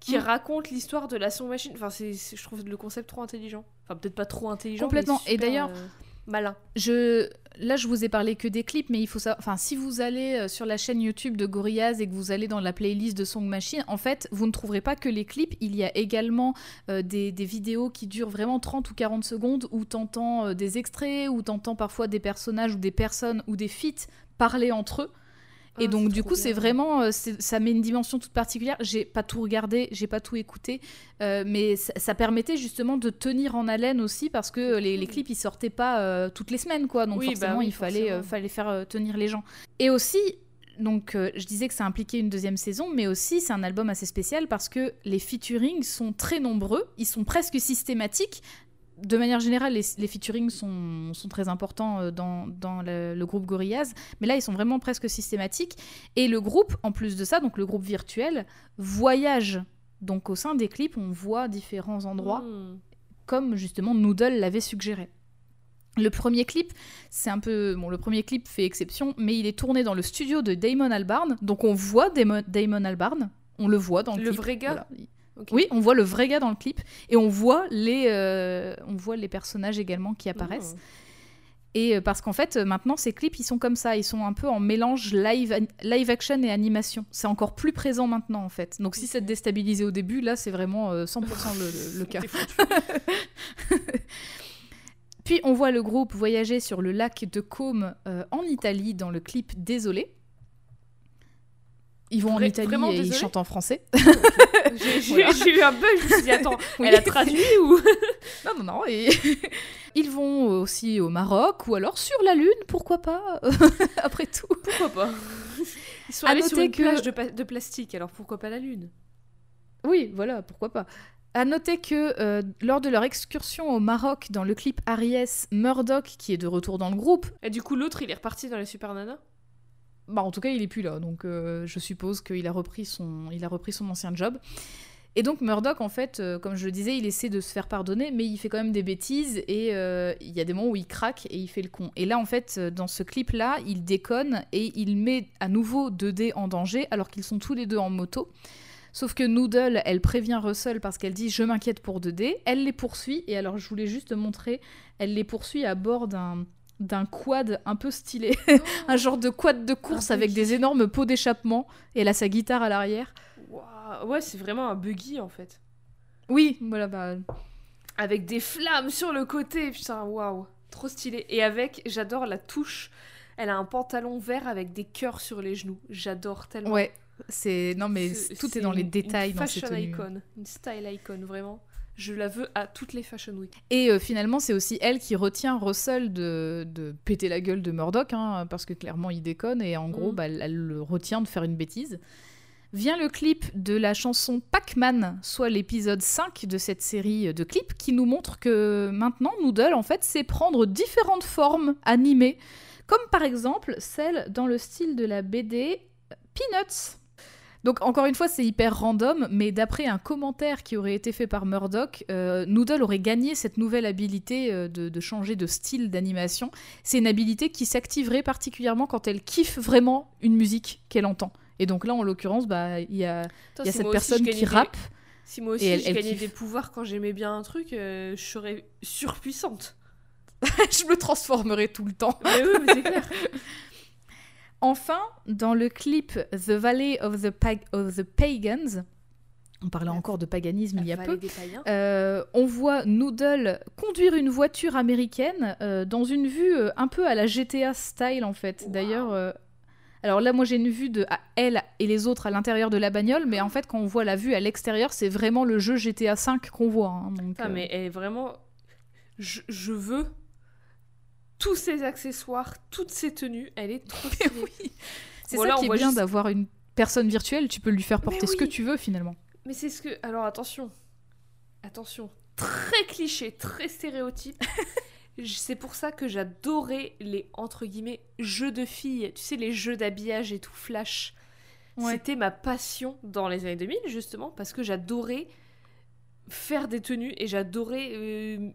qui Mm. racontent l'histoire de la Song Machine. Enfin, c'est je trouve le concept trop intelligent. Enfin, peut-être pas trop intelligent. Complètement. mais Et d'ailleurs, euh, malin. Je... Là, je vous ai parlé que des clips, mais il faut savoir... Enfin, si vous allez euh, sur la chaîne YouTube de Gorillaz et que vous allez dans la playlist de Song Machine, en fait, vous ne trouverez pas que les clips. Il y a également euh, des, des vidéos qui durent vraiment 30 ou 40 secondes où t'entends euh, des extraits, où t'entends parfois des personnages ou des personnes ou des feats parler entre eux. Et Ah, donc, c'est du coup, c'est vraiment, euh, ça met une dimension toute particulière. J'ai pas tout regardé, j'ai pas tout écouté, euh, mais ça, ça permettait justement de tenir en haleine aussi parce que les, les cool. clips ils sortaient pas euh, toutes les semaines, quoi. Donc Oui, bah forcément, oui, il fallait, euh, forcément. fallait faire euh, tenir les gens. Et aussi, donc, euh, je disais que ça impliquait une deuxième saison, mais aussi c'est un album assez spécial parce que les featurings sont très nombreux, ils sont presque systématiques. De manière générale, les, les featurings sont, sont très importants euh, dans, dans le, le groupe Gorillaz, mais là, ils sont vraiment presque systématiques. Et le groupe, en plus de ça, donc le groupe virtuel, voyage. Donc au sein des clips, on voit différents endroits, Mm. comme justement Noodle l'avait suggéré. Le premier clip, c'est un peu. Bon, le premier clip fait exception, mais il est tourné dans le studio de Damon Albarn. Donc on voit Damon, Damon Albarn. On le voit dans le, Le clip. vrai gars Voilà. Oui, on voit le vrai gars dans le clip. Et on voit les, euh, on voit les personnages également qui apparaissent. Oh. Et euh, parce qu'en fait, euh, maintenant, ces clips, ils sont comme ça. Ils sont un peu en mélange live, live action et animation. C'est encore plus présent maintenant, en fait. Donc si ça te déstabilisait au début, là, c'est vraiment euh, 100% le- cas. Puis on voit le groupe voyager sur le lac de Côme euh, en Italie dans le clip Désolé. Ils vont en Vra- Italie et ils chantent en français. J'ai eu un bug, je me suis dit, attends, Oui. elle a traduit ou? Non, non, non. Et ils vont aussi au Maroc ou alors sur la Lune, pourquoi pas Après tout. Pourquoi pas? Ils sont allés sur une que- plage de, plastique, alors pourquoi pas la Lune? Oui, voilà, pourquoi pas. À noter que euh, lors de leur excursion au Maroc dans le clip Aries, Murdoch, qui est de retour dans le groupe, Et du coup, l'autre, il est reparti dans les Super Nanas bah en tout cas il est plus là, donc euh, je suppose qu'il a repris son, il a repris son ancien job. Et donc Murdoch, en fait, euh, comme je le disais, il essaie de se faire pardonner, mais il fait quand même des bêtises et euh, il y a des moments où il craque et il fait le con. Et là, en fait, dans ce clip-là, il déconne et il met à nouveau 2D en danger alors qu'ils sont tous les deux en moto. Sauf que Noodle, elle prévient Russell parce qu'elle dit je m'inquiète pour 2D. Elle les poursuit et alors je voulais juste te montrer, elle les poursuit à bord d'un d'un quad un peu stylé, un genre de quad de course avec des énormes pots d'échappement et elle a sa guitare à l'arrière. Ouais, c'est vraiment un buggy en fait. Oui, voilà bah Avec des flammes sur le côté, putain, waouh, trop stylé. Et avec, j'adore la touche. Elle a un pantalon vert avec des cœurs sur les genoux. J'adore tellement. ouais, c'est non mais tout est dans les détails une dans icon, une style icon, vraiment. Je la veux à toutes les Fashion Week. Et euh, finalement, c'est aussi elle qui retient Russell de, de péter la gueule de Murdoch, hein, parce que clairement, il déconne, et en gros, Mm. bah, elle, elle le retient de faire une bêtise. Vient le clip de la chanson Pac-Man, soit l'épisode 5 de cette série de clips, qui nous montre que maintenant, Noodle, en fait, sait prendre différentes formes animées, comme par exemple celle dans le style de la BD Peanuts. Donc encore une fois, c'est hyper random, mais d'après un commentaire qui aurait été fait par Murdoch, euh, Noodle aurait gagné cette nouvelle habilité euh, de, de changer de style d'animation. C'est une habilité qui s'activerait particulièrement quand elle kiffe vraiment une musique qu'elle entend. Et donc là, en l'occurrence, bah, il y a, Putain, il y a si cette aussi, personne qui des- rappe. Si moi aussi elle- je elle gagnais kiffe. des pouvoirs quand j'aimais bien un truc, euh, je serais surpuissante. je me transformerai tout le temps. Mais oui, mais c'est clair. Enfin, dans le clip The Valley of the, Pag- of the Pagans, on parlait La- encore de paganisme il y a peu. Euh, on voit Noodle conduire une voiture américaine euh, dans une vue euh, un peu à la GTA style en fait. Wow. D'ailleurs, alors là moi j'ai une vue de à elle et les autres à l'intérieur de la bagnole, mais en fait quand on voit la vue à l'extérieur, c'est vraiment le jeu GTA 5 qu'on voit. hein, donc, euh, mais elle est vraiment. Je, je veux tous ces accessoires, toutes ces tenues. Elle est trop stylée. oui. C'est Bon, ça là, qui est bien juste- d'avoir une personne virtuelle, tu peux lui faire porter ce que tu veux finalement. Mais c'est ce que. Alors attention. Attention. Très cliché, très stéréotype. C'est pour ça que j'adorais les entre guillemets jeux de filles. Tu sais, les jeux d'habillage et tout flash. Ouais. C'était ma passion dans les années 2000, justement, parce que j'adorais faire des tenues et j'adorais. euh,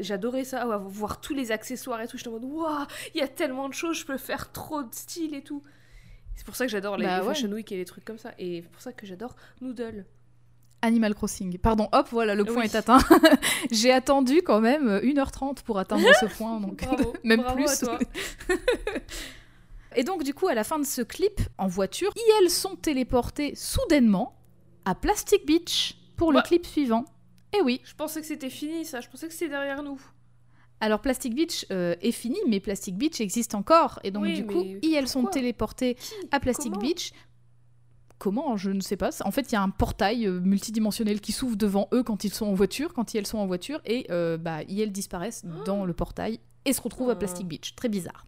J'adorais ça, ouais, voir tous les accessoires et tout. J'étais en mode, waouh, il y a tellement de choses, je peux faire trop de style et tout. C'est pour ça que j'adore les, Bah les ouais. Fashion Week et les trucs comme ça. Et c'est pour ça que j'adore Noodle. Animal Crossing. Pardon, hop, voilà, le point Oui. est atteint. J'ai attendu quand même 1h30 pour atteindre ce point, donc Bravo, même bravo plus. à toi. Et donc, du coup, à la fin de ce clip, en voiture, elles sont téléportées soudainement à Plastic Beach pour le Ouais. clip suivant. Et oui, Je pensais que c'était fini ça, je pensais que c'était derrière nous. alors Plastic Beach euh, est fini, mais Plastic Beach existe encore. Et donc, Oui, du coup, mais elles sont téléportées à Plastic Comment Beach. Comment Je ne sais pas. En fait, il y a un portail euh, multidimensionnel qui s'ouvre devant eux quand ils sont en voiture, quand elles sont en voiture, et euh, bah, elles disparaissent dans le portail et se retrouvent à. Plastic Beach. Très bizarre.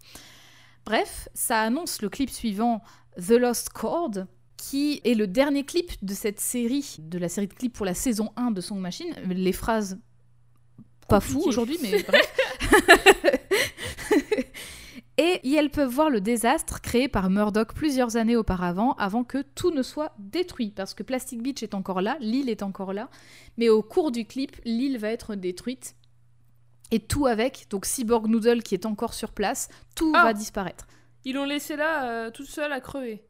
Bref, ça annonce le clip suivant, The Lost Chord, qui est le dernier clip de cette série, de la série de clips pour la saison 1 de Song Machine. Les phrases pas fou aujourd'hui, mais bref. Et elles peuvent voir le désastre créé par Murdoch plusieurs années auparavant, avant que tout ne soit détruit. Parce que Plastic Beach est encore là, l'île est encore là, mais au cours du clip, l'île va être détruite. Et tout avec, donc Cyborg Noodle qui est encore sur place, tout Ah. va disparaître. Ils l'ont laissée là, euh, toute seule à crever.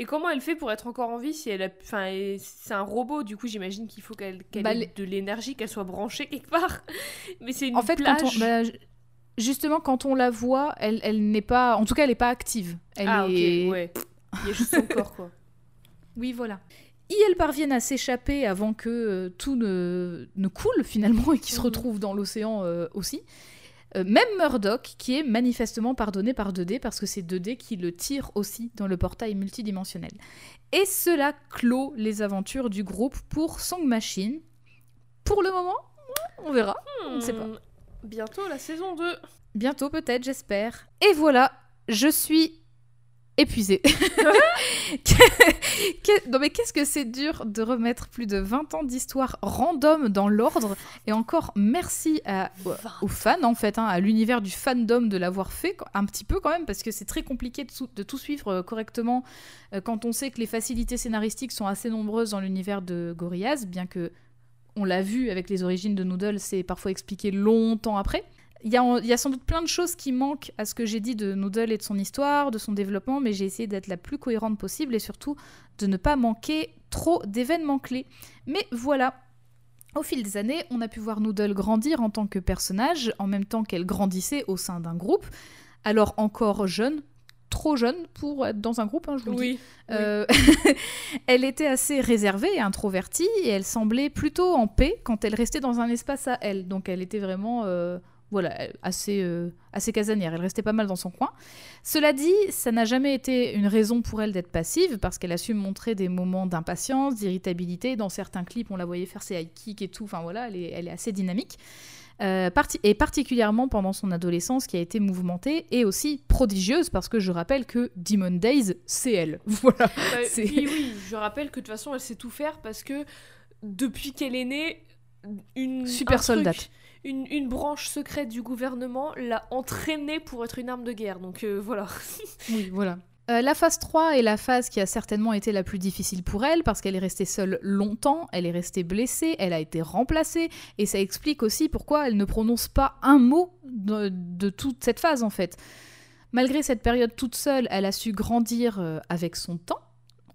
Et comment elle fait pour être encore en vie si elle a... Enfin, c'est un robot, du coup j'imagine qu'il faut qu'elle Bah, ait de l'énergie, qu'elle soit branchée quelque part. Mais c'est une En fait, plage. quand on, bah, ju- justement, quand on la voit, elle, elle n'est pas, en tout cas, elle n'est pas active. Elle ah est... ok, ouais. Il y a juste son corps, quoi. Oui, voilà. Et elles parviennent à s'échapper avant que euh, tout ne, ne coule finalement et qu'ils se Mhm. retrouvent dans l'océan euh, aussi. Euh, même Murdoch, qui est manifestement pardonné par 2D parce que c'est 2D qui le tire aussi dans le portail multidimensionnel. Et cela clôt les aventures du groupe pour Song Machine. Pour le moment, on verra. On ne sait pas. Hmm, Bientôt la saison 2. Bientôt peut-être, j'espère. Et voilà, je suis épuisée. Non mais qu'est-ce que c'est dur de remettre plus de 20 ans d'histoire random dans l'ordre et encore merci à, aux fans en fait, hein, à l'univers du fandom de l'avoir fait un petit peu quand même parce que c'est très compliqué de tout suivre euh, correctement euh, quand on sait que les facilités scénaristiques sont assez nombreuses dans l'univers de Gorillaz, bien que on l'a vu avec les origines de Noodle, c'est parfois expliqué longtemps après. Il y, a, il y a sans doute plein de choses qui manquent à ce que j'ai dit de Noodle et de son histoire, de son développement, mais j'ai essayé d'être la plus cohérente possible et surtout de ne pas manquer trop d'événements clés. Mais voilà, au fil des années, on a pu voir Noodle grandir en tant que personnage, en même temps qu'elle grandissait au sein d'un groupe, alors encore jeune, trop jeune pour être dans un groupe, hein, je vous le dis. Oui. Euh, elle était assez réservée et introvertie et elle semblait plutôt en paix quand elle restait dans un espace à elle. Donc elle était vraiment euh, voilà, assez, euh, assez casanière. Elle restait pas mal dans son coin. Cela dit, ça n'a jamais été une raison pour elle d'être passive parce qu'elle a su montrer des moments d'impatience, d'irritabilité. Dans certains clips, on la voyait faire ses high kicks et tout. Enfin voilà, elle est, elle est assez dynamique. Euh, parti- et particulièrement pendant son adolescence qui a été mouvementée et aussi prodigieuse parce que je rappelle que Demon Days, c'est elle. Voilà. Bah, oui, oui, je rappelle que de toute façon, elle sait tout faire parce que depuis qu'elle est née, une Super un soldate. truc, une, branche secrète du gouvernement l'a entraînée pour être une arme de guerre. Donc euh, voilà. Euh, la phase 3 est la phase qui a certainement été la plus difficile pour elle parce qu'elle est restée seule longtemps, elle est restée blessée, elle a été remplacée et ça explique aussi pourquoi elle ne prononce pas un mot de, de toute cette phase en fait. Malgré cette période toute seule, elle a su grandir euh, avec son temps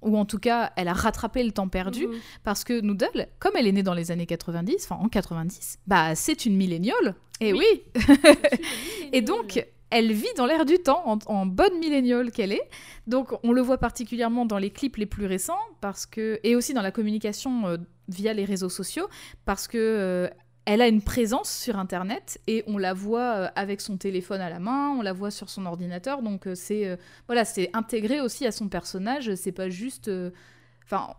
ou en tout cas elle a rattrapé le temps perdu Mhm. parce que Noodle, comme elle est née dans les années 90, enfin en 90, bah c'est une milléniale. Et oui, Oui. et donc, elle vit dans l'air du temps, en, en bonne milléniale qu'elle est. Donc, on le voit particulièrement dans les clips les plus récents, parce que et aussi dans la communication euh, via les réseaux sociaux, parce que euh, elle a une présence sur Internet et on la voit euh, avec son téléphone à la main, on la voit sur son ordinateur. Donc, euh, c'est euh, voilà, c'est intégré aussi à son personnage. C'est pas juste, euh, enfin.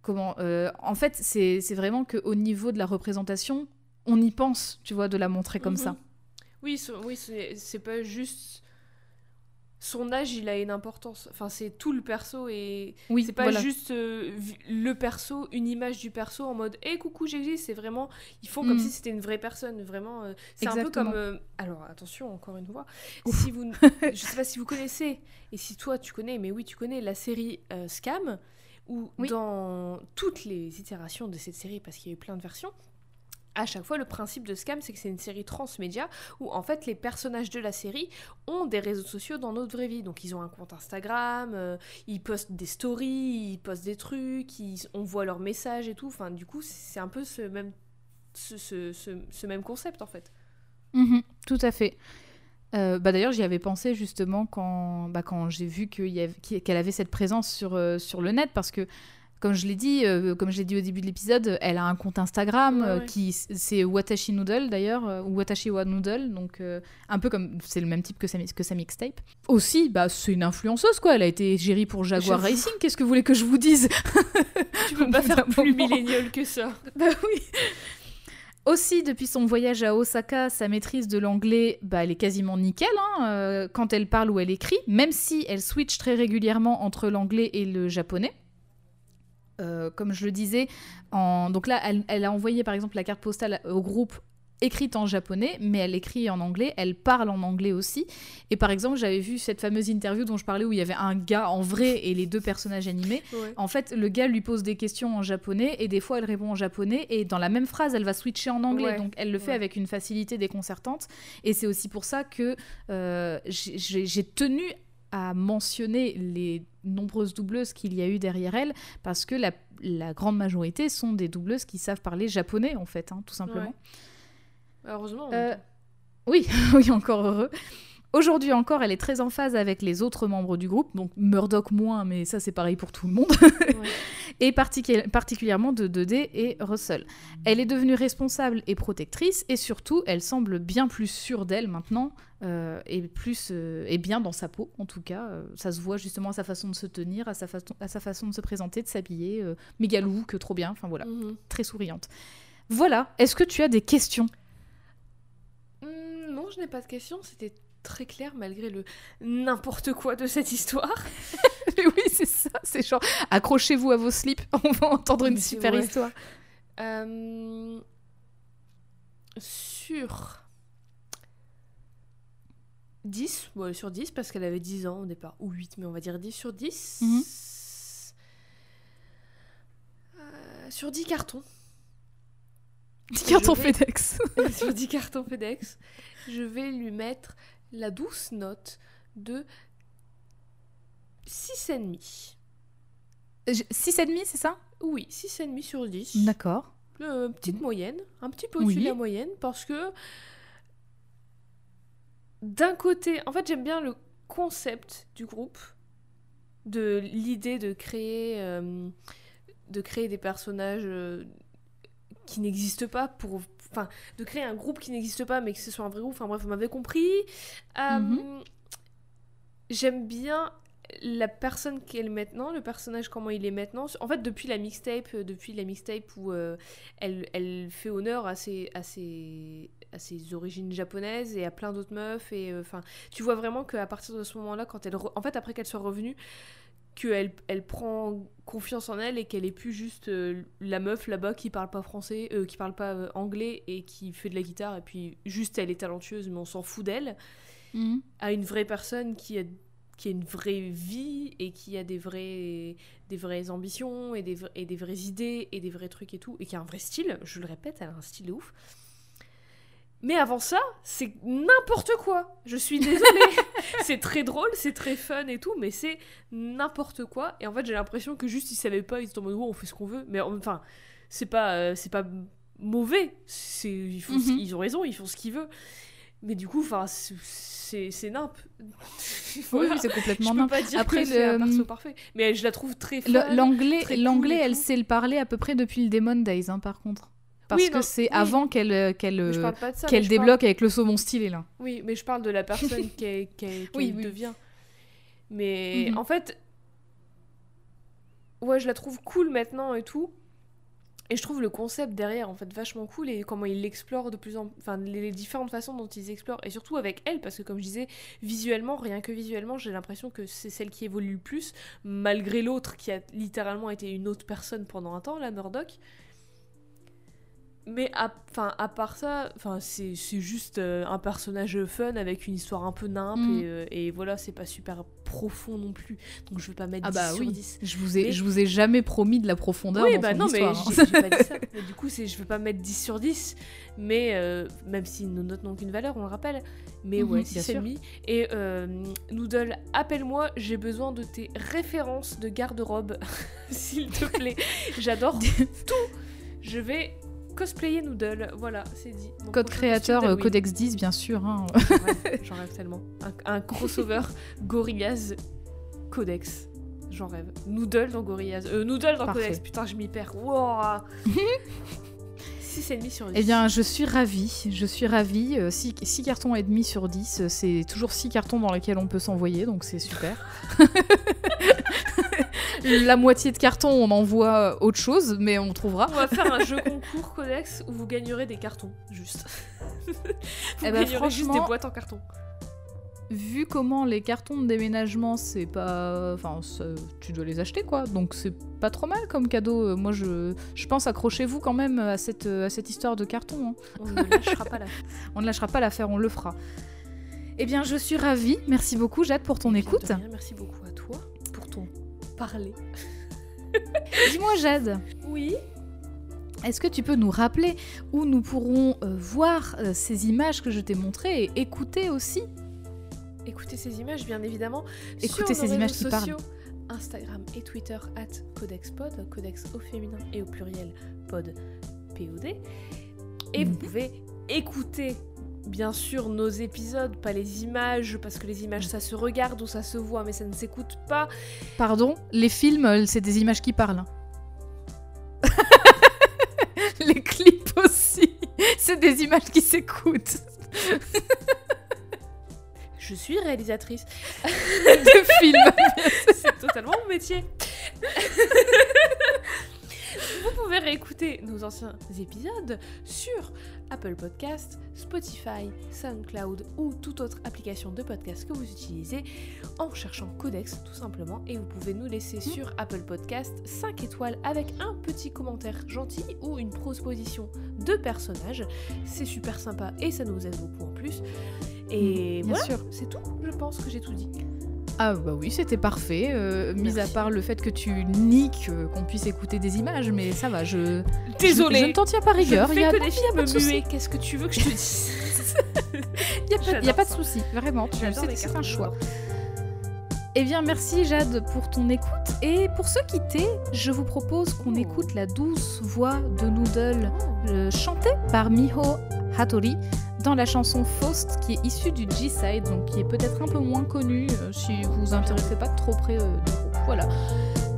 Comment euh, En fait, c'est c'est vraiment qu'au niveau de la représentation, on y pense, tu vois, de la montrer comme Mhm. ça. Oui, oui c'est pas juste. Son âge, il a une importance. Enfin, c'est tout le perso et Oui, c'est pas voilà. juste euh, le perso, une image du perso en mode Hé, coucou, j'existe. C'est vraiment. Ils font comme Mm. si c'était une vraie personne. Vraiment. euh, c'est un peu comme. euh, alors, attention, encore une fois. Ouf. Si vous, je sais pas si vous connaissez, et si toi tu connais, mais oui, tu connais la série Scam, où Oui. dans toutes les itérations de cette série, parce qu'il y a eu plein de versions, à chaque fois, le principe de Scam, c'est que c'est une série transmédia où en fait les personnages de la série ont des réseaux sociaux dans notre vraie vie. Donc ils ont un compte Instagram, euh, ils postent des stories, ils postent des trucs, on voit leurs messages et tout. Enfin, du coup, c'est un peu ce même, ce, ce- ce- même concept en fait. Mhm, tout à fait. Euh, bah D'ailleurs, j'y avais pensé justement quand, bah, quand j'ai vu qu'elle avait cette présence sur, euh, sur le net, parce que, comme je l'ai dit, euh, comme je dit au début de l'épisode, elle a un compte Instagram Ouais, euh, ouais. qui c'est Watashi Noodle d'ailleurs, euh, ou Watashi wa Noodle, donc euh, un peu comme c'est le même type que sa, que sa mixtape. Aussi, bah c'est une influenceuse quoi. Elle a été gérée pour Jaguar. Racing. Qu'est-ce que vous voulez que je vous dise? Tu peux pas faire plus millénial que ça. Bah oui. Aussi, depuis son voyage à Osaka, sa maîtrise de l'anglais, bah, elle est quasiment nickel hein, euh, quand elle parle ou elle écrit, même si elle switch très régulièrement entre l'anglais et le japonais. Euh, comme je le disais, en... donc là, elle, elle a envoyé par exemple la carte postale au groupe écrite en japonais, mais elle écrit en anglais, elle parle en anglais aussi. Et par exemple, j'avais vu cette fameuse interview dont je parlais où il y avait un gars en vrai et les deux personnages animés. Ouais. En fait, le gars lui pose des questions en japonais et des fois elle répond en japonais et dans la même phrase, elle va switcher en anglais. Ouais. Donc elle le fait Ouais. avec une facilité déconcertante. Et c'est aussi pour ça que euh, j'ai tenu à mentionner les nombreuses doubleuses qu'il y a eu derrière elle parce que la, la grande majorité sont des doubleuses qui savent parler japonais en fait, hein, tout simplement. Ouais. Heureusement. en Euh. Oui, oui, encore heureux. Aujourd'hui encore, elle est très en phase avec les autres membres du groupe, donc Murdoch moins, mais ça c'est pareil pour tout le monde, Ouais. et particu- particulièrement de 2D et Russell. Elle est devenue responsable et protectrice, et surtout, elle semble bien plus sûre d'elle maintenant, euh, et plus euh, et bien dans sa peau en tout cas. Euh, ça se voit justement à sa façon de se tenir, à sa, façon à sa façon de se présenter, de s'habiller, euh, méga que trop bien, enfin voilà, Mhm. très souriante. Voilà, est-ce que tu as des questions? Hmm, non, je n'ai pas de questions. C'était très clair malgré le n'importe quoi de cette histoire. Mais oui, c'est ça, c'est genre accrochez-vous à vos slips, on va entendre une super vrai. histoire. Euh, Sur 10, ouais, sur 10, parce qu'elle avait 10 ans au départ, ou 8, mais on va dire 10 sur 10. Mhm. Euh, sur 10 cartons. 10 cartons vais- FedEx. sur 10 cartons FedEx, je vais lui mettre la douce note de 6,5. 6,5, c'est ça? Oui, 6,5 sur 10. D'accord. Euh, petite Mhm. moyenne, un petit peu au-dessus Oui. de la moyenne, parce que d'un côté, en fait, j'aime bien le concept du groupe, de l'idée de créer, euh, de créer des personnages euh, qui n'existent pas pour, enfin, de créer un groupe qui n'existe pas, mais que ce soit un vrai groupe. Enfin bref, vous m'avez compris. Euh, Mhm. J'aime bien la personne qu'elle est maintenant, le personnage comment il est maintenant. En fait, depuis la mixtape, depuis la mixtape où euh, elle, elle fait honneur à ses, à ses, à ses origines japonaises et à plein d'autres meufs. Et euh, enfin, tu vois vraiment qu'à partir de ce moment-là, quand elle, re- en fait, après qu'elle soit revenue, qu'elle elle prend confiance en elle et qu'elle est plus juste euh, la meuf là-bas qui parle pas français, euh, qui parle pas euh, anglais et qui fait de la guitare et puis juste elle est talentueuse mais on s'en fout d'elle Mhm. à une vraie personne qui a, qui a une vraie vie et qui a des, vrais, des vraies ambitions et des, et des vraies idées et des vrais trucs et tout, et qui a un vrai style, je le répète, elle a un style de ouf. Mais avant ça, c'est n'importe quoi. Je suis désolée. c'est très drôle, c'est très fun et tout, mais c'est n'importe quoi. Et en fait, j'ai l'impression que juste ils savaient pas, ils étaient en mode oh, on fait ce qu'on veut. Mais en- enfin, c'est pas, euh, c'est pas mauvais. C'est, ils, font Mhm. ils ont raison, ils font ce qu'ils veulent. Mais du coup, enfin, c'est- c'est nimp. Oui, Voilà. oui, c'est Je complètement nimp. pas dire Après, que le- perso parfait. Mais je la trouve très L'anglais, cool l'anglais, elle sait le parler à peu près depuis le Demon Days, hein, par contre. Parce Oui, que c'est oui. avant qu'elle euh, qu'elle euh, qu'elle parle- débloque avec le saumon stylé là. Oui, mais je parle de la personne qu'elle oui. devient. Mais Mhm. en fait, ouais, je la trouve cool maintenant et tout. Et je trouve le concept derrière en fait vachement cool et comment ils l'explorent de plus en enfin les, les différentes façons dont ils explorent et surtout avec elle parce que comme je disais visuellement rien que visuellement j'ai l'impression que c'est celle qui évolue le plus malgré l'autre qui a littéralement été une autre personne pendant un temps la Murdoch mais à, à part ça, c'est juste euh, un personnage fun avec une histoire un peu nimpe Mm. et, euh, et voilà, c'est pas super profond non plus. Donc je vais pas mettre Ah 10 bah sur oui. 10. Je vous ai, Mais- je vous ai jamais promis de la profondeur Oui, dans bah son non, mais histoire. hein. j'ai pas dit ça. Mais du coup, je vais pas mettre 10 sur 10. Mais euh, même si nos notes n'ont qu'une valeur, on le rappelle. Mais Mhm, ouais, bien 6,5. Et euh, Noodle, appelle-moi, j'ai besoin de tes références de garde-robe, s'il te plaît. J'adore tout. Je vais cosplayer Noodle. Voilà, c'est dit. Mon Code créateur, euh. Codex 10, bien sûr. hein. J'en rêve, tellement. Un, un crossover Gorillaz Codex. J'en rêve. Noodle dans Gorillaz. Euh, Noodle dans Parfait. Codex. Putain, je m'y perds. Wow. 6,5 sur 10. Eh bien, je suis ravie. Je suis ravie. 6 cartons et demi sur 10, euh, c'est toujours 6 cartons dans lesquels on peut s'envoyer, donc c'est super. La moitié de carton, on envoie autre chose, mais on trouvera. On va faire un jeu concours Codex où vous gagnerez des cartons, juste. vous Eh ben, gagnerez juste des boîtes en carton. Vu comment les cartons de déménagement, c'est pas. Enfin, tu dois les acheter quoi. Donc c'est pas trop mal comme cadeau. Euh, Moi, je, je pense accrochez-vous quand même à cette, à cette histoire de carton. hein. On ne lâchera pas la On ne lâchera pas l'affaire, on le fera. Eh bien, je suis ravie. Merci beaucoup, Jade, pour ton écoute. rien, Merci beaucoup à toi pour ton parler. Dis-moi, Jade, Oui. est-ce que tu peux nous rappeler où nous pourrons euh, voir euh, ces images que je t'ai montrées et écouter aussi? Écoutez ces images, bien évidemment. Écoutez sur nos ces images réseaux qui parlent. sociaux, Instagram et Twitter, at CodexPod, Codex au féminin et au pluriel, pod, POD. Et vous Mhm. pouvez écouter, bien sûr, nos épisodes, pas les images, parce que les images, ça se regarde ou ça se voit, mais ça ne s'écoute pas. Pardon, les films, euh, c'est des images qui parlent. les clips aussi, c'est des images qui s'écoutent. Je suis réalisatrice. de films. C'est totalement mon métier. Vous pouvez réécouter nos anciens épisodes sur Apple Podcast, Spotify, SoundCloud ou toute autre application de podcast que vous utilisez en cherchant Codex tout simplement et vous pouvez nous laisser sur Apple Podcast 5 étoiles avec un petit commentaire gentil ou une proposition de personnage. C'est super sympa et ça nous aide beaucoup en plus. Et Bien voilà, sûr. c'est tout, je pense que j'ai tout dit. Ah bah oui, c'était parfait, euh, mis à part le fait que tu niques euh, qu'on puisse écouter des images, mais ça va, je... Désolée. Je, je ne t'en tiens pas rigueur. Il y a, que des films souci. muets. Qu'est-ce que tu veux que je te dise Il y a pas- de souci, vraiment. C'est un choix. Eh bien, merci Jade pour ton écoute. Et pour se quitter, je vous propose qu'on Oh. écoute la douce voix de Noodle euh, chantée par Miho Hattori dans la chanson Faust qui est issue du G-Side, donc qui est peut-être un peu moins connue euh, si vous vous intéressez pas trop près euh, du groupe. Voilà.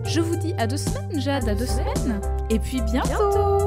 Je vous dis à deux semaines, Jade, à, deux semaines. Et puis bientôt.